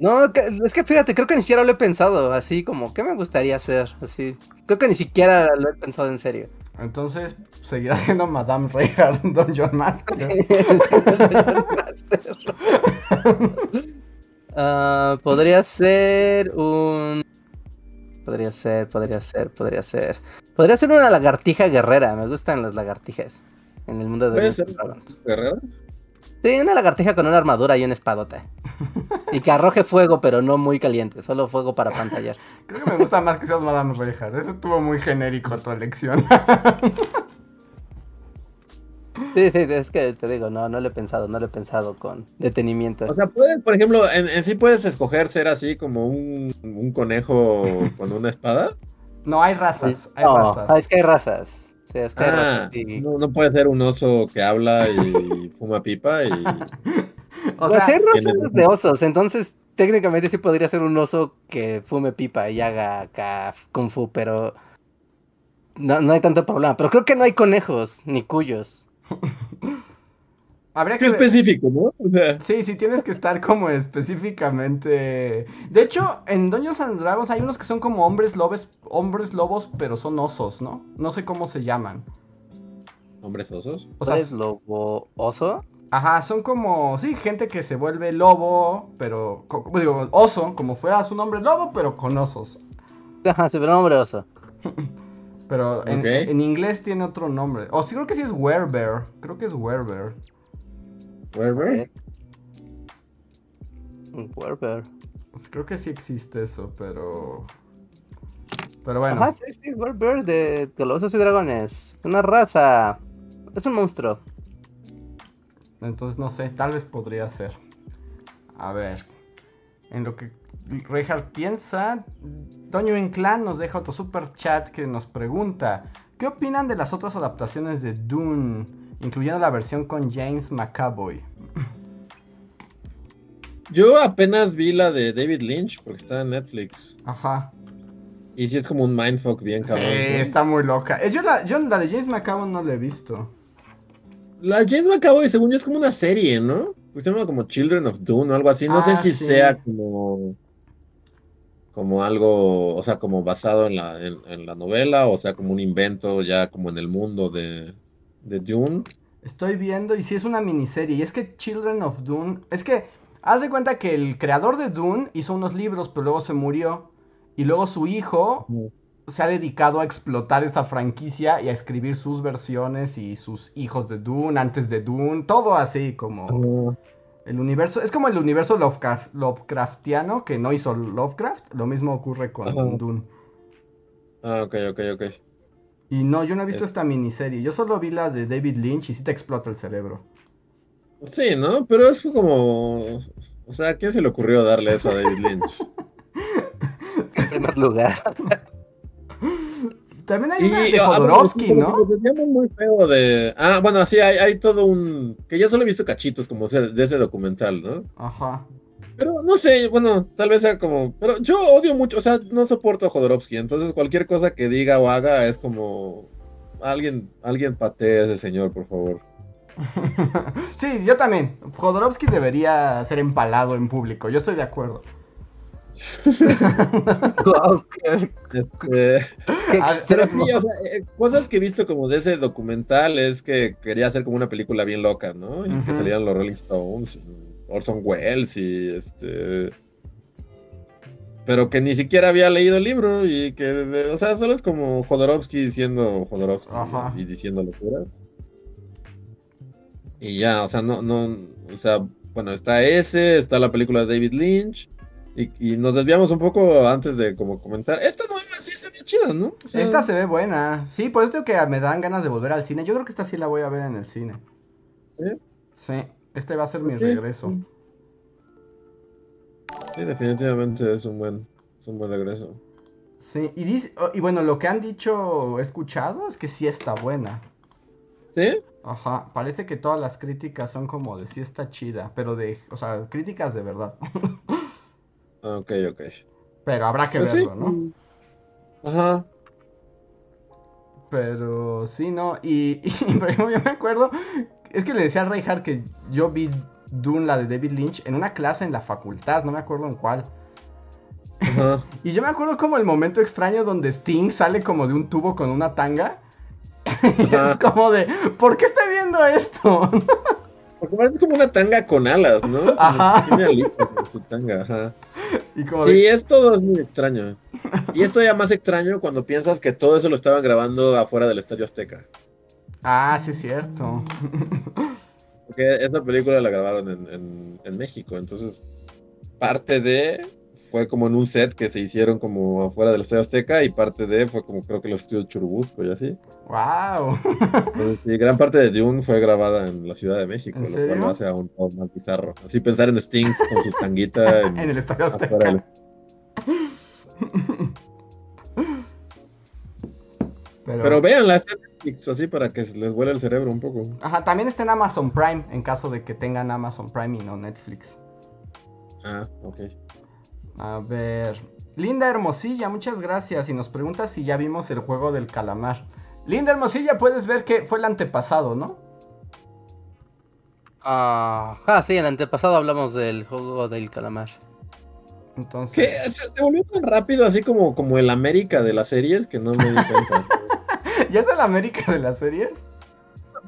[SPEAKER 1] No, es que fíjate, creo que ni siquiera lo he pensado, así como, ¿qué me gustaría hacer? Así, creo que ni siquiera lo he pensado en serio.
[SPEAKER 2] Entonces, seguirá siendo Madame Reinhardt en Dungeon Master.
[SPEAKER 1] Ah, podría ser un. Podría ser, podría ser, podría ser. Podría ser una lagartija guerrera. Me gustan las lagartijas. En el mundo de
[SPEAKER 3] ¿Puede ser? ¿Guerrero?
[SPEAKER 1] Sí, una lagartija con una armadura y una espadota. Y que arroje fuego, pero no muy caliente. Solo fuego para pantallar.
[SPEAKER 2] Creo que me gusta más que seas Madame Reinhardt. Eso estuvo muy genérico tu elección.
[SPEAKER 1] Sí, sí, es que te digo, no, no lo he pensado, no lo he pensado con detenimiento.
[SPEAKER 3] O sea, puedes, por ejemplo, en, en sí puedes escoger ser así como un, un conejo con una espada.
[SPEAKER 2] No, hay razas. Hay
[SPEAKER 1] no,
[SPEAKER 2] razas.
[SPEAKER 1] es que hay razas. Sí, es que hay
[SPEAKER 3] Ah,
[SPEAKER 1] razas. y-
[SPEAKER 3] no, no puede ser un oso que habla y fuma pipa y...
[SPEAKER 2] O
[SPEAKER 1] Pues
[SPEAKER 2] sea,
[SPEAKER 1] hay razas de osos, entonces técnicamente sí podría ser un oso que fume pipa y haga acá kung fu, pero no, no hay tanto problema. Pero creo que no hay conejos ni cuyos.
[SPEAKER 2] Habría que
[SPEAKER 3] específico, ¿no? O sea,
[SPEAKER 2] Sí, sí, tienes que estar como específicamente. De hecho, en Dungeons and Dragons hay unos que son como hombres lobos, hombres lobos, pero son osos, ¿no? No sé cómo se llaman.
[SPEAKER 3] hombres osos.
[SPEAKER 2] O sea,
[SPEAKER 1] ¿Eres lobo oso?
[SPEAKER 2] ajá, son como, sí, gente que se vuelve lobo, pero, como digo, oso, como fuera su nombre lobo, pero con osos.
[SPEAKER 1] Ajá, sí, pero hombre oso.
[SPEAKER 2] Pero en, en inglés tiene otro nombre. O sí, creo que sí es werebear. Creo que es werebear.
[SPEAKER 3] Werber.
[SPEAKER 1] Un Werber.
[SPEAKER 2] Pues Creo que sí existe eso, pero. Pero bueno.
[SPEAKER 1] Ajá, sí, sí, Werber de, de los osos y dragones. Una raza. Es un monstruo.
[SPEAKER 2] Entonces no sé, tal vez podría ser. A ver. En lo que Reinhardt piensa, Toño Inclán nos deja otro super chat que nos pregunta: ¿Qué opinan de las otras adaptaciones de Dune? Incluyendo la versión con James McAvoy.
[SPEAKER 3] Yo apenas vi la de David Lynch porque está en Netflix.
[SPEAKER 2] Ajá.
[SPEAKER 3] Y sí es como un mindfuck bien
[SPEAKER 2] Sí,
[SPEAKER 3] cabrón. ¿no?
[SPEAKER 2] está muy loca. Eh, Yo la, yo la de James McAvoy no la he visto.
[SPEAKER 3] La James McAvoy, según yo, es como una serie, ¿no? Se llama como Children of Dune o algo así. No sé
[SPEAKER 2] Ah,
[SPEAKER 3] si
[SPEAKER 2] sí.
[SPEAKER 3] sea como. Como algo, o sea, como basado en la, en, en la novela, o sea, como un invento ya como en el mundo de, de Dune.
[SPEAKER 2] Estoy viendo y sí es una miniserie. Y es que Children of Dune. Es que haz de cuenta que el creador de Dune hizo unos libros, pero luego se murió. Y luego su hijo se ha dedicado a explotar esa franquicia y a escribir sus versiones y sus hijos de Dune, antes de Dune. Todo así como. El universo, es como el universo Lovecraft, Lovecraftiano que no hizo Lovecraft. Lo mismo ocurre con
[SPEAKER 3] Ajá.
[SPEAKER 2] Dune.
[SPEAKER 3] Ah, ok, ok, ok.
[SPEAKER 2] Y no, yo no he visto
[SPEAKER 3] Es-
[SPEAKER 2] esta miniserie. Yo solo vi la de David Lynch y sí te explota el cerebro.
[SPEAKER 3] Sí, ¿no? Pero es como... O sea, ¿a quién se le ocurrió darle eso a David Lynch?
[SPEAKER 1] En primer lugar.
[SPEAKER 2] También hay una de
[SPEAKER 3] ah,
[SPEAKER 2] Jodorowsky, ¿no?
[SPEAKER 3] muy feo de... Ah, bueno, sí, hay, hay todo un... Que yo solo he visto cachitos como de ese documental, ¿no?
[SPEAKER 2] Ajá.
[SPEAKER 3] Pero no sé, bueno, tal vez sea como... Pero yo odio mucho, o sea, no soporto a Jodorowsky, entonces cualquier cosa que diga o haga es como... Alguien, alguien patee a ese señor, por favor.
[SPEAKER 2] sí, yo también. Jodorowsky debería ser empalado en público. Yo estoy de acuerdo.
[SPEAKER 1] Qué,
[SPEAKER 3] Este...
[SPEAKER 1] qué
[SPEAKER 3] Pero sí, o sea, eh, cosas que he visto como de ese documental es que quería hacer como una película bien loca, ¿no? Y que salían los Rolling Stones, Orson Welles y este... Pero que ni siquiera había leído el libro y que, o sea, solo es como Jodorowsky diciendo Jodorowsky
[SPEAKER 2] Ajá.
[SPEAKER 3] y diciendo locuras. Y ya, o sea, no, no, o sea, bueno, está ese, está la película de David Lynch. Y, y nos desviamos un poco antes de como comentar. Esta nueva sí se ve chida, ¿no? O sea,
[SPEAKER 2] Esta se ve buena. Sí, por eso digo que me dan ganas de volver al cine. Yo creo que esta sí la voy a ver en el cine.
[SPEAKER 3] ¿sí?
[SPEAKER 2] Sí, este va a ser mi regreso.
[SPEAKER 3] Sí, definitivamente es un buen, es un buen regreso.
[SPEAKER 2] Sí, y, dice, oh, y bueno, lo que han dicho, escuchado, es que sí está buena.
[SPEAKER 3] ¿Sí?
[SPEAKER 2] Ajá, parece que todas las críticas son como de sí está chida, pero de, o sea, críticas de verdad.
[SPEAKER 3] Ok, ok.
[SPEAKER 2] Pero habrá que
[SPEAKER 3] Pues sí.
[SPEAKER 2] verlo, ¿no?
[SPEAKER 3] Ajá.
[SPEAKER 2] Pero sí, ¿no? Y, y, por ejemplo, yo me acuerdo, es que le decía a Reinhardt que yo vi Dune, la de David Lynch, en una clase en la facultad, no me acuerdo en cuál.
[SPEAKER 3] Ajá.
[SPEAKER 2] Y yo me acuerdo como el momento extraño donde Sting sale como de un tubo con una tanga. Y es como de, ¿por qué estoy viendo esto?
[SPEAKER 3] Porque parece como una tanga con alas, ¿no? Como
[SPEAKER 2] Ajá.
[SPEAKER 3] Tiene alitas en su tanga, ajá.
[SPEAKER 2] Y
[SPEAKER 3] Sí,
[SPEAKER 2] de,
[SPEAKER 3] es todo es muy extraño. Y esto ya más extraño cuando piensas que todo eso lo estaban grabando afuera del Estadio Azteca.
[SPEAKER 2] ah, sí es cierto.
[SPEAKER 3] Porque esa película la grabaron en, en- en México, entonces parte de fue como en un set que se hicieron como afuera del Estadio Azteca y parte de fue como creo que los estudios Churubusco y así.
[SPEAKER 2] wow.
[SPEAKER 3] Entonces, sí, gran parte de Dune fue grabada en la Ciudad de México,
[SPEAKER 2] ¿En
[SPEAKER 3] lo cual lo hace aún más bizarro. Así pensar en Sting con su tanguita en,
[SPEAKER 2] en el estadio
[SPEAKER 3] del-
[SPEAKER 2] Azteca. Pero,
[SPEAKER 3] Pero véanla, en Netflix, así para que les vuele el cerebro un poco.
[SPEAKER 2] Ajá, también está en Amazon Prime, en caso de que tengan Amazon Prime y no Netflix.
[SPEAKER 3] Ah, ok.
[SPEAKER 2] A ver. Linda Hermosilla, muchas gracias. Y nos pregunta si ya vimos el juego del calamar. Linda Hermosilla, puedes ver que fue el antepasado, ¿no?
[SPEAKER 1] Ah, ah, sí, en el antepasado hablamos del juego del calamar.
[SPEAKER 2] Entonces.
[SPEAKER 3] ¿Qué? Se, se volvió tan rápido así como, como el América de las series que no me di cuenta.
[SPEAKER 2] ¿Ya es el América de las series?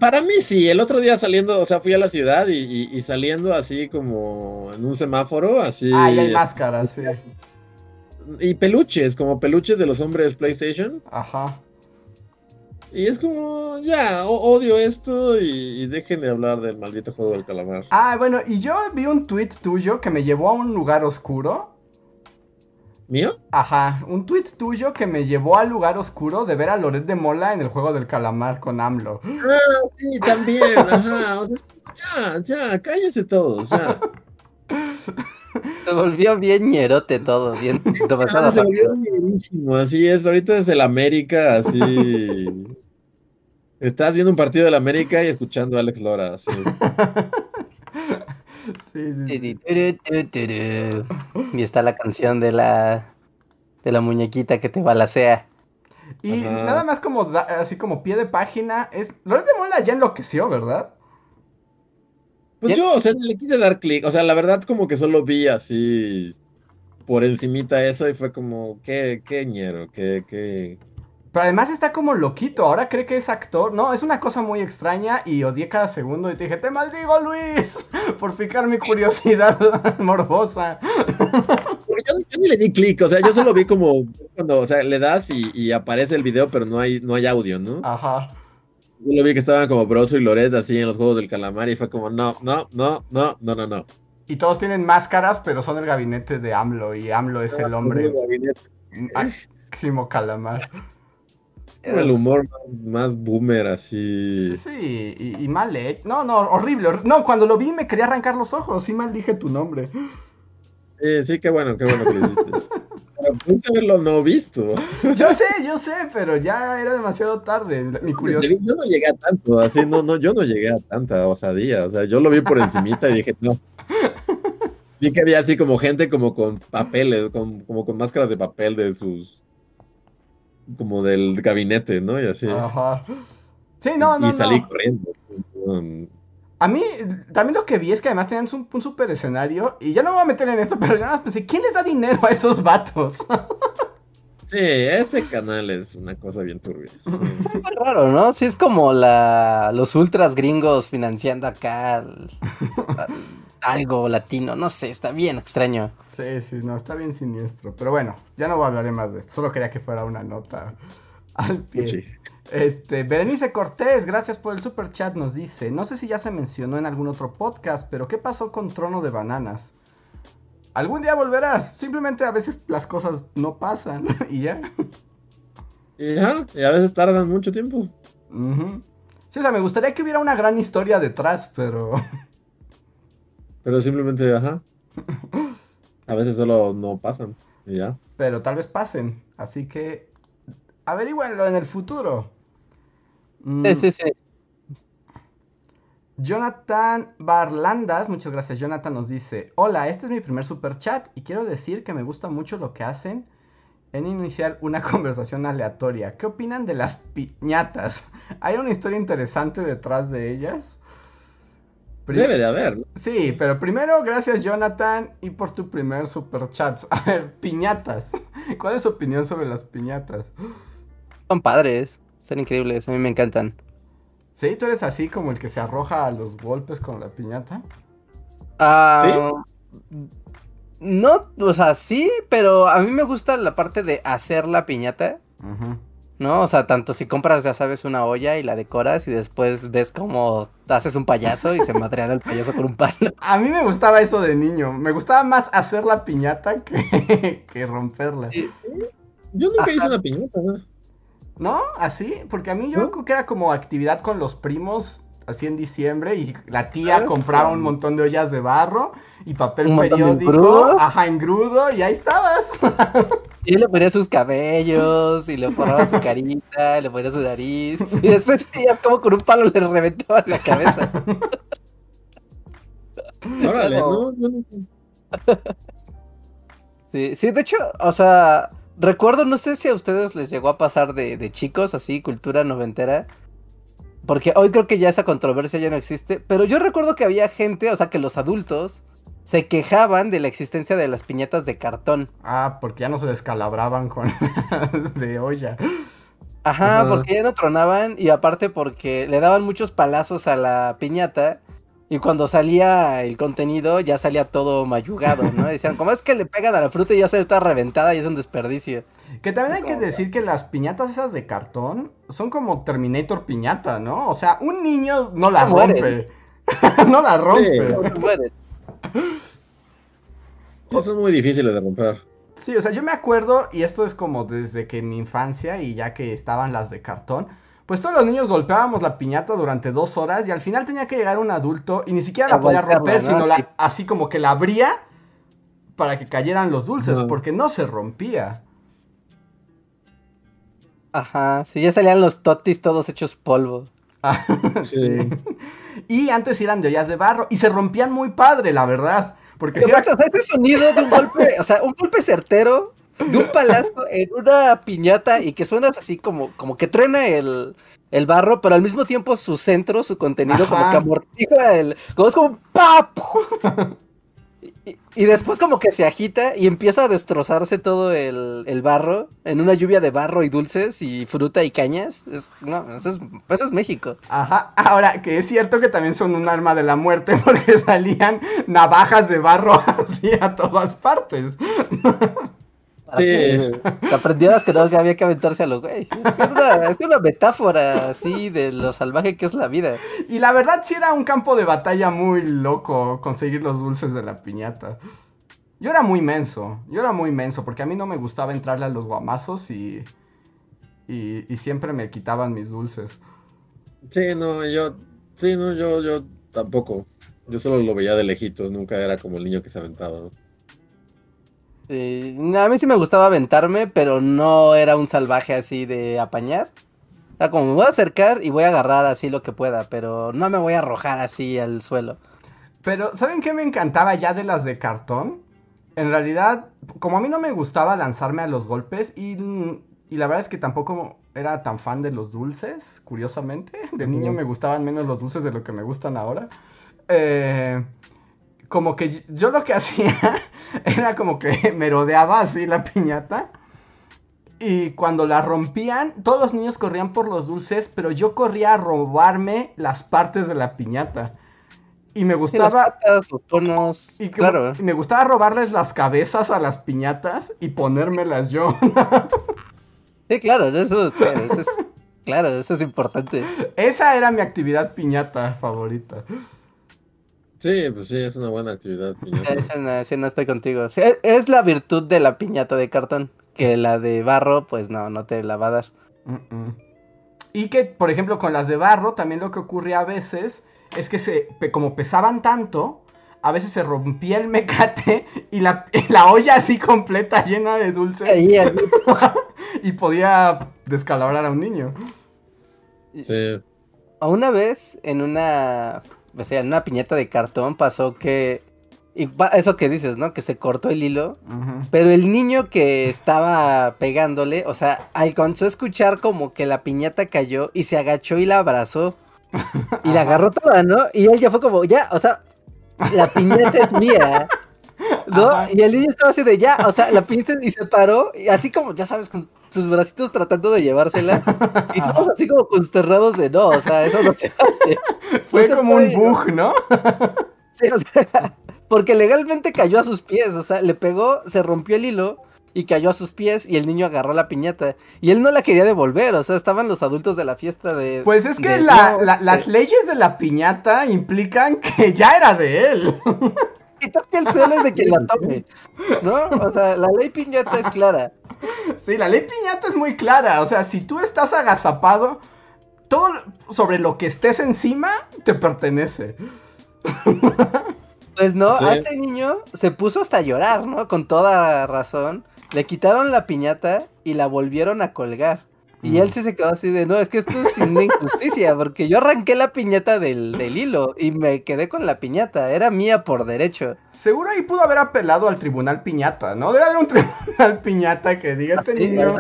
[SPEAKER 3] Para mí sí, el otro día saliendo, o sea, fui a la ciudad y, y- y saliendo así como en un semáforo, así.
[SPEAKER 2] Ah, ya hay máscaras, sí.
[SPEAKER 3] Y peluches, como peluches de los hombres PlayStation.
[SPEAKER 2] Ajá.
[SPEAKER 3] Y es como, ya, odio esto y, y dejen de hablar del maldito juego del calamar.
[SPEAKER 2] Ah, bueno, y yo vi un tweet tuyo que me llevó a un lugar oscuro.
[SPEAKER 3] ¿Mío?
[SPEAKER 2] Ajá, un tweet tuyo que me llevó al lugar oscuro de ver a Loret de Mola en el juego del calamar con AMLO.
[SPEAKER 3] Ah, sí, también, ajá. O sea, ya, ya, cállense todos, ya.
[SPEAKER 1] Se volvió bien ñerote todo, bien
[SPEAKER 3] Ah, se volvió buenísimo, así es, ahorita es el América, así. Estás viendo un partido del América y escuchando a Alex Lora, así.
[SPEAKER 2] Sí, sí, sí.
[SPEAKER 1] Y está la canción de la de la muñequita que te balacea.
[SPEAKER 2] Y
[SPEAKER 3] Ajá.
[SPEAKER 2] nada más como da- así como pie de página es Loret de Mola ya enloqueció, ¿verdad?
[SPEAKER 3] Pues
[SPEAKER 1] Ya-
[SPEAKER 3] yo, o sea, le quise dar clic, o sea, la verdad como que solo vi así por encimita eso y fue como, qué, qué ñero, qué, qué...
[SPEAKER 2] Pero además está como loquito, ahora cree que es actor. No, es una cosa muy extraña y odié cada segundo y te dije, te maldigo Luis, por picar mi curiosidad morbosa.
[SPEAKER 3] Yo, yo ni le di clic, o sea, yo solo vi como cuando, o sea, le das y, y aparece el video, pero no hay, no hay audio, ¿no?
[SPEAKER 2] Ajá.
[SPEAKER 3] Yo lo vi que estaban como Broso y Loret así en los juegos del calamar y fue como, no, no, no, no, no, no, no.
[SPEAKER 2] Y todos tienen máscaras, pero son el gabinete de AMLO y AMLO es el hombre máximo calamar.
[SPEAKER 3] Es el humor más, más boomer así.
[SPEAKER 2] Sí, y, y mal hecho. No, no, horrible, hor- No, cuando lo vi me quería arrancar los ojos. Sí mal dije tu nombre.
[SPEAKER 3] Sí, sí, qué bueno, qué bueno que lo hiciste. Pero pudiste haberlo no visto.
[SPEAKER 2] Yo sé, yo sé, pero ya era demasiado tarde. Mi curiosidad.
[SPEAKER 3] Yo no llegué a tanto, así, no, no, yo no llegué a tanta osadía. O sea, yo lo vi por encimita y dije, no. Vi que había así como gente como con papeles, con, como con máscaras de papel de sus. Como del gabinete, ¿no? Y así.
[SPEAKER 2] Ajá. Sí, no, no,
[SPEAKER 3] y salí
[SPEAKER 2] no.
[SPEAKER 3] corriendo.
[SPEAKER 2] A mí, también lo que vi es que además tenían un, un super escenario. Y ya no me voy a meter en esto, pero yo nada más pensé, ¿quién les da dinero a esos vatos?
[SPEAKER 3] Sí, ese canal es una cosa bien turbia. Sí.
[SPEAKER 1] Está muy raro, ¿no? Sí, es como la, los ultras gringos financiando acá al- al- algo latino. No sé, está bien extraño.
[SPEAKER 2] Sí, sí, no, está bien siniestro. Pero bueno, ya no hablaré más de esto. Solo quería que fuera una nota al pie. Este, Berenice Cortés, gracias por el super chat, nos dice, no sé si ya se mencionó en algún otro podcast, pero ¿qué pasó con Trono de Bananas? Algún día volverás, simplemente a veces las cosas no pasan y ya.
[SPEAKER 3] Y, ajá, y a veces tardan mucho tiempo.
[SPEAKER 2] Sí, o sea, me gustaría que hubiera una gran historia detrás, pero...
[SPEAKER 3] Pero simplemente, ajá. A veces solo no pasan. Y ya.
[SPEAKER 2] Pero tal vez pasen, así que averígüenlo en el futuro. Mm,
[SPEAKER 1] Sí, sí, sí.
[SPEAKER 2] Jonathan Barlandas, muchas gracias. Jonathan nos dice: Hola, este es mi primer super chat y quiero decir que me gusta mucho lo que hacen en iniciar una conversación aleatoria. ¿Qué opinan de las piñatas? ¿Hay una historia interesante detrás de ellas?
[SPEAKER 3] Debe de haber, ¿no?
[SPEAKER 2] Sí, pero primero, gracias Jonathan y por tu primer super chat. A ver, piñatas. ¿Cuál es su opinión sobre las piñatas?
[SPEAKER 1] Son padres. Son increíbles. A mí me encantan.
[SPEAKER 2] ¿Sí? ¿Tú eres así como el que se arroja a los golpes con la piñata?
[SPEAKER 1] Ah, No, o sea, sí, pero a mí me gusta la parte de hacer la piñata.
[SPEAKER 2] Ujú.
[SPEAKER 1] ¿No? O sea, tanto si compras, ya sabes, una olla y la decoras y después ves cómo haces un payaso y se madrean el payaso con un palo.
[SPEAKER 2] A mí me gustaba eso de niño. Me gustaba más hacer la piñata que, que romperla.
[SPEAKER 3] Yo nunca hice una piñata, ¿no?
[SPEAKER 2] ¿No? ¿Así? Porque a mí yo
[SPEAKER 3] ¿No?
[SPEAKER 2] creo que era como actividad con los primos, así en diciembre, y la tía
[SPEAKER 3] Ah,
[SPEAKER 2] compraba
[SPEAKER 3] claro.
[SPEAKER 2] un montón de ollas de barro y papel
[SPEAKER 1] Un
[SPEAKER 2] periódico. Ajá, engrudo, y ahí estabas.
[SPEAKER 1] Y le ponía sus cabellos y le forraba su carita, y le ponía su nariz. Y después veías como con un palo le reventaba la cabeza.
[SPEAKER 3] Órale, no.
[SPEAKER 1] Sí, sí, de hecho, o sea, recuerdo, no sé si a ustedes les llegó a pasar de, de chicos, así, cultura noventera. Porque hoy creo que ya esa controversia ya no existe. Pero yo recuerdo que había gente, o sea, que los adultos se quejaban de la existencia de las piñatas de cartón.
[SPEAKER 2] Ah, porque ya no se descalabraban con las de olla.
[SPEAKER 1] Ajá,
[SPEAKER 3] Ajá.
[SPEAKER 1] porque ya no tronaban y aparte porque le daban muchos palazos a la piñata y cuando salía el contenido ya salía todo mayugado, ¿no? Decían, como es que le pegan a la fruta y ya sale toda reventada y es un desperdicio.
[SPEAKER 2] Que también hay que decir que las piñatas esas de cartón son como Terminator piñata, ¿no? O sea, un niño no la rompe. no la rompe.
[SPEAKER 3] Sí, son muy difíciles de romper.
[SPEAKER 2] Sí, o sea, yo me acuerdo, y esto es como desde que en mi infancia y ya que estaban las de cartón, pues todos los niños golpeábamos la piñata durante dos horas y al final tenía que llegar un adulto y ni siquiera la podía
[SPEAKER 1] voltearla,
[SPEAKER 2] romper,
[SPEAKER 1] ¿no?
[SPEAKER 2] sino la- así como que la abría para que cayeran los dulces, porque no se rompía.
[SPEAKER 1] Ajá, sí, ya salían los totis todos hechos polvo.
[SPEAKER 2] Ah,
[SPEAKER 3] Sí.
[SPEAKER 2] sí. Y antes eran de ollas de barro y se rompían muy padre, la verdad. Porque si
[SPEAKER 1] Pero,
[SPEAKER 2] era
[SPEAKER 1] o sea, ese sonido de un golpe, o sea, un golpe certero de un palazo en una piñata y que suenas así como, como que truena el, el barro, pero al mismo tiempo su centro, su contenido, como que amortigua el. Como es como ¡pap! Y, y después como que se agita y empieza a destrozarse todo el, el barro en una lluvia de barro y dulces y fruta y cañas. Es, no, eso es, eso es México.
[SPEAKER 2] Ajá, ahora que es cierto que también son un arma de la muerte porque salían navajas de barro así a todas partes.
[SPEAKER 3] Sí.
[SPEAKER 1] Que aprendieras que no que había que aventarse a los güey. Es que es una, es una metáfora así de lo salvaje que es la vida.
[SPEAKER 2] Y la verdad sí era un campo de batalla muy loco conseguir los dulces de la piñata. Yo era muy menso, yo era muy menso porque a mí no me gustaba entrarle a los guamazos y, y, y siempre me quitaban mis dulces.
[SPEAKER 3] Sí, no, yo, sí, no, yo, yo tampoco. Yo solo lo veía de lejitos, nunca era como el niño que se aventaba. ¿no?
[SPEAKER 1] Sí, a mí sí me gustaba aventarme, pero no era un salvaje así de apañar. O sea, como me voy a acercar y voy a agarrar así lo que pueda, pero no me voy a arrojar así al suelo.
[SPEAKER 2] Pero, ¿saben qué me encantaba ya de las de cartón? En realidad, como a mí no me gustaba lanzarme a los golpes y, y la verdad es que tampoco era tan fan de los dulces, curiosamente. De niño me gustaban menos los dulces de lo que me gustan ahora. Eh, como que yo lo que hacía era como que merodeaba así la piñata. Y cuando la rompían, todos los niños corrían por los dulces, pero yo corría a robarme las partes de la piñata. Y me gustaba...
[SPEAKER 1] patas, los
[SPEAKER 2] Y que-
[SPEAKER 1] claro.
[SPEAKER 2] y me gustaba robarles las cabezas a las piñatas y ponérmelas yo.
[SPEAKER 1] Sí, claro, eso es, claro, eso es importante.
[SPEAKER 2] Esa era mi actividad piñata favorita.
[SPEAKER 3] Sí, pues sí, es una buena actividad. piñata.
[SPEAKER 1] Eso no, sí, no estoy contigo. Sí, es, es la virtud de la piñata de cartón, que la de barro, pues no, no te la va a dar.
[SPEAKER 2] Y que, por ejemplo, con las de barro, también lo que ocurría a veces es que se, como pesaban tanto, a veces se rompía el mecate y la, la olla así completa llena de dulce
[SPEAKER 1] Ahí, ahí.
[SPEAKER 2] y podía descalabrar a un niño.
[SPEAKER 3] Sí.
[SPEAKER 1] A Una vez en una, o sea, en una piñata de cartón pasó que, y eso que dices, ¿no? Que se cortó el hilo, pero el niño que estaba pegándole, o sea, alcanzó a escuchar como que la piñata cayó y se agachó y la abrazó. Y la agarró toda, ¿no? Y él ya fue como, ya, o sea, la piñata es mía. ¿No?
[SPEAKER 2] Ajá.
[SPEAKER 1] Y el niño estaba así de ya, o sea, la piñata y se paró, y así como, ya sabes, con sus bracitos tratando de llevársela, y todos así como consternados de no, o sea, eso no se hace.
[SPEAKER 2] Fue
[SPEAKER 1] No
[SPEAKER 2] como
[SPEAKER 1] puede,
[SPEAKER 2] un bug, ¿no?
[SPEAKER 1] Sí, o sea, porque legalmente cayó a sus pies, o sea, le pegó, se rompió el hilo y cayó a sus pies y el niño agarró la piñata y él no la quería devolver, o sea, estaban los adultos de la fiesta de...
[SPEAKER 2] Pues es que
[SPEAKER 1] de,
[SPEAKER 2] la-
[SPEAKER 1] "No,
[SPEAKER 2] la- las
[SPEAKER 1] este,
[SPEAKER 2] leyes de la piñata implican que ya era de él.
[SPEAKER 1] Y toque el suelo es de quien la tome, ¿no? O sea, la ley piñata es clara.
[SPEAKER 2] Sí, la ley piñata es muy clara. O sea, si tú estás agazapado, todo sobre lo que estés encima te pertenece.
[SPEAKER 1] Pues no,
[SPEAKER 3] Sí.
[SPEAKER 1] a este niño se puso hasta a llorar, ¿no? Con toda razón. Le quitaron la piñata y la volvieron a colgar. Y él sí se quedó así de, no, es que esto es una injusticia, porque yo arranqué la piñata del, del hilo y me quedé con la piñata, era mía por derecho.
[SPEAKER 2] Seguro ahí pudo haber apelado al tribunal piñata, ¿no? Debe haber un tribunal piñata que diga este niño.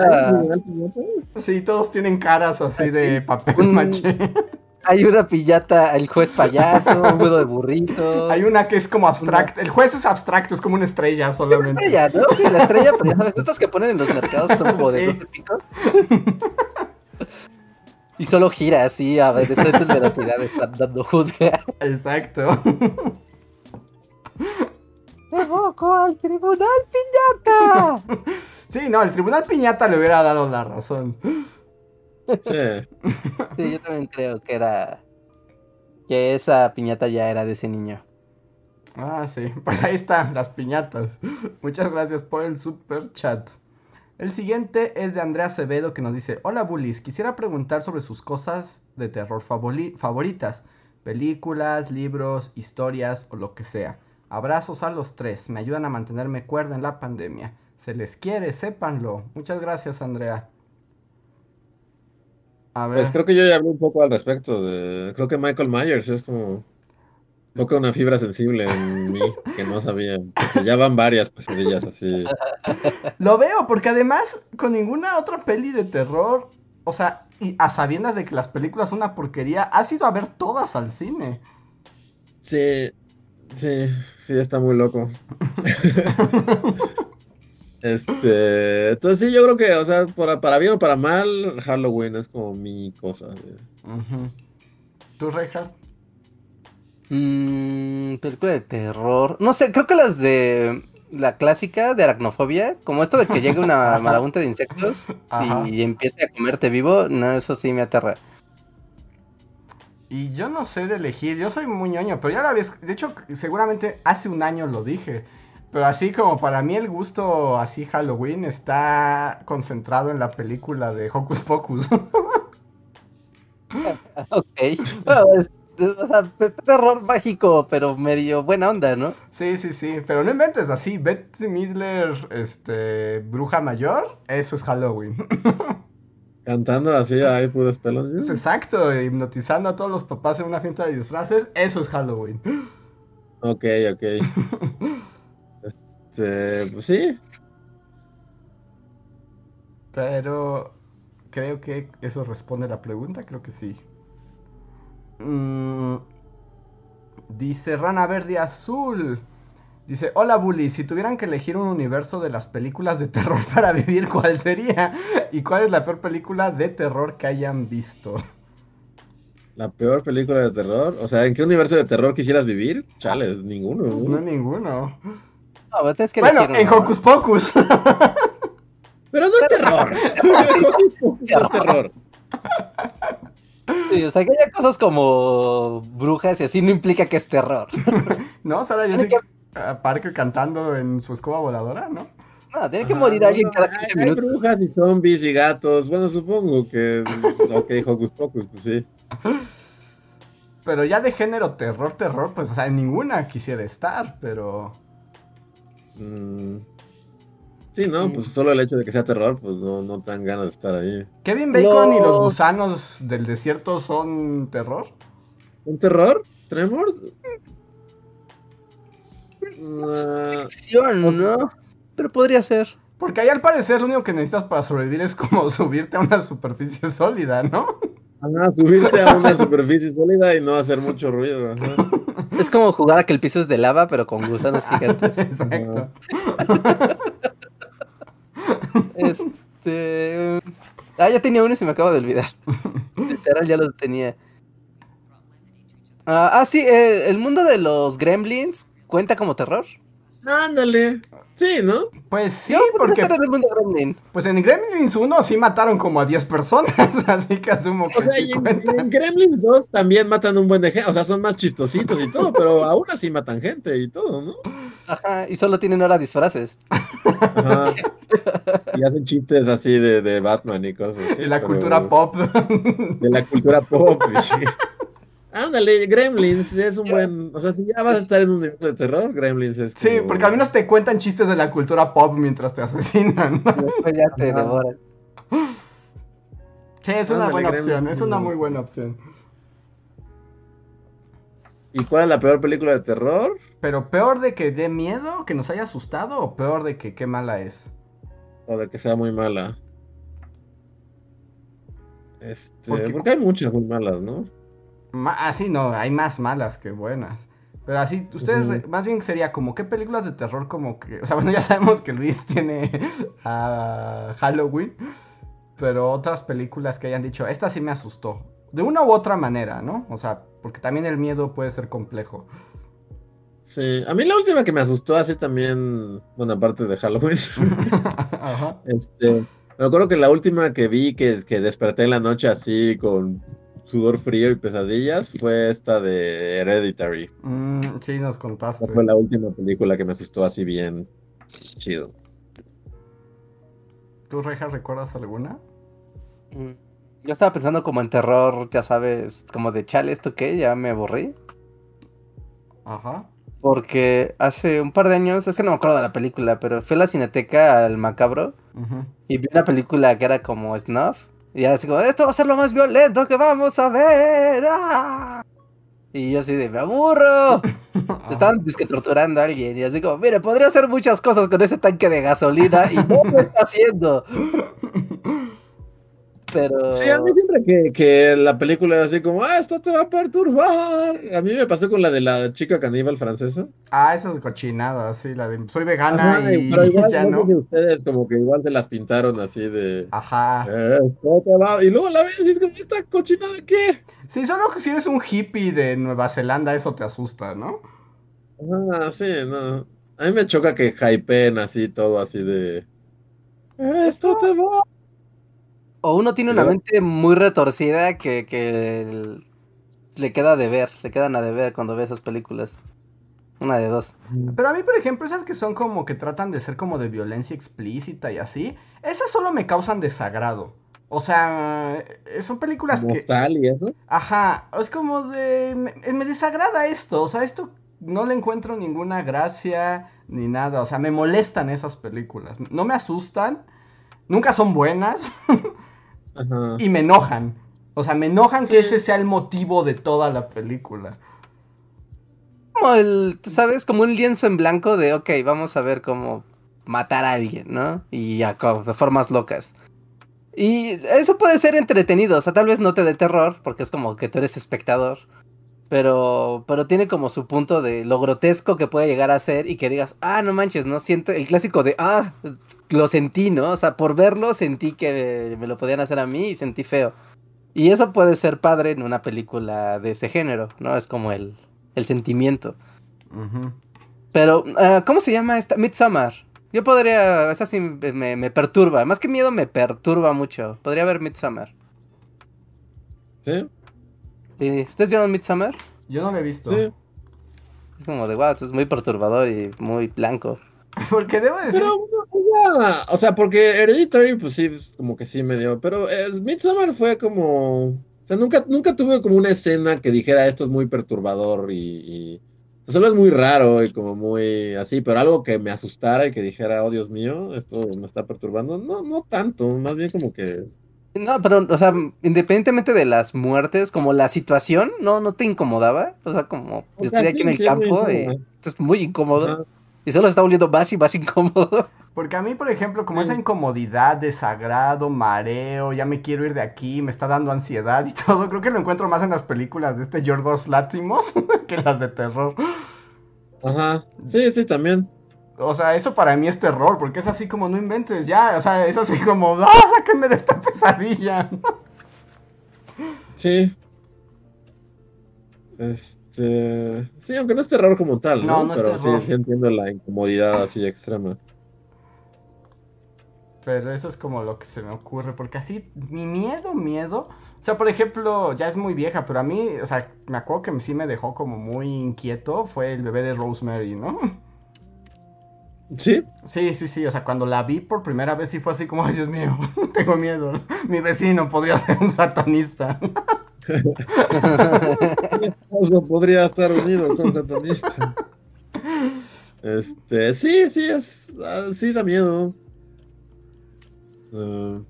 [SPEAKER 2] Sí, todos tienen caras así
[SPEAKER 1] Así,
[SPEAKER 2] de papel
[SPEAKER 1] un-
[SPEAKER 2] maché.
[SPEAKER 1] Hay una piñata, el juez payaso, un budo de burrito.
[SPEAKER 2] Hay una que es como abstracta. El juez es abstracto, es como una estrella
[SPEAKER 1] Una
[SPEAKER 2] solamente.
[SPEAKER 1] estrella, ¿no? Sí, la estrella, pero ya sabes, estas que ponen en los mercados son como de
[SPEAKER 2] Sí.
[SPEAKER 1] 12 picos. Y solo gira así a diferentes velocidades cuando juzga.
[SPEAKER 2] Exacto.
[SPEAKER 1] ¡Evoco al tribunal piñata!
[SPEAKER 2] Sí, no, el tribunal piñata le hubiera dado la razón.
[SPEAKER 3] Sí.
[SPEAKER 1] Sí, yo también creo que era. Que esa piñata ya era de ese niño.
[SPEAKER 2] Ah, sí. Pues ahí están las piñatas. Muchas gracias por el super chat. El siguiente es de Andrea Acevedo que nos dice: Hola bullies, quisiera preguntar sobre sus cosas de terror favoritas. Películas, libros, historias o lo que sea. Abrazos a los tres, me ayudan a mantenerme cuerda en la pandemia. Se les quiere, sépanlo. Muchas gracias, Andrea. A ver.
[SPEAKER 3] Pues creo que yo ya hablé un poco al respecto de. Creo que Michael Myers es como. Toca una fibra sensible en mí que no sabía. porque ya van varias pesadillas así.
[SPEAKER 2] Lo veo, porque además con ninguna otra peli de terror, o sea, y a sabiendas de que las películas son una porquería, has ido a ver todas al cine.
[SPEAKER 3] Sí, sí, sí, está muy loco. Este, entonces sí, yo creo que, o sea, para, para bien o para mal, Halloween es como mi cosa. de-
[SPEAKER 2] Ujú. ¿Tú, Reinhardt?
[SPEAKER 1] Mmm, película de terror. No sé, creo que las de. la clásica de aracnofobia, como esto de que llegue una marabunta de insectos y empiece a comerte vivo, no, eso sí me aterra.
[SPEAKER 2] Y yo no sé de elegir, yo soy muy ñoño, pero ya la vez, de hecho, seguramente hace un año lo dije. Pero así como para mí el gusto así Halloween está concentrado en la película de Hocus Pocus.
[SPEAKER 1] Ok. Es- o sea, es terror mágico, pero medio buena onda, ¿no?
[SPEAKER 2] sí, sí, sí, pero no inventes así, Betsy Midler, este, bruja mayor, eso es Halloween.
[SPEAKER 3] Cantando así, ahí puros pelos.
[SPEAKER 2] Exacto, hipnotizando a todos los papás en una fiesta de disfraces, eso es Halloween.
[SPEAKER 3] Ok, ok. Este, pues sí.
[SPEAKER 2] Pero creo que eso responde a la pregunta, creo que sí. Mm, dice Rana Verde Azul. Dice, hola Bully, si tuvieran que elegir un universo de las películas de terror para vivir, ¿cuál sería? ¿Y cuál es la peor película de terror que hayan visto?
[SPEAKER 3] La peor película de terror. O sea, ¿en qué universo de terror quisieras vivir? Chale, ninguno. ¿no?
[SPEAKER 2] No ninguno.
[SPEAKER 1] No, pero tienes que
[SPEAKER 2] Bueno, en. Hocus Pocus.
[SPEAKER 3] Pero no es terror. Hocus Pocus no es terror.
[SPEAKER 1] Sí, o sea, que haya cosas como brujas y así no implica que es terror.
[SPEAKER 2] ¿No? Sara
[SPEAKER 1] Tiene
[SPEAKER 2] Jessica Parker cantando en su escoba voladora, ¿no?
[SPEAKER 1] No, tiene que morir
[SPEAKER 3] no,
[SPEAKER 1] alguien cada
[SPEAKER 3] hay-
[SPEAKER 1] 15
[SPEAKER 3] hay
[SPEAKER 1] minutos.
[SPEAKER 3] brujas y zombies y gatos. Bueno, supongo que lo que dijo Pocus, pues sí.
[SPEAKER 2] Pero ya de género terror, terror, pues, o sea, en ninguna quisiera estar, pero...
[SPEAKER 3] Mm. Sí, no,
[SPEAKER 1] Mm.
[SPEAKER 3] pues solo el hecho de que sea terror, pues no, no te dan ganas de estar ahí.
[SPEAKER 2] Kevin Bacon y los gusanos del desierto son terror.
[SPEAKER 3] ¿Un terror? ¿Tremors? Ah,
[SPEAKER 1] Ficción,
[SPEAKER 3] Pues-
[SPEAKER 1] ¿no? Pero podría ser.
[SPEAKER 2] Porque ahí al parecer lo único que necesitas para sobrevivir es como subirte a una superficie sólida, ¿no?
[SPEAKER 3] ajá, subirte a una superficie sólida y no hacer mucho ruido. ajá.
[SPEAKER 1] Es como jugar a que el piso es de lava, pero con gusanos gigantes.
[SPEAKER 2] Exacto.
[SPEAKER 1] Este. Ah, ya tenía uno y se me acaba de olvidar. Literal, ya lo tenía. Ah, ah, sí, eh, el mundo de los gremlins cuenta como terror.
[SPEAKER 3] Ándale. Sí, ¿no?
[SPEAKER 2] Pues sí,
[SPEAKER 1] podría
[SPEAKER 2] porque
[SPEAKER 1] en el mundo gremlin.
[SPEAKER 2] pues en Gremlins 1 sí mataron como a 10 personas, así que asumo que
[SPEAKER 3] O sea,
[SPEAKER 2] sí
[SPEAKER 3] y en, Gremlins 2 también matan un buen de gente. O sea, son más chistositos y todo, pero aún así matan gente y todo, ¿no?
[SPEAKER 1] Ajá, y solo tienen ahora disfraces.
[SPEAKER 3] Ajá. Y hacen chistes así de, de Batman y cosas así.
[SPEAKER 2] De la
[SPEAKER 3] pero-
[SPEAKER 2] cultura pop.
[SPEAKER 3] De la cultura pop. y sí. Ándale, Gremlins es un buen. O sea, si ya vas a estar en un universo de terror, Gremlins es.
[SPEAKER 2] Sí, porque al menos te cuentan chistes de la cultura pop mientras te asesinan.
[SPEAKER 1] Después ya te devoran.
[SPEAKER 2] Sí, es una
[SPEAKER 3] Ándale,
[SPEAKER 2] buena
[SPEAKER 3] Gremlins.
[SPEAKER 2] opción, es una muy buena opción.
[SPEAKER 3] ¿Y cuál es la peor película de terror?
[SPEAKER 2] Pero peor de que dé miedo, que nos haya asustado, o peor de que qué mala es.
[SPEAKER 3] O de que sea muy mala. Este,
[SPEAKER 2] Porque-
[SPEAKER 3] porque hay muchas muy malas, ¿no?
[SPEAKER 2] Ma- ah, no, hay más malas que buenas. Pero así, ustedes, más bien sería como, ¿qué películas de terror como que... O sea, bueno, ya sabemos que Luis tiene a Halloween, pero otras películas que hayan dicho, esta sí me asustó. De una u otra manera, ¿no? O sea, porque también el miedo puede ser complejo.
[SPEAKER 3] Sí, a mí la última que me asustó así también, bueno, aparte de Halloween,
[SPEAKER 2] Ajá.
[SPEAKER 3] este, me acuerdo que la última que vi que, que desperté en la noche así con sudor frío y pesadillas fue esta de Hereditary.
[SPEAKER 2] Mm, sí, nos contaste.
[SPEAKER 3] Fue la última película que me asustó así bien chido.
[SPEAKER 2] ¿Tú, Reja, recuerdas alguna?
[SPEAKER 1] Mm. Yo estaba pensando como en terror, ya sabes, como de chale, ¿esto qué? Ya me aburrí.
[SPEAKER 2] Ajá.
[SPEAKER 1] Porque hace un par de años, es que no me acuerdo de la película, pero fui a la cineteca al macabro y vi una película que era como snuff. Y así como, esto va a ser lo más violento que vamos a ver. ¡ah!". Y yo así de, me aburro. Estaban disque torturando a alguien y así como, mire, podría hacer muchas cosas con ese tanque de gasolina y no lo está haciendo. Pero...
[SPEAKER 3] Sí, a mí siempre que, que la película es así como, ah, esto te va a perturbar. A mí me pasó con la de la chica caníbal francesa.
[SPEAKER 2] Ah, esa es cochinada, sí, la de soy vegana
[SPEAKER 3] Ajá,
[SPEAKER 2] y
[SPEAKER 3] pero igual,
[SPEAKER 2] ya
[SPEAKER 3] no si ustedes como que igual se las pintaron así de...
[SPEAKER 2] Ajá.
[SPEAKER 3] "Eh, esto te va... Y luego la ves y es como, ¿esta cochinada qué?
[SPEAKER 2] Sí, solo que si eres un hippie de Nueva Zelanda, eso te asusta, ¿no?
[SPEAKER 3] Ah, sí, no. A mí me choca que hypeen así todo así de. Esto te va.
[SPEAKER 1] O uno tiene una mente muy retorcida que, que el- le queda de ver, le quedan a deber cuando ve esas películas. Una de dos.
[SPEAKER 2] Pero a mí, por ejemplo, esas que son como que tratan de ser como de violencia explícita y así, esas solo me causan desagrado. O sea, eh, son películas que...
[SPEAKER 3] Mostal y eso.
[SPEAKER 2] Ajá, es como de... Me, me desagrada esto, o sea, esto no le encuentro ninguna gracia ni nada, o sea, me molestan esas películas. No me asustan, nunca son buenas
[SPEAKER 3] Ajá.
[SPEAKER 2] y me enojan. O sea, me enojan
[SPEAKER 3] Sí.
[SPEAKER 2] que ese sea el motivo de toda la película.
[SPEAKER 1] Como el, tú sabes, como un lienzo en blanco de, ok, vamos a ver cómo matar a alguien, ¿no? Y ya, de formas locas. Y eso puede ser entretenido, o sea, tal vez no te dé terror, porque es como que tú eres espectador. Pero, pero tiene como su punto de lo grotesco que puede llegar a ser y que digas, ah, no manches, ¿no? Siento el clásico de, ah, lo sentí, ¿no? O sea, por verlo sentí que me lo podían hacer a mí y sentí feo. Y eso puede ser padre en una película de ese género, ¿no? Es como el, el sentimiento. Pero, ah, ¿cómo se llama esta? Midsommar. Yo podría, esa sí me, me perturba. Más que miedo, me perturba mucho. Podría ver Midsommar.
[SPEAKER 3] Sí,
[SPEAKER 1] Sí, ¿Ustedes vieron Midsommar?
[SPEAKER 2] Yo no lo he visto.
[SPEAKER 3] sí.
[SPEAKER 1] Es como de, wow, esto es muy perturbador y muy blanco.
[SPEAKER 2] Porque debo decir...
[SPEAKER 3] Pero, no, ya, o sea, porque Hereditary, pues sí, como que sí me dio. Pero eh, Midsommar fue como. O sea, nunca, nunca tuve como una escena que dijera esto es muy perturbador y. y- o sea, solo es muy raro y como muy así, pero algo que me asustara y que dijera, oh Dios mío, esto me está perturbando. No, no tanto, más bien como que.
[SPEAKER 1] No, pero, o sea, independientemente de las muertes, como la situación, ¿no, no te incomodaba? O sea, como,
[SPEAKER 3] O
[SPEAKER 1] estoy
[SPEAKER 3] sea,
[SPEAKER 1] aquí
[SPEAKER 3] sí,
[SPEAKER 1] en el
[SPEAKER 3] sí, es muy
[SPEAKER 1] campo y
[SPEAKER 3] incómodo.
[SPEAKER 1] esto es muy incómodo.
[SPEAKER 3] Ajá.
[SPEAKER 1] Y solo se está volviendo más y más incómodo.
[SPEAKER 2] Porque a mí, por ejemplo, como
[SPEAKER 3] Sí.
[SPEAKER 2] esa incomodidad, desagrado, mareo, ya me quiero ir de aquí, me está dando ansiedad y todo, creo que lo encuentro más en las películas de este Yorgos Látimos que en las de terror.
[SPEAKER 3] Ajá. Sí, sí, también.
[SPEAKER 2] O sea, eso para mí es terror, porque es así como no inventes, ya, o sea, es así como, ¡ah, sáquenme de esta pesadilla!
[SPEAKER 3] Sí. Este. Sí, aunque no es terror como tal,
[SPEAKER 2] No,
[SPEAKER 3] ¿no?
[SPEAKER 2] no es
[SPEAKER 3] Pero sí,
[SPEAKER 2] terror.
[SPEAKER 3] sí entiendo la incomodidad así extrema.
[SPEAKER 2] Pero eso es como lo que se me ocurre, porque así, mi miedo, miedo. O sea, por ejemplo, ya es muy vieja, pero a mí, o sea, me acuerdo que sí me dejó como muy inquieto, fue el bebé de Rosemary, ¿no?
[SPEAKER 3] Sí,
[SPEAKER 2] Sí, sí, sí, o sea, cuando la vi por primera vez sí fue así como, ay, Dios mío, tengo miedo. Mi vecino podría ser un satanista.
[SPEAKER 3] Eso podría estar unido con satanista. Este, sí, sí, es. ah, sí, da miedo. Ah,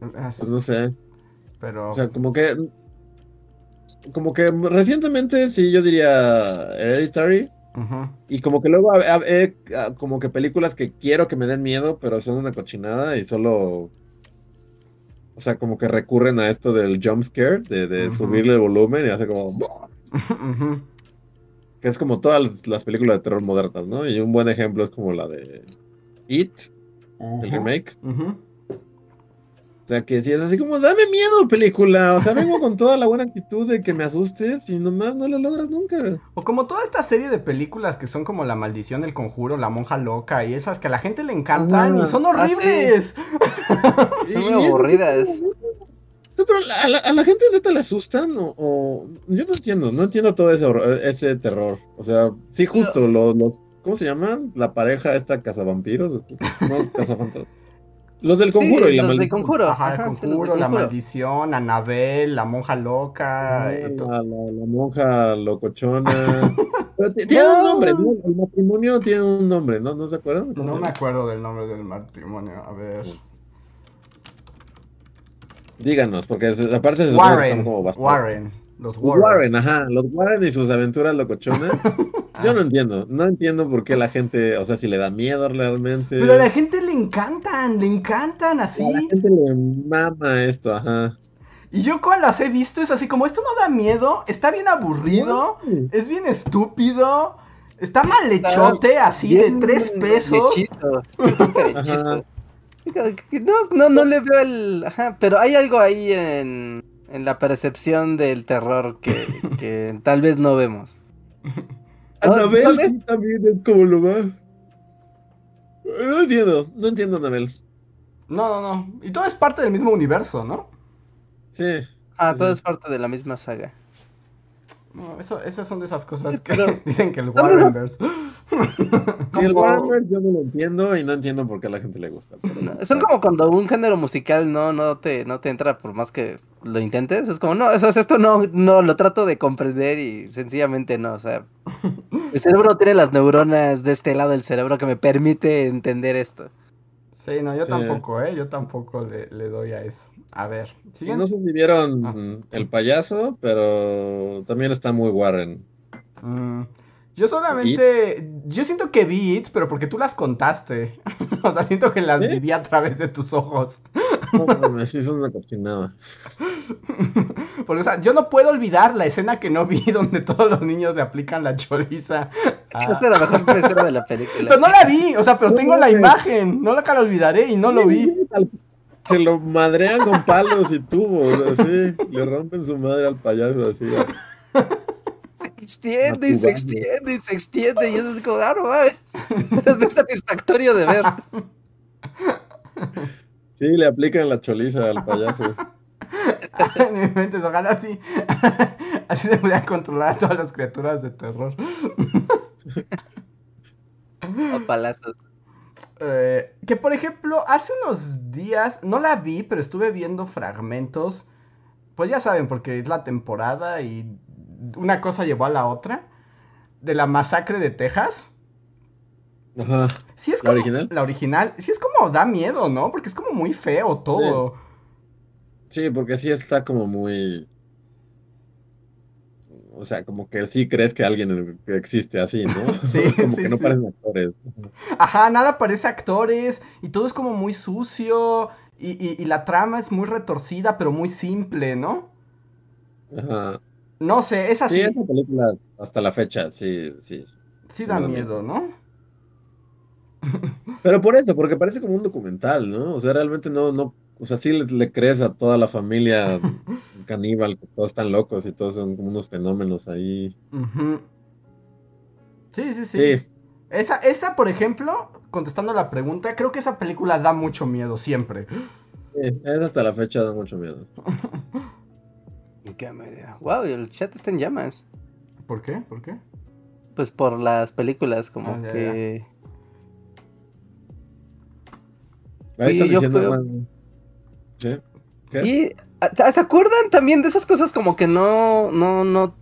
[SPEAKER 3] pues no sé.
[SPEAKER 2] Pero,
[SPEAKER 3] O sea, como que. Como que recientemente sí, yo diría Hereditary. Y como que luego ah, como que películas que quiero que me den miedo, pero son una cochinada y solo. O sea, como que recurren a esto del jump scare, de, de subirle el volumen y hace como. Que es como todas las, las películas de terror modernas, ¿no? Y un buen ejemplo es como la de It, el remake. O sea, que si es así como, dame miedo, película. O sea, vengo con toda la buena actitud de que me asustes y nomás no lo logras nunca.
[SPEAKER 2] O como toda esta serie de películas que son como La Maldición del Conjuro, La Monja Loca y esas que a la gente le encantan y son
[SPEAKER 1] Ah, sí.
[SPEAKER 2] horribles.
[SPEAKER 1] Son muy aburridas.
[SPEAKER 3] Sí, pero a la, a la gente neta le asustan o, o- Yo no entiendo, no entiendo todo ese, horror- ese terror. O sea, sí, justo, los, los- ¿Cómo se llaman? La pareja esta cazavampiros. No, cazafantasmas. Los del conjuro
[SPEAKER 1] Sí,
[SPEAKER 3] y la
[SPEAKER 1] los del conjuro.
[SPEAKER 2] Ajá, el
[SPEAKER 1] ajá, sí, los del
[SPEAKER 2] conjuro, la
[SPEAKER 1] Conjuro.
[SPEAKER 2] maldición, Anabel, la monja loca.
[SPEAKER 3] Ah,
[SPEAKER 2] y to-
[SPEAKER 3] la, la- la monja locochona. Pero ti- tiene un nombre, ¿no? El matrimonio tiene un nombre, ¿no? ¿No se acuerdan? ¿Cómo
[SPEAKER 2] No me acuerdo del nombre del matrimonio. A ver.
[SPEAKER 3] Díganos, porque aparte se
[SPEAKER 2] Warren.
[SPEAKER 3] como bastante.
[SPEAKER 2] Warren. Los
[SPEAKER 3] Los
[SPEAKER 2] Warren.
[SPEAKER 3] Warren. ajá, los Warren y sus aventuras locochonas. Yo no entiendo, no entiendo por qué la gente, o sea, si le da miedo realmente.
[SPEAKER 2] Pero a la gente le encantan, le encantan así.
[SPEAKER 3] A la gente le mama esto, ajá.
[SPEAKER 2] Y yo cuando las he visto es así como, esto no da miedo, está bien aburrido, es bien estúpido, está mal hechote así de tres pesos.
[SPEAKER 1] hechizo, hechizo. No, no, no le veo el. Ajá, pero hay algo ahí en, en la percepción del terror que, que tal vez no vemos.
[SPEAKER 3] Anabel
[SPEAKER 1] ¿sabes?
[SPEAKER 3] sí, también es como lo más. No entiendo, no entiendo Anabel.
[SPEAKER 2] No, no, no. Y todo es parte del mismo universo, ¿no?
[SPEAKER 3] Sí.
[SPEAKER 1] Ah,
[SPEAKER 3] Sí,
[SPEAKER 1] todo es parte de la misma saga.
[SPEAKER 2] No, eso, esas son de esas cosas que
[SPEAKER 1] Pero-
[SPEAKER 2] dicen que el
[SPEAKER 1] ¿Dónde los-
[SPEAKER 2] Warrenverse.
[SPEAKER 3] Sí, el Warhammer yo no lo entiendo y no entiendo por qué a la gente le gusta. pero-
[SPEAKER 1] No, Son como cuando un género musical no, no te, no te entra por más que lo intentes. Es como, no, eso, esto no, no, lo trato de comprender y sencillamente no. O sea, mi cerebro no tiene las neuronas de este lado del cerebro que me permite entender esto.
[SPEAKER 2] Sí, no, yo
[SPEAKER 3] Sí.
[SPEAKER 2] tampoco, ¿eh? Yo tampoco le, le doy a eso. A ver,
[SPEAKER 3] Y
[SPEAKER 2] siguiente.
[SPEAKER 3] no sé si vieron
[SPEAKER 2] Ah.
[SPEAKER 3] El Payaso, pero también está muy Warren.
[SPEAKER 2] Mm, yo solamente. Yo siento que vi It, pero porque tú las contaste. o sea, siento que las
[SPEAKER 3] ¿Sí?
[SPEAKER 2] viví a través de tus ojos.
[SPEAKER 3] No mames, sí, son una cochinada.
[SPEAKER 2] Porque, o sea, yo no puedo olvidar la escena que no vi donde todos los niños le aplican la choriza. a-
[SPEAKER 1] Esta es la mejor escena de la película.
[SPEAKER 2] Pero no la vi, o sea, pero
[SPEAKER 3] No
[SPEAKER 2] tengo la imagen. No la la olvidaré y no lo
[SPEAKER 3] Sí,
[SPEAKER 2] vi.
[SPEAKER 3] sí, tal- Se lo madrean con palos y tubos, así. Le rompen su madre al payaso, así.
[SPEAKER 1] Se extiende y se extiende y se extiende y eso es como, ah, no mames. Es muy satisfactorio de ver.
[SPEAKER 3] Sí, le aplican la choliza al payaso.
[SPEAKER 2] En mi mente, ojalá así. Así se podían controlar a todas las criaturas de terror.
[SPEAKER 1] A palazos.
[SPEAKER 2] Eh, que por ejemplo, hace unos días, no la vi, pero estuve viendo fragmentos. Pues ya saben, porque es la temporada y una cosa llevó a la otra. De la masacre de Texas.
[SPEAKER 3] Ajá.
[SPEAKER 2] Sí es
[SPEAKER 3] ¿La original?
[SPEAKER 2] La original. Sí es como da miedo, ¿no? Porque es como muy feo todo.
[SPEAKER 3] Sí, porque sí está como muy. O sea, como que sí crees que alguien existe así, ¿no?
[SPEAKER 2] Sí,
[SPEAKER 3] como
[SPEAKER 2] sí,
[SPEAKER 3] que no
[SPEAKER 2] sí.
[SPEAKER 3] parecen actores.
[SPEAKER 2] Ajá, nada parece actores y todo es como muy sucio y, y- y la trama es muy retorcida pero muy simple, ¿no?
[SPEAKER 3] Ajá.
[SPEAKER 2] No sé, es así,
[SPEAKER 3] Sí, esa película hasta la fecha, sí, sí.
[SPEAKER 2] sí da
[SPEAKER 3] me da
[SPEAKER 2] miedo, ¿no?
[SPEAKER 3] Pero por eso, porque parece como un documental, ¿no? O sea, realmente no, no, o sea, sí le, le crees a toda la familia caníbal, que todos están locos y todos son como unos fenómenos ahí.
[SPEAKER 2] Sí, sí, sí.
[SPEAKER 3] Sí,
[SPEAKER 2] Esa, esa, por ejemplo, contestando la pregunta, creo que esa película da mucho miedo siempre.
[SPEAKER 3] sí, esa hasta la fecha da mucho miedo.
[SPEAKER 1] Qué media. Wow, y el chat está en llamas.
[SPEAKER 2] ¿Por qué? ¿Por qué?
[SPEAKER 1] Pues por las películas, como
[SPEAKER 2] Ah, ya,
[SPEAKER 1] que.
[SPEAKER 3] Ahí
[SPEAKER 1] Sí,
[SPEAKER 3] están
[SPEAKER 1] yo
[SPEAKER 3] diciendo
[SPEAKER 1] creo-
[SPEAKER 3] más- ¿Sí? ¿Qué?
[SPEAKER 1] Y, ¿a- ¿Se acuerdan también de esas cosas como que no, no, no,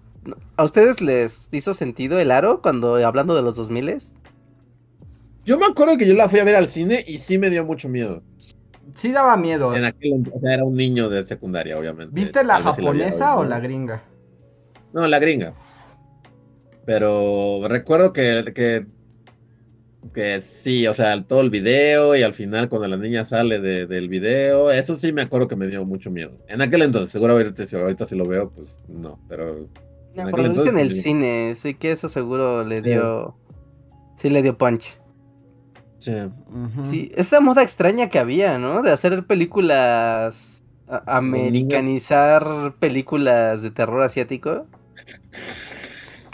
[SPEAKER 1] ¿A ustedes les hizo sentido el aro cuando hablando de los 2000
[SPEAKER 3] Yo me acuerdo que yo la fui a ver al cine y sí me dio mucho miedo.
[SPEAKER 2] Sí daba miedo.
[SPEAKER 3] En aquel, o sea, era un niño de secundaria, obviamente.
[SPEAKER 2] ¿Viste la japonesa o la gringa?
[SPEAKER 3] No, la gringa. Pero recuerdo que, que, que sí, o sea, todo el video y al final cuando la niña sale de- del video, eso sí me acuerdo que me dio mucho miedo. En aquel entonces, seguro ahorita, si ahorita si lo veo, pues no, pero
[SPEAKER 1] No,
[SPEAKER 3] En
[SPEAKER 1] pero viste en el
[SPEAKER 3] sí.
[SPEAKER 1] cine, sí que eso seguro le dio. Sí le dio punch.
[SPEAKER 3] sí.
[SPEAKER 1] Sí, esa moda extraña que había, ¿no? De hacer películas. americanizar películas de terror asiático.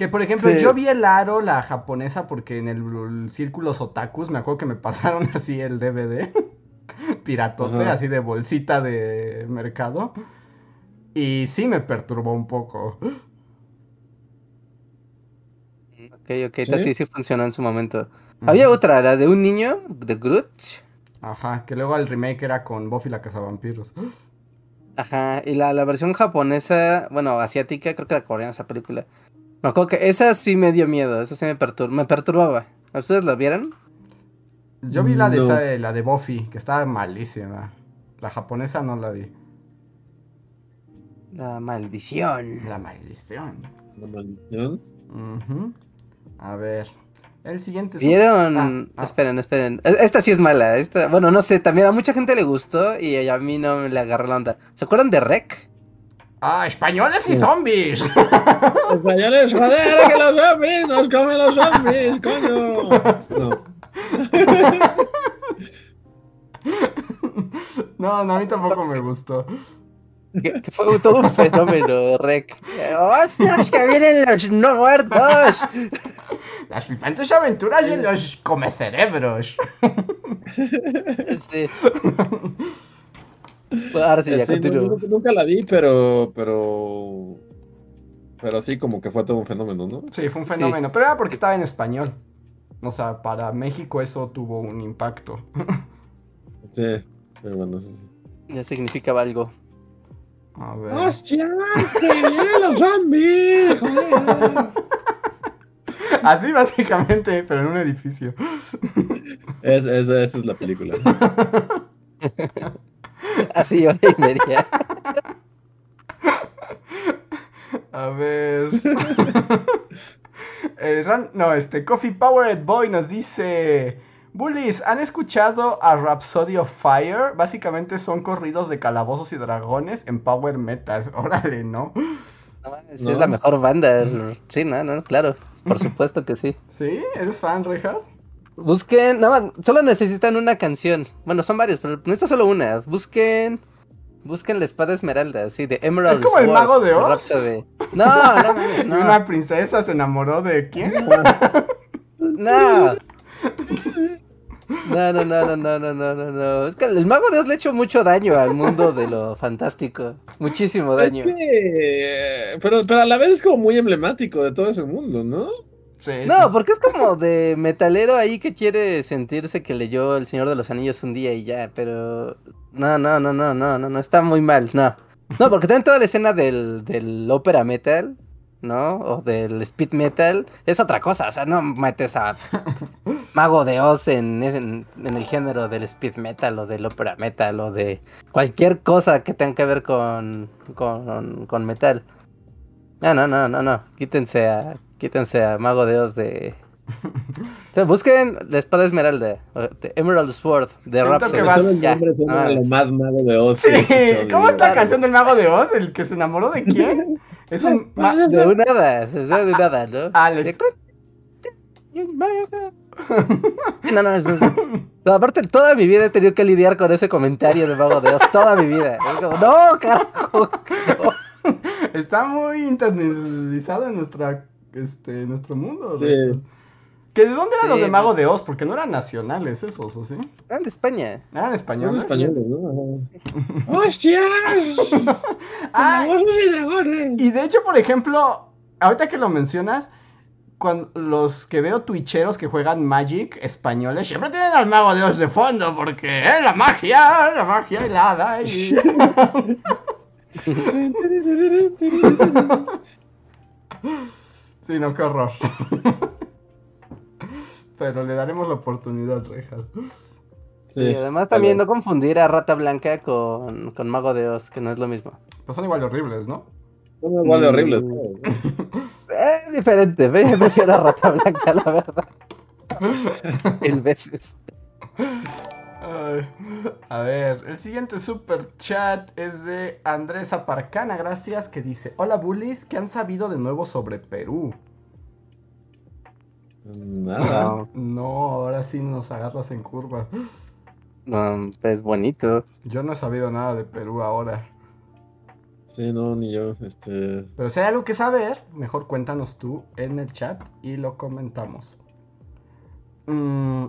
[SPEAKER 2] Que por ejemplo,
[SPEAKER 1] Sí.
[SPEAKER 2] yo vi el aro, la japonesa, porque en el, el círculos otakus me acuerdo que me pasaron así el DVD. Piratote,
[SPEAKER 3] Ajá.
[SPEAKER 2] así de bolsita de mercado. Y sí me perturbó un poco.
[SPEAKER 1] Ok, ok,
[SPEAKER 3] ¿Sí?
[SPEAKER 1] sí, sí funcionó en su momento. Había otra, la de un niño, de Groot.
[SPEAKER 2] Ajá, que luego el remake era con Buffy la cazavampiros.
[SPEAKER 1] Ajá, y la, la versión japonesa, bueno, asiática, creo que era coreana esa película. Me acuerdo que esa sí me dio miedo, esa sí me, pertur- me perturbaba. ¿A ustedes la vieron?
[SPEAKER 2] Yo vi la de,
[SPEAKER 3] No.
[SPEAKER 2] esa, de- la de Buffy, que estaba malísima. La japonesa no la vi.
[SPEAKER 1] La maldición.
[SPEAKER 2] La maldición.
[SPEAKER 3] La maldición.
[SPEAKER 2] A ver. El siguiente es...
[SPEAKER 1] ¿Vieron?
[SPEAKER 2] Ah, ah.
[SPEAKER 1] Esperen, esperen. E- Esta sí es mala. Esta, bueno, no sé, también a mucha gente le gustó y a mí no me le agarré la onda. ¿Se acuerdan de Rec?
[SPEAKER 2] Ah, españoles y zombies.
[SPEAKER 3] Españoles, joder, que los zombies nos comen los zombies, coño. No.
[SPEAKER 2] No, no, a mí tampoco me gustó.
[SPEAKER 1] Que, que fue todo un fenómeno, Rec. ¡Hostias, que vienen los no muertos!
[SPEAKER 2] Las flipantes aventuras de los comecerebros.
[SPEAKER 1] Sí. Bueno, ahora sí, ya
[SPEAKER 3] Sí, no,
[SPEAKER 1] continúo.
[SPEAKER 3] nunca, nunca la vi, pero, pero, pero sí como que fue todo un fenómeno, ¿no?
[SPEAKER 2] Sí, fue un fenómeno, pero era porque estaba en español. O sea, para México eso tuvo un impacto.
[SPEAKER 3] Sí, sí, bueno, eso sí.
[SPEAKER 1] Ya significaba algo.
[SPEAKER 2] A ver.
[SPEAKER 3] ¡Hostias! ¡Que vienen los zombies! joder!
[SPEAKER 2] Así básicamente, pero en un edificio.
[SPEAKER 3] Es, es- esa es la película.
[SPEAKER 1] Así, hora y media.
[SPEAKER 2] A ver. Eh, Ran- no, este, Coffee Powered Boy nos dice. Bullies, ¿han escuchado a Rhapsody of Fire? Básicamente son corridos de calabozos y dragones en Power Metal. Órale, ¿no?
[SPEAKER 1] No,
[SPEAKER 3] ¿No?
[SPEAKER 1] Es la mejor banda. Sí, no, no, claro. Por supuesto que sí.
[SPEAKER 2] ¿Sí? ¿Eres fan, Richard?
[SPEAKER 1] Busquen, nada solo necesitan una canción. Bueno, son varias, pero necesitan solo una. Busquen. Busquen la espada esmeralda, sí, de Emerald.
[SPEAKER 2] Es como el mago de Oz.
[SPEAKER 1] No, no, no.
[SPEAKER 2] Una princesa se enamoró de quién?
[SPEAKER 1] No. No, no, no, no, no, no, no, no, Es que el mago de Oz le ha hecho mucho daño al mundo de lo fantástico. Muchísimo daño.
[SPEAKER 3] Es que... pero, pero a la vez es como muy emblemático de todo ese mundo, ¿no?
[SPEAKER 2] Sí,
[SPEAKER 1] No, porque es como de metalero ahí que quiere sentirse que leyó El Señor de los Anillos un día y ya, pero no, no, no, no, no, no, no, está muy mal, no. No, porque también toda la escena del, del ópera metal, ¿no? O del speed metal, es otra cosa, o sea, no metes a Mago de Oz en, en, en el género del speed metal o del ópera metal o de cualquier cosa que tenga que ver con, con, con metal. No, no, no, no, no. Quítense a, quítense a Mago de Oz de. O sea, busquen la espada esmeralda, de Emerald Sword de Rhapsody.
[SPEAKER 2] que vas-
[SPEAKER 1] Ya,
[SPEAKER 3] nombre suena
[SPEAKER 1] no
[SPEAKER 3] a lo más mago de Oz.
[SPEAKER 2] Sí, ¿cómo es la canción del mago de Oz? ¿El que se enamoró de quién? Es un... ma-
[SPEAKER 1] De un hada, o sea, de un hada, ¿no?
[SPEAKER 2] Ah,
[SPEAKER 1] mago. No, no, es, no, aparte, toda mi vida he tenido que lidiar con ese comentario de Mago de Oz, toda mi vida. Es como, no, carajo. no".
[SPEAKER 2] Está muy internalizado en nuestra, este, nuestro mundo.
[SPEAKER 3] Sí.
[SPEAKER 2] ¿Que ¿De dónde eran los de Mago de Oz? Porque no eran nacionales esos, ¿o sí?
[SPEAKER 1] Ah, de España.
[SPEAKER 2] Eran
[SPEAKER 3] Son
[SPEAKER 2] españoles.
[SPEAKER 3] españoles, ¿no? ¡Hostias!
[SPEAKER 2] Ah,
[SPEAKER 3] ¡Calabozos y dragones!
[SPEAKER 2] y de hecho, por ejemplo, ahorita que lo mencionas, cuando los que veo twitcheros que juegan Magic españoles siempre tienen al Mago de Oz de fondo porque es la magia, la magia y la hada. Y... Sí, no, qué horror. Pero le daremos la oportunidad, Richard.
[SPEAKER 1] Y
[SPEAKER 3] Sí,
[SPEAKER 1] además también no confundir a Rata Blanca con, con Mago de Oz, que no es lo mismo.
[SPEAKER 2] Pues son igual de horribles, ¿no?
[SPEAKER 3] Son igual de horribles.
[SPEAKER 1] Mm. Es diferente, ve, yo prefiero a Rata Blanca, la verdad. Mil veces.
[SPEAKER 2] A ver, el siguiente super chat es de Andrés Aparcana, gracias, que dice, hola bullies, ¿qué han sabido de nuevo sobre Perú?
[SPEAKER 3] Nada.
[SPEAKER 1] No,
[SPEAKER 2] ahora sí nos agarras en curva.
[SPEAKER 1] no, es bonito.
[SPEAKER 2] Yo no he sabido nada de Perú ahora.
[SPEAKER 3] Sí, no, ni yo. Este.
[SPEAKER 2] Pero si hay algo que saber, mejor cuéntanos tú en el chat y lo comentamos. Mm,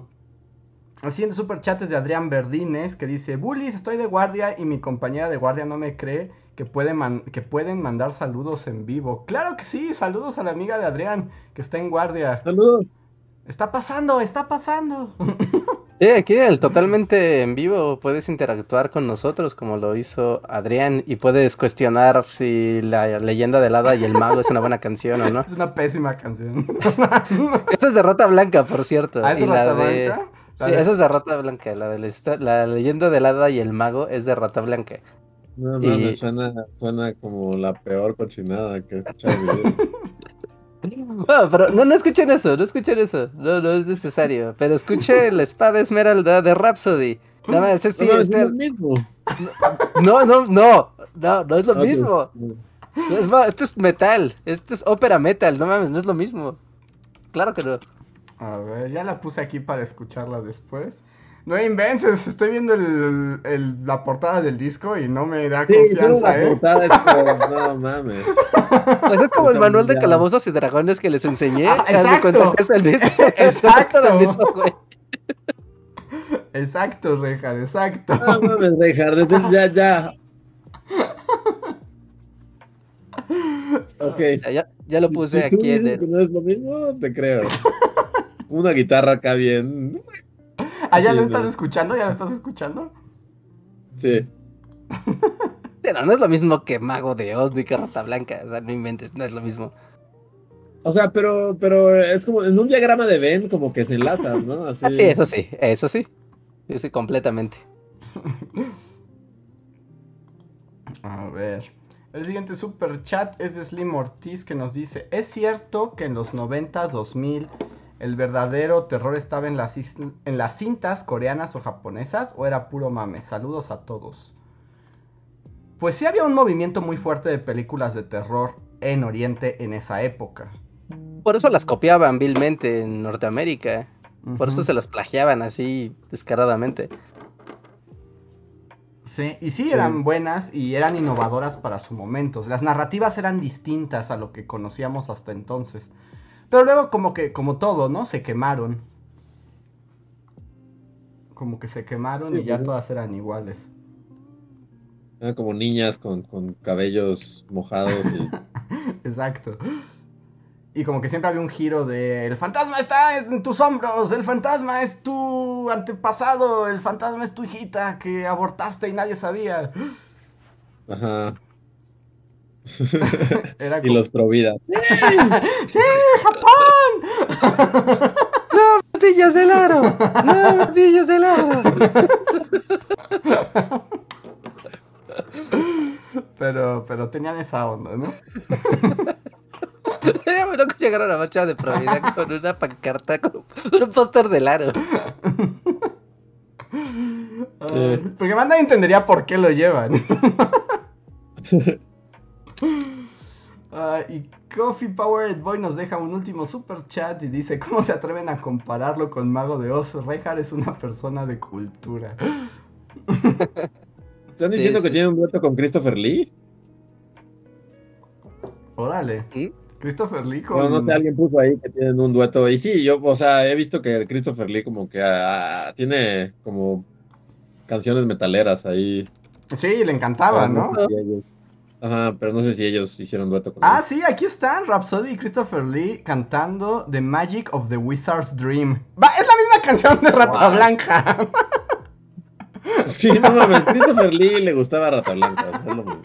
[SPEAKER 2] el siguiente super chat es de Adrián Verdines que dice: Bullies, estoy de guardia y mi compañera de guardia no me cree que, puede man- que pueden mandar saludos en vivo. Claro que sí, saludos a la amiga de Adrián que está en guardia.
[SPEAKER 3] Saludos.
[SPEAKER 2] Está pasando, está pasando.
[SPEAKER 1] Sí, aquí el totalmente en vivo puedes interactuar con nosotros como lo hizo Adrián y puedes cuestionar si la leyenda del hada y el mago es una buena canción o no.
[SPEAKER 2] es una pésima canción.
[SPEAKER 1] Esta es de Rata Blanca, por cierto.
[SPEAKER 2] ¿Ah, es
[SPEAKER 1] y la de...
[SPEAKER 2] Blanca? La
[SPEAKER 1] Sí,
[SPEAKER 2] de-
[SPEAKER 1] esa es de Rata Blanca, la de la, leyenda del hada y el mago es de Rata Blanca.
[SPEAKER 3] No
[SPEAKER 1] Y-
[SPEAKER 3] mames, suena, suena como la peor cochinada que he escuchado.
[SPEAKER 1] No, pero no, no escuchen eso, no escuchen eso, no, no es necesario, pero escuchen la espada esmeralda de Rhapsody. Nada más, es, sí,
[SPEAKER 3] No
[SPEAKER 1] este-
[SPEAKER 3] es lo mismo.
[SPEAKER 1] no, no, no, no, no es lo mismo. No, es esto es metal, esto es ópera metal, no mames, no es lo mismo. Claro que no.
[SPEAKER 2] A ver, ya la puse aquí para escucharla después. No inventes, estoy viendo el, el- la portada del disco y no me da
[SPEAKER 3] Sí,
[SPEAKER 2] confianza,
[SPEAKER 3] la
[SPEAKER 2] ¿eh?
[SPEAKER 3] portada es como, no mames.
[SPEAKER 1] Pues es como el manual de calabozos y dragones que les enseñé.
[SPEAKER 2] Ah, exacto.
[SPEAKER 1] que es el mismo.
[SPEAKER 2] Exacto.
[SPEAKER 1] Es el mismo, güey.
[SPEAKER 2] Exacto, Rejar, exacto.
[SPEAKER 3] No mames, desde- ya, ya. Ok.
[SPEAKER 1] Ya, ya- ya lo puse
[SPEAKER 3] si tú
[SPEAKER 1] aquí en
[SPEAKER 3] que
[SPEAKER 1] el.
[SPEAKER 3] no es lo mismo, te creo. Una guitarra acá bien.
[SPEAKER 2] ¿Ah, ya
[SPEAKER 3] Sí,
[SPEAKER 2] lo estás
[SPEAKER 3] no.
[SPEAKER 2] escuchando? ¿Ya lo estás escuchando?
[SPEAKER 3] Sí.
[SPEAKER 1] Pero no es lo mismo que Mago de Oz ni que Rata Blanca. O sea, no inventes, no es lo mismo.
[SPEAKER 3] O sea, pero, pero es como en un diagrama de Venn, como que se enlazan, ¿no? Así.
[SPEAKER 1] Ah, sí, eso sí, eso sí. Sí, sí, completamente.
[SPEAKER 2] A ver. El siguiente super chat es de Slim Ortiz que nos dice: ¿Es cierto que en los 90, 2000 el verdadero terror estaba en las, en las cintas coreanas o japonesas o era puro mame? Saludos a todos. Pues sí había un movimiento muy fuerte de películas de terror en Oriente en esa época.
[SPEAKER 1] Por eso las copiaban vilmente en Norteamérica. Por eso se las plagiaban así descaradamente.
[SPEAKER 2] Sí, y sí,
[SPEAKER 3] Sí.
[SPEAKER 2] eran buenas y eran innovadoras para su momento. Las narrativas eran distintas a lo que conocíamos hasta entonces. Pero luego como que, como todo, ¿no? Se quemaron. Como que se quemaron
[SPEAKER 3] Sí,
[SPEAKER 2] y ya
[SPEAKER 3] pues,
[SPEAKER 2] todas eran iguales.
[SPEAKER 3] Eran como niñas con, con cabellos mojados y.
[SPEAKER 2] Exacto. Y como que siempre había un giro de el fantasma está en tus hombros, el fantasma es tu antepasado, el fantasma es tu hijita que abortaste y nadie sabía.
[SPEAKER 3] Ajá.
[SPEAKER 2] Era
[SPEAKER 3] y los pro vida.
[SPEAKER 2] ¡Sí, Japón!
[SPEAKER 1] ¡Martillos del aro! ¡No, martillos del aro!
[SPEAKER 2] Pero, pero tenían esa onda, ¿no?
[SPEAKER 1] Sería bueno que llegara a la marcha de Provida con una pancarta, con un póster del aro.
[SPEAKER 2] Ay, porque más nadie entendería por qué lo llevan. Ay, y Coffee Powered Boy nos deja un último super chat y dice: ¿Cómo se atreven a compararlo con Mago de Oz? Reinhardt es una persona de cultura.
[SPEAKER 3] ¿Están diciendo
[SPEAKER 1] Sí,
[SPEAKER 3] que
[SPEAKER 1] sí.
[SPEAKER 3] tiene un dueto con Christopher Lee?
[SPEAKER 2] Órale.
[SPEAKER 1] ¿Mm?
[SPEAKER 2] Christopher Lee con.
[SPEAKER 3] No, no sé, alguien puso ahí que tienen un dueto. Y sí, yo, o sea, he visto que Christopher Lee como que ah, tiene como canciones metaleras ahí.
[SPEAKER 2] Sí, le encantaba,
[SPEAKER 3] Pero
[SPEAKER 2] ¿no?
[SPEAKER 3] Ajá, pero no sé si ellos hicieron dueto con
[SPEAKER 2] Ah,
[SPEAKER 3] él.
[SPEAKER 2] sí, aquí están Rhapsody y Christopher Lee cantando The Magic of the Wizard's Dream. Va, es la misma canción de Rata
[SPEAKER 1] Wow.
[SPEAKER 2] Blanca.
[SPEAKER 3] Sí, no mames, Christopher Lee le gustaba Rata Blanca, o sea, es lo mismo.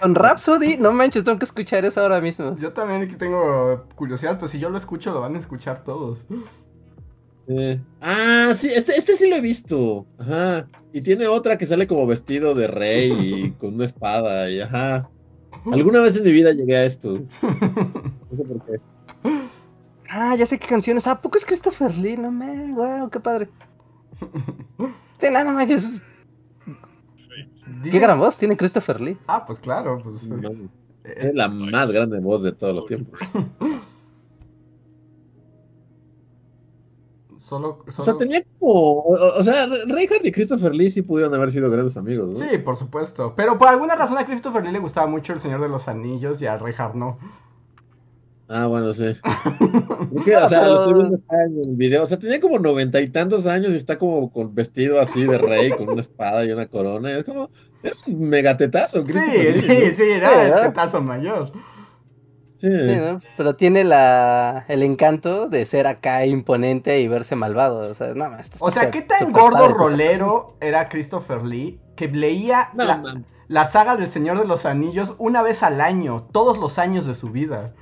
[SPEAKER 1] Con Rhapsody, no manches, tengo que escuchar eso ahora mismo.
[SPEAKER 2] Yo también aquí tengo curiosidad, pues si yo lo escucho lo van a escuchar todos.
[SPEAKER 3] Sí. Ah, sí, este, este sí lo he visto. Ajá. Y tiene otra que sale como vestido de rey y con una espada y ajá. Alguna vez en mi vida llegué a esto. No sé por qué.
[SPEAKER 1] Ah, ya sé qué canción es. ¿A poco es Christopher Lee? No me, wow, qué padre. Sí, no, no manches. Qué gran voz tiene Christopher Lee.
[SPEAKER 2] Ah, pues claro, pues. Eh,
[SPEAKER 3] Es la más grande voz de todos los tiempos.
[SPEAKER 2] Solo,
[SPEAKER 3] O sea, tenía como. O, o sea, Reinhardt y Christopher Lee sí pudieron haber sido grandes amigos, ¿no?
[SPEAKER 2] Sí, por supuesto. Pero por alguna razón a Christopher Lee le gustaba mucho El Señor de los Anillos y a Reinhardt no.
[SPEAKER 3] Ah, bueno, sí. Es que, o sea, lo estoy viendo acá en el video. O sea, tenía como noventa y tantos años y está como con vestido así de rey, con una espada y una corona. y es como. Es un megatetazo,
[SPEAKER 2] Sí,
[SPEAKER 3] Christopher Lee,
[SPEAKER 2] sí,
[SPEAKER 3] ¿no?
[SPEAKER 2] sí, era el tetazo mayor.
[SPEAKER 3] Sí.
[SPEAKER 1] Sí, ¿no? Pero tiene la, el encanto de ser acá imponente y verse malvado. O sea, no, esto
[SPEAKER 2] O sea, ¿qué tan gordo
[SPEAKER 1] padre,
[SPEAKER 2] rolero era Christopher Lee que leía
[SPEAKER 3] No,
[SPEAKER 2] la, saga del Señor de los Anillos una vez al año, todos los años de su vida?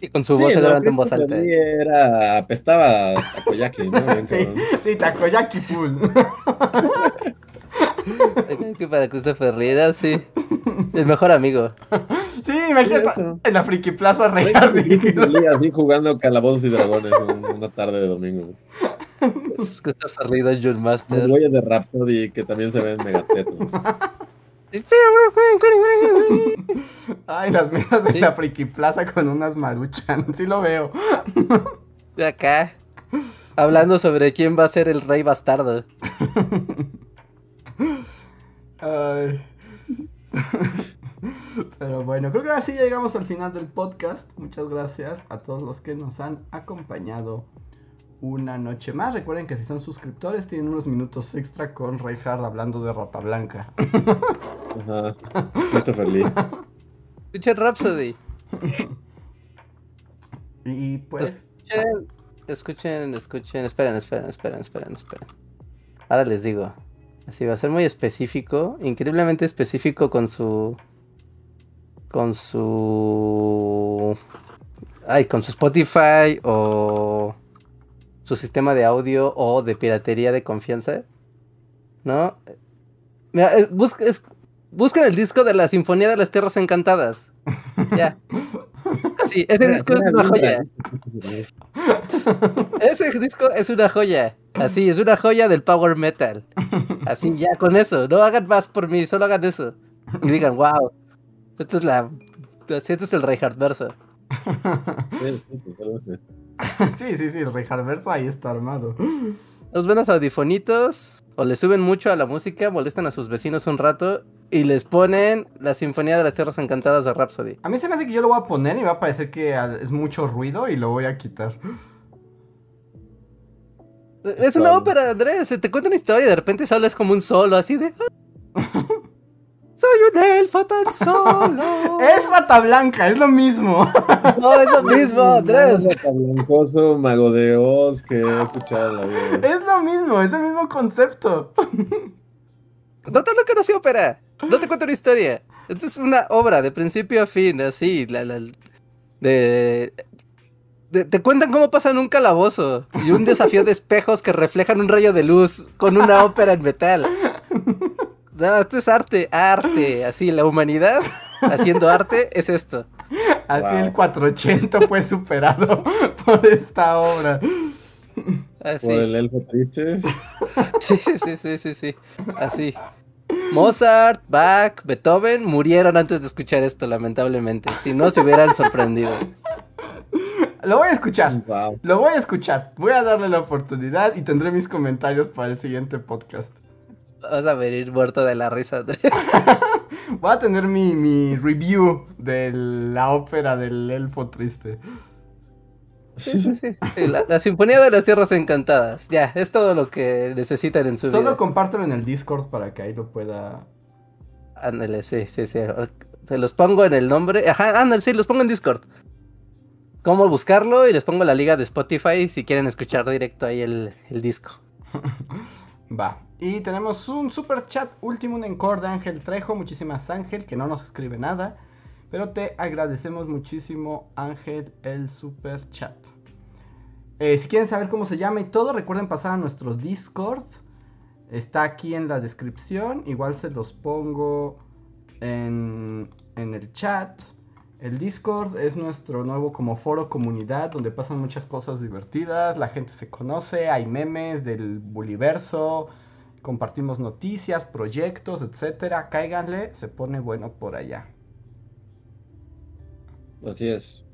[SPEAKER 1] Y con su
[SPEAKER 3] Sí,
[SPEAKER 1] voz en voz
[SPEAKER 3] Christopher
[SPEAKER 1] alta.
[SPEAKER 3] Lee era. apestaba a Takoyaki, ¿no? Bien
[SPEAKER 2] Sí, sí, Takoyaki Full.
[SPEAKER 1] Que para Christopher Lee era así. El mejor amigo.
[SPEAKER 2] Sí, imagínate
[SPEAKER 3] Sí,
[SPEAKER 2] en la Friki Plaza
[SPEAKER 3] Lee así jugando calabozos y dragones un- una tarde de domingo.
[SPEAKER 1] Es Christopher Dungeon
[SPEAKER 3] Los
[SPEAKER 1] Master.
[SPEAKER 3] güeyes de Rhapsody que también se ven megatetos.
[SPEAKER 2] Ay, las mesas de
[SPEAKER 1] Sí.
[SPEAKER 2] la Friki Plaza con unas maruchan. Sí lo veo.
[SPEAKER 1] De acá. Hablando sobre quién va a ser el rey bastardo.
[SPEAKER 2] Ay. Pero bueno, creo que ahora sí llegamos al final del podcast. Muchas gracias a todos los que nos han acompañado una noche más. Recuerden que si son suscriptores tienen unos minutos extra con Reinhard hablando de Rata Blanca.
[SPEAKER 3] Ajá. Christopher Lee.
[SPEAKER 1] Escuchen Rhapsody.
[SPEAKER 2] Y pues...
[SPEAKER 1] Escuchen, escuchen, escuchen. Esperen, esperen, esperen, esperen, esperen. Ahora les digo. Así va a ser muy específico, increíblemente específico con su. Con su. Ay, con su Spotify o su sistema de audio o de piratería de confianza. ¿No? Mira, busca- es- busquen el disco de la Sinfonía de las Tierras Encantadas. Ya. Sí, ese disco es una joya. Ese disco es una joya. Así, es una joya del power metal. Así, ya con eso. No hagan más por mí, solo hagan eso. Y digan, wow. Esto es la. Esto es el Reinhardt verso.
[SPEAKER 3] Sí, sí,
[SPEAKER 2] sí, el Reinhard Verso ahí está armado.
[SPEAKER 1] Los buenos audifonitos. O le suben mucho a la música, molestan a sus vecinos un rato. Y les ponen la Sinfonía de las Tierras Encantadas de Rhapsody.
[SPEAKER 2] A mí se me hace que yo lo voy a poner y va a parecer que es mucho ruido y lo voy a quitar.
[SPEAKER 1] Es una ópera, Andrés. Te cuenta una historia y de repente sales como un solo así de. Soy un elfo tan solo.
[SPEAKER 2] Es Rata Blanca, es lo mismo.
[SPEAKER 1] No, es lo mismo, Andrés.
[SPEAKER 3] Blancoso, mago de Oz que he escuchado la vida.
[SPEAKER 2] Es lo mismo, es el mismo concepto.
[SPEAKER 1] No te lo conocí ópera. No te cuento una historia. Esto es una obra de principio a fin, así. La, la- de, Te cuentan cómo pasan un calabozo y un desafío de espejos que reflejan un rayo de luz con una ópera en metal. No, esto es arte, arte. Así, la humanidad haciendo arte es esto.
[SPEAKER 2] Así
[SPEAKER 3] Wow.
[SPEAKER 2] el 480 fue superado por esta obra.
[SPEAKER 1] Así.
[SPEAKER 3] Por el elfo triste.
[SPEAKER 1] Sí, sí, sí, sí, sí, sí. Así. Mozart, Bach, Beethoven murieron antes de escuchar esto, lamentablemente. Si no, se hubieran sorprendido.
[SPEAKER 2] Lo voy a escuchar.
[SPEAKER 3] Wow.
[SPEAKER 2] Lo voy a escuchar. Voy a darle la oportunidad y tendré mis comentarios para el siguiente podcast.
[SPEAKER 1] Vas a venir muerto de la risa, Andrés.
[SPEAKER 2] Voy a tener mi, mi review de la ópera del elfo triste.
[SPEAKER 1] Sí, sí, sí. La, la Sinfonía de las Tierras Encantadas. Ya, es todo lo que necesitan en su
[SPEAKER 2] Solo
[SPEAKER 1] vida.
[SPEAKER 2] compártelo en el Discord para que ahí lo pueda.
[SPEAKER 1] Ándale, sí, sí, sí. Se los pongo en el nombre. Ajá, ándale, sí, los pongo en Discord. Cómo buscarlo y les pongo la liga de Spotify si quieren escuchar directo ahí el, disco.
[SPEAKER 2] Va. Y tenemos un super chat último, un encore de Ángel Trejo. Muchísimas Ángel, que no nos escribe nada. Pero te agradecemos muchísimo, Ángel, el super chat. Eh, si quieren saber cómo se llama y todo, recuerden pasar a nuestro Discord. Está aquí en la descripción. Igual se los pongo en, en el chat. El Discord es nuestro nuevo como foro comunidad donde pasan muchas cosas divertidas, la gente se conoce, hay memes del Buliverso, compartimos noticias, proyectos, etcétera. Cáiganle, se pone bueno por allá.
[SPEAKER 3] Así es.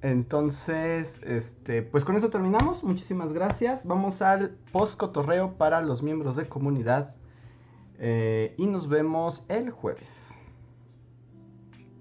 [SPEAKER 2] Entonces, este, pues con eso terminamos. Muchísimas gracias. Vamos al post cotorreo para los miembros de comunidad. Eh, y nos vemos el jueves.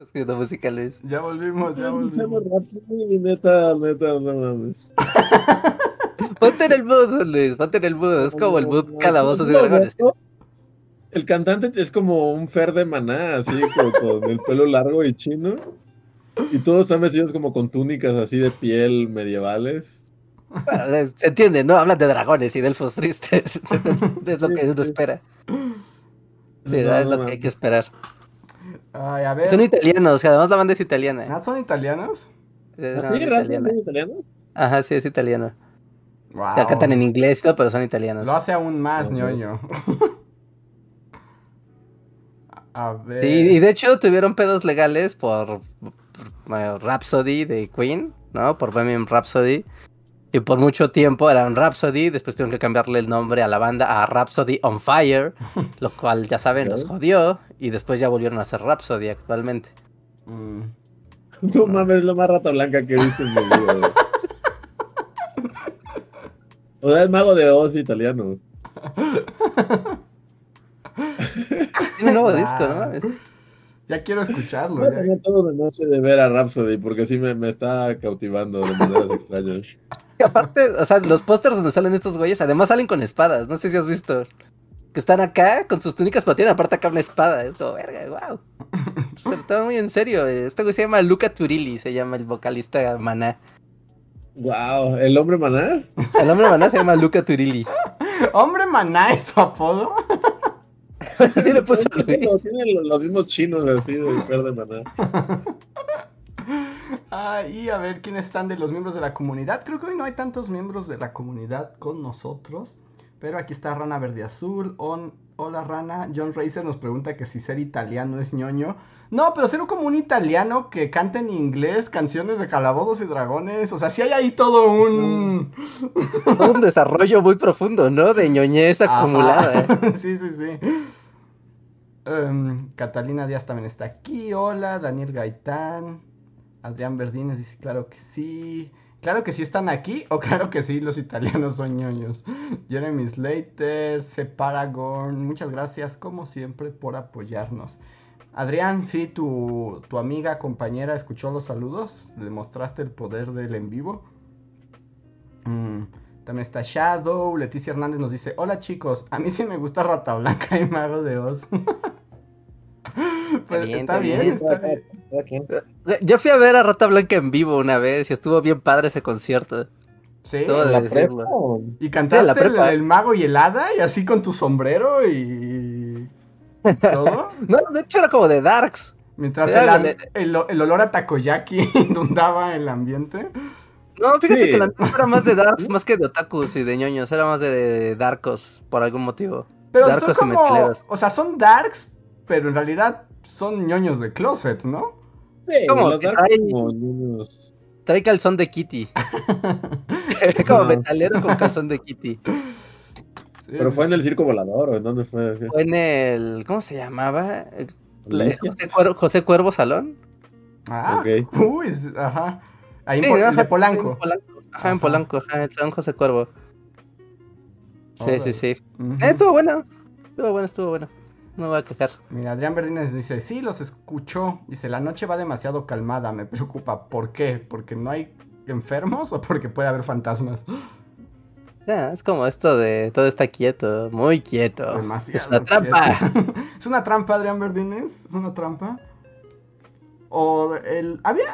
[SPEAKER 1] Escribiendo música, Luis.
[SPEAKER 2] Ya volvimos, ya
[SPEAKER 3] Escuchamos
[SPEAKER 2] volvimos.
[SPEAKER 3] Rhapsody, neta, neta, no mames.
[SPEAKER 1] Ponte en el mood, Luis. Ponte en el mood. Es como el mood calabozos y dragones.
[SPEAKER 3] El cantante es como un Fer de maná, así, con, con el pelo largo y chino. Y todos están vestidos como con túnicas así de piel medievales.
[SPEAKER 1] Bueno, se entiende, ¿no? Hablan de dragones y de elfos tristes. es lo que uno espera. Sí,
[SPEAKER 3] No,
[SPEAKER 1] es lo que hay que esperar.
[SPEAKER 2] Ay, a ver.
[SPEAKER 1] Son italianos, que además la banda es italiana.
[SPEAKER 2] ¿Ah, ¿Son italianos?
[SPEAKER 1] Es
[SPEAKER 3] ¿Así,
[SPEAKER 1] italiana.
[SPEAKER 3] Rhapsody es italiano?
[SPEAKER 1] Ajá, sí, es italiano.
[SPEAKER 2] Wow.
[SPEAKER 1] Que cantan en inglés, y todo, pero son italianos.
[SPEAKER 2] Lo hace aún más,
[SPEAKER 3] Ujú.
[SPEAKER 2] ñoño. A ver.
[SPEAKER 1] Sí, y de hecho tuvieron pedos legales por, por, eh, Rhapsody de Queen, ¿no? Por Bohemian Rhapsody. Y por mucho tiempo eran Rhapsody, después tuvieron que cambiarle el nombre a la banda a Rhapsody on Fire, lo cual ya saben, los jodió. Y después ya volvieron a ser Rhapsody actualmente.
[SPEAKER 2] Mm.
[SPEAKER 3] No mames, es lo más rata blanca que he visto en mi vida. O sea, es mago de Oz italiano.
[SPEAKER 1] Tiene un nuevo
[SPEAKER 2] Wow.
[SPEAKER 1] disco, ¿no? Es-
[SPEAKER 2] Ya quiero escucharlo.
[SPEAKER 3] Voy a
[SPEAKER 2] ya.
[SPEAKER 3] tener toda una noche de ver a Rhapsody porque sí me, me está cautivando de maneras extrañas.
[SPEAKER 1] Y aparte, o sea, los pósters donde salen estos güeyes, además salen con espadas. No sé si has visto. Que están acá con sus túnicas, pero tienen aparte acá una espada. Es como, verga, wow. Se lo toma muy en serio. Este güey se llama Luca Turilli, se llama el vocalista Maná.
[SPEAKER 3] Wow, ¿el hombre maná?
[SPEAKER 1] El hombre Maná se llama Luca Turilli.
[SPEAKER 2] Hombre maná es su apodo.
[SPEAKER 1] Así le puso Luis.
[SPEAKER 3] los- tiene los, los mismos chinos así de mujer de maná.
[SPEAKER 2] Ah, y a ver quiénes están de los miembros de la comunidad. Creo que hoy no hay tantos miembros de la comunidad con nosotros. Pero aquí está Rana Verde Azul. On- Hola Rana. John Racer nos pregunta que si ser italiano es ñoño. No, pero ser como un italiano que canta en inglés canciones de calabozos y dragones. O sea, sí hay ahí todo un.
[SPEAKER 1] Todo un desarrollo muy profundo, ¿no? De ñoñez
[SPEAKER 2] Ajá.
[SPEAKER 1] acumulada.
[SPEAKER 2] sí, sí, sí. Em, Catalina Díaz también está aquí. Hola, Daniel Gaitán. Adrián Verdines dice, claro que sí. Claro que sí están aquí, o claro que sí, los italianos son ñoños. Jeremy Slater, C. Paragon, muchas gracias como siempre por apoyarnos. Adrián, sí, tu, tu amiga, compañera, escuchó los saludos. Le mostraste el poder del en vivo. Mm, también está Shadow. Leticia Hernández nos dice: Hola chicos, a mí sí me gusta Rata Blanca y Mago de Oz. Pues,
[SPEAKER 1] bien,
[SPEAKER 2] está bien,
[SPEAKER 1] bien.
[SPEAKER 2] está bien.
[SPEAKER 1] Yo fui a ver a Rata Blanca en vivo una vez y estuvo bien padre ese concierto.
[SPEAKER 2] Sí.
[SPEAKER 1] Todo
[SPEAKER 3] ¿En la
[SPEAKER 1] decirlo.
[SPEAKER 3] prepa?
[SPEAKER 2] Y cantaste
[SPEAKER 1] la
[SPEAKER 2] el,
[SPEAKER 1] prepa.
[SPEAKER 2] el mago y el hada y así con tu sombrero y todo.
[SPEAKER 1] No, de hecho era como de Darks.
[SPEAKER 2] Mientras el,
[SPEAKER 1] de-
[SPEAKER 2] olor a takoyaki inundaba el ambiente.
[SPEAKER 1] No, fíjate
[SPEAKER 3] Sí.
[SPEAKER 1] que la era más de Darks, más que de otakus y de ñoños, era más de, de Darkos, por algún motivo.
[SPEAKER 2] Pero
[SPEAKER 1] Darkos y
[SPEAKER 2] son como. O sea, son darks, pero en realidad son ñoños de closet, ¿no?
[SPEAKER 3] Sí,
[SPEAKER 1] Como
[SPEAKER 3] los
[SPEAKER 1] trae-
[SPEAKER 3] como niños.
[SPEAKER 1] Trae calzón de Kitty. como metalero con calzón de Kitty.
[SPEAKER 2] Sí,
[SPEAKER 3] Pero fue en el circo volador, ¿o en dónde fue?
[SPEAKER 1] Fue en el. ¿Cómo se llamaba?
[SPEAKER 3] ¿Alicia?
[SPEAKER 1] José, Cuervo, José Cuervo Salón.
[SPEAKER 2] Ah,
[SPEAKER 3] Ok.
[SPEAKER 2] uy, ajá. Ahí en
[SPEAKER 1] Sí,
[SPEAKER 2] Pol-
[SPEAKER 1] ajá,
[SPEAKER 2] de Polanco.
[SPEAKER 1] En Polanco. Ajá, en. Polanco, ajá, el Salón José Cuervo. Sí, sí, sí. Eh, estuvo bueno. Estuvo bueno, estuvo bueno. No me voy a quejar.
[SPEAKER 2] Mira, Adrián Verdines dice, sí, los escuchó. Dice, la noche va demasiado calmada, me preocupa. ¿Por qué? ¿Porque no hay enfermos o porque puede haber fantasmas?
[SPEAKER 1] Ya, es como esto de todo está quieto, muy quieto.
[SPEAKER 2] Demasiado
[SPEAKER 1] es una trampa.
[SPEAKER 2] ¿Es una trampa, Adrián Verdines? ¿Es una trampa? O el... Había...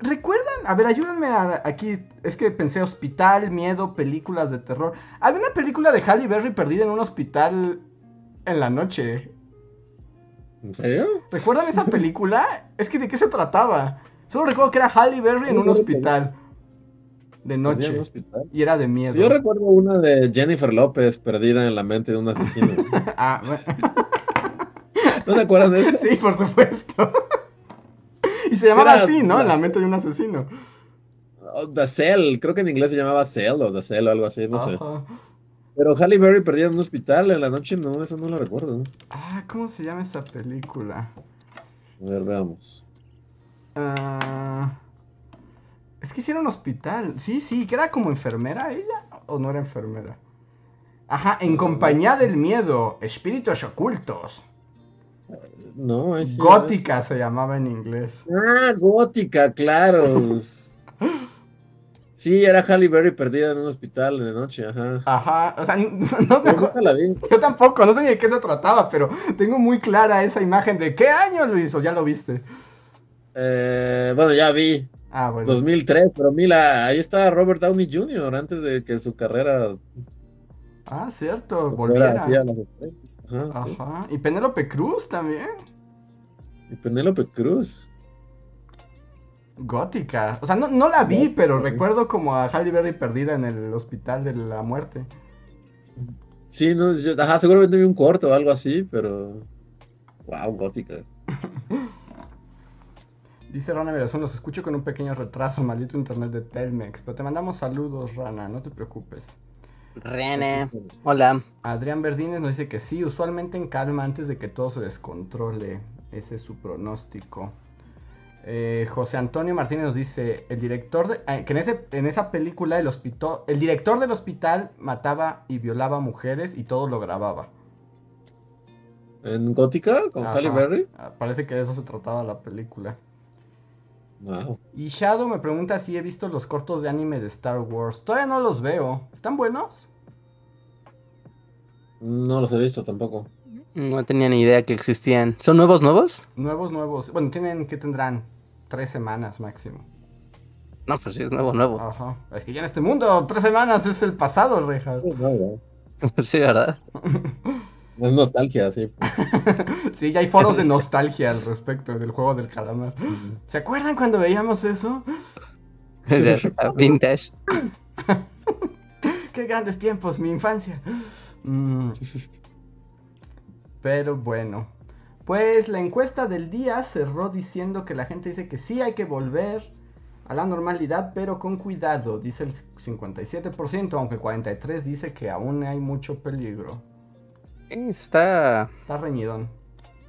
[SPEAKER 2] ¿Recuerdan? A ver, ayúdenme a- aquí. Es que pensé hospital, miedo, películas de terror. Había una película de Halle Berry perdida en un hospital en la noche.
[SPEAKER 3] ¿En serio?
[SPEAKER 2] ¿Recuerdan esa película? Es que de qué se trataba. Solo recuerdo que era Halle Berry en un hospital. De
[SPEAKER 3] ¿Perdida en
[SPEAKER 2] noche.
[SPEAKER 3] un hospital?
[SPEAKER 2] Y era de miedo.
[SPEAKER 3] Yo recuerdo una de Jennifer López perdida en la mente de un asesino.
[SPEAKER 2] Ah, bueno.
[SPEAKER 3] ¿No se acuerdan de eso?
[SPEAKER 2] Sí, por supuesto. Y se llamaba
[SPEAKER 3] Era
[SPEAKER 2] así, ¿no?
[SPEAKER 3] la-
[SPEAKER 2] En la mente de un asesino.
[SPEAKER 3] Oh, The Cell, creo que en inglés se llamaba Cell o The Cell o algo así, no sé. Pero Halle Berry perdida en un hospital en la noche, no, eso no lo recuerdo.
[SPEAKER 2] Ah, ¿cómo se llama esa película?
[SPEAKER 3] A ver, veamos.
[SPEAKER 2] Ah, es que hicieron hospital. Sí, sí, que era como enfermera ella. ¿O no era enfermera? Ajá, en compañía del miedo. Espíritus ocultos.
[SPEAKER 3] No, sí.
[SPEAKER 2] Gótica se llamaba en inglés.
[SPEAKER 3] Ah, gótica, claro. Sí, era Halle Berry perdida en un hospital de noche, ajá.
[SPEAKER 2] Ajá, o sea, no, me acuerdo.
[SPEAKER 3] la vi.
[SPEAKER 2] Yo tampoco, no sé ni de qué se trataba, pero tengo muy clara esa imagen de ¿qué año, Luis? ¿O ya lo viste?
[SPEAKER 3] Eh, bueno, ya vi.
[SPEAKER 2] Ah, bueno.
[SPEAKER 3] 2003, pero mira, ahí está Robert Downey Jr. antes de que su carrera
[SPEAKER 2] Ah, cierto, volviera.
[SPEAKER 3] a las estrellas. Ajá, sí.
[SPEAKER 2] Ajá. Y Penélope Cruz también.
[SPEAKER 3] Y Penélope Cruz.
[SPEAKER 2] Gótica. O sea, no, no la vi, pero recuerdo como a Halle Berry perdida en el hospital de la muerte.
[SPEAKER 3] Sí, no, yo- ajá, seguramente vi un corto o algo así, pero. Wow, gótica.
[SPEAKER 2] Dice Rana Verazón, los escucho con un pequeño retraso, maldito internet de Telmex. Pero te mandamos saludos, Rana, no te preocupes.
[SPEAKER 1] Rene. Hola.
[SPEAKER 2] Adrián Verdines nos dice que sí, usualmente en calma antes de que todo se descontrole. Ese es su pronóstico. Eh, José Antonio Martínez nos dice, el director de, ah, que en, ese, en esa película el, hospital, el director del hospital mataba y violaba mujeres y todo lo grababa.
[SPEAKER 3] ¿En gótica? ¿Con
[SPEAKER 2] Ajá.
[SPEAKER 3] Halle Berry?
[SPEAKER 2] Ah, Parece que de eso se trataba la película.
[SPEAKER 3] Wow.
[SPEAKER 2] Y Shadow me pregunta si he visto los cortos de anime de Star Wars. Todavía no los veo. ¿Están buenos?
[SPEAKER 3] No los he visto tampoco.
[SPEAKER 1] No tenía ni idea que existían. ¿Son nuevos, nuevos?
[SPEAKER 2] Nuevos, nuevos. Bueno, tienen, ¿qué tendrán? Tres semanas máximo.
[SPEAKER 1] No, pues sí, es nuevo, nuevo.
[SPEAKER 2] Ajá. Es que ya en este mundo, tres semanas es el pasado,
[SPEAKER 3] no.
[SPEAKER 1] sí, ¿verdad?
[SPEAKER 3] Es nostalgia, sí.
[SPEAKER 2] sí, ya hay foros de nostalgia al respecto del juego del calamar. ¿Se acuerdan cuando veíamos eso?
[SPEAKER 1] Vintage.
[SPEAKER 2] Qué grandes tiempos, mi infancia. Mm, pero bueno. Pues la encuesta del día cerró diciendo que la gente dice que sí hay que volver a la normalidad, pero con cuidado, dice el 57%, aunque el 43% dice que aún hay mucho peligro.
[SPEAKER 1] Está,
[SPEAKER 2] Está reñidón.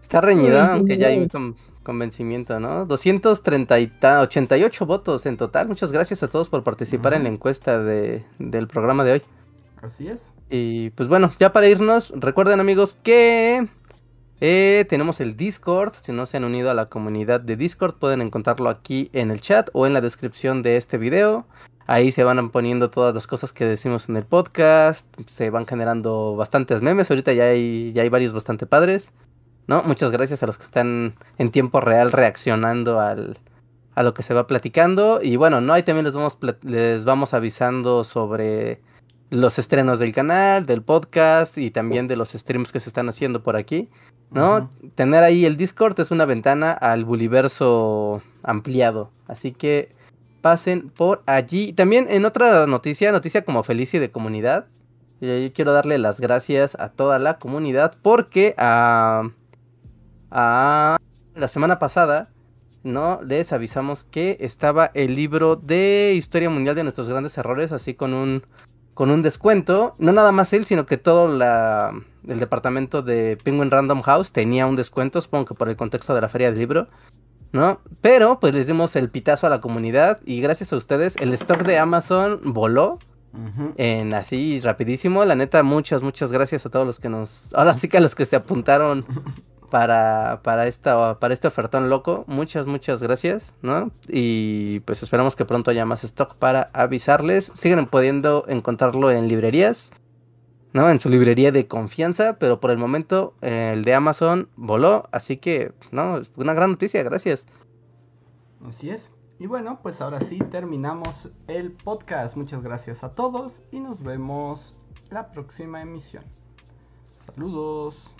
[SPEAKER 1] está reñido,
[SPEAKER 3] Pues,
[SPEAKER 1] aunque ya hay un con- convencimiento, ¿no? 230 y ta- 88 votos en total. Muchas gracias a todos por participar en la encuesta de, del programa de hoy.
[SPEAKER 2] Así es.
[SPEAKER 1] Y pues bueno, ya para irnos, recuerden amigos que eh, tenemos el Discord. Si no se han unido a la comunidad de Discord, pueden encontrarlo aquí en el chat o en la descripción de este video. Ahí se van poniendo todas las cosas que decimos en el podcast. Se van generando bastantes memes. Ahorita ya hay, ya hay varios bastante padres. ¿No? Muchas gracias a los que están en tiempo real reaccionando al, a lo que se va platicando. Y bueno, ¿no? Ahí también les vamos, les vamos avisando sobre los estrenos del canal, del podcast y también de los streams que se están haciendo por aquí, ¿no? Tener ahí el Discord es una ventana al Buliverso ampliado, así que pasen por allí. También en otra noticia, noticia como feliz y de comunidad, eh, yo quiero darle las gracias a toda la comunidad porque a, a la semana pasada no les avisamos que estaba el libro de Historia Mundial de nuestros grandes errores, así con un con un descuento. No nada más él, sino que todo la, el departamento de Penguin Random House tenía un descuento, supongo que por el contexto de la feria del libro. ¿No? Pero pues les dimos el pitazo a la comunidad y gracias a ustedes el stock de Amazon voló en así rapidísimo. La neta, muchas, muchas gracias a todos los que nos... Ahora sí que a los que se apuntaron para, para, esta, para este ofertón loco. Muchas, muchas gracias, ¿no? Y pues esperamos que pronto haya más stock para avisarles. Siguen pudiendo encontrarlo en librerías, ¿no? En su librería de confianza, pero por el momento eh, el de Amazon voló. Así que, no, una gran noticia, gracias.
[SPEAKER 2] Así es. Y bueno, pues ahora sí terminamos el podcast. Muchas gracias a todos y nos vemos la próxima emisión. Saludos.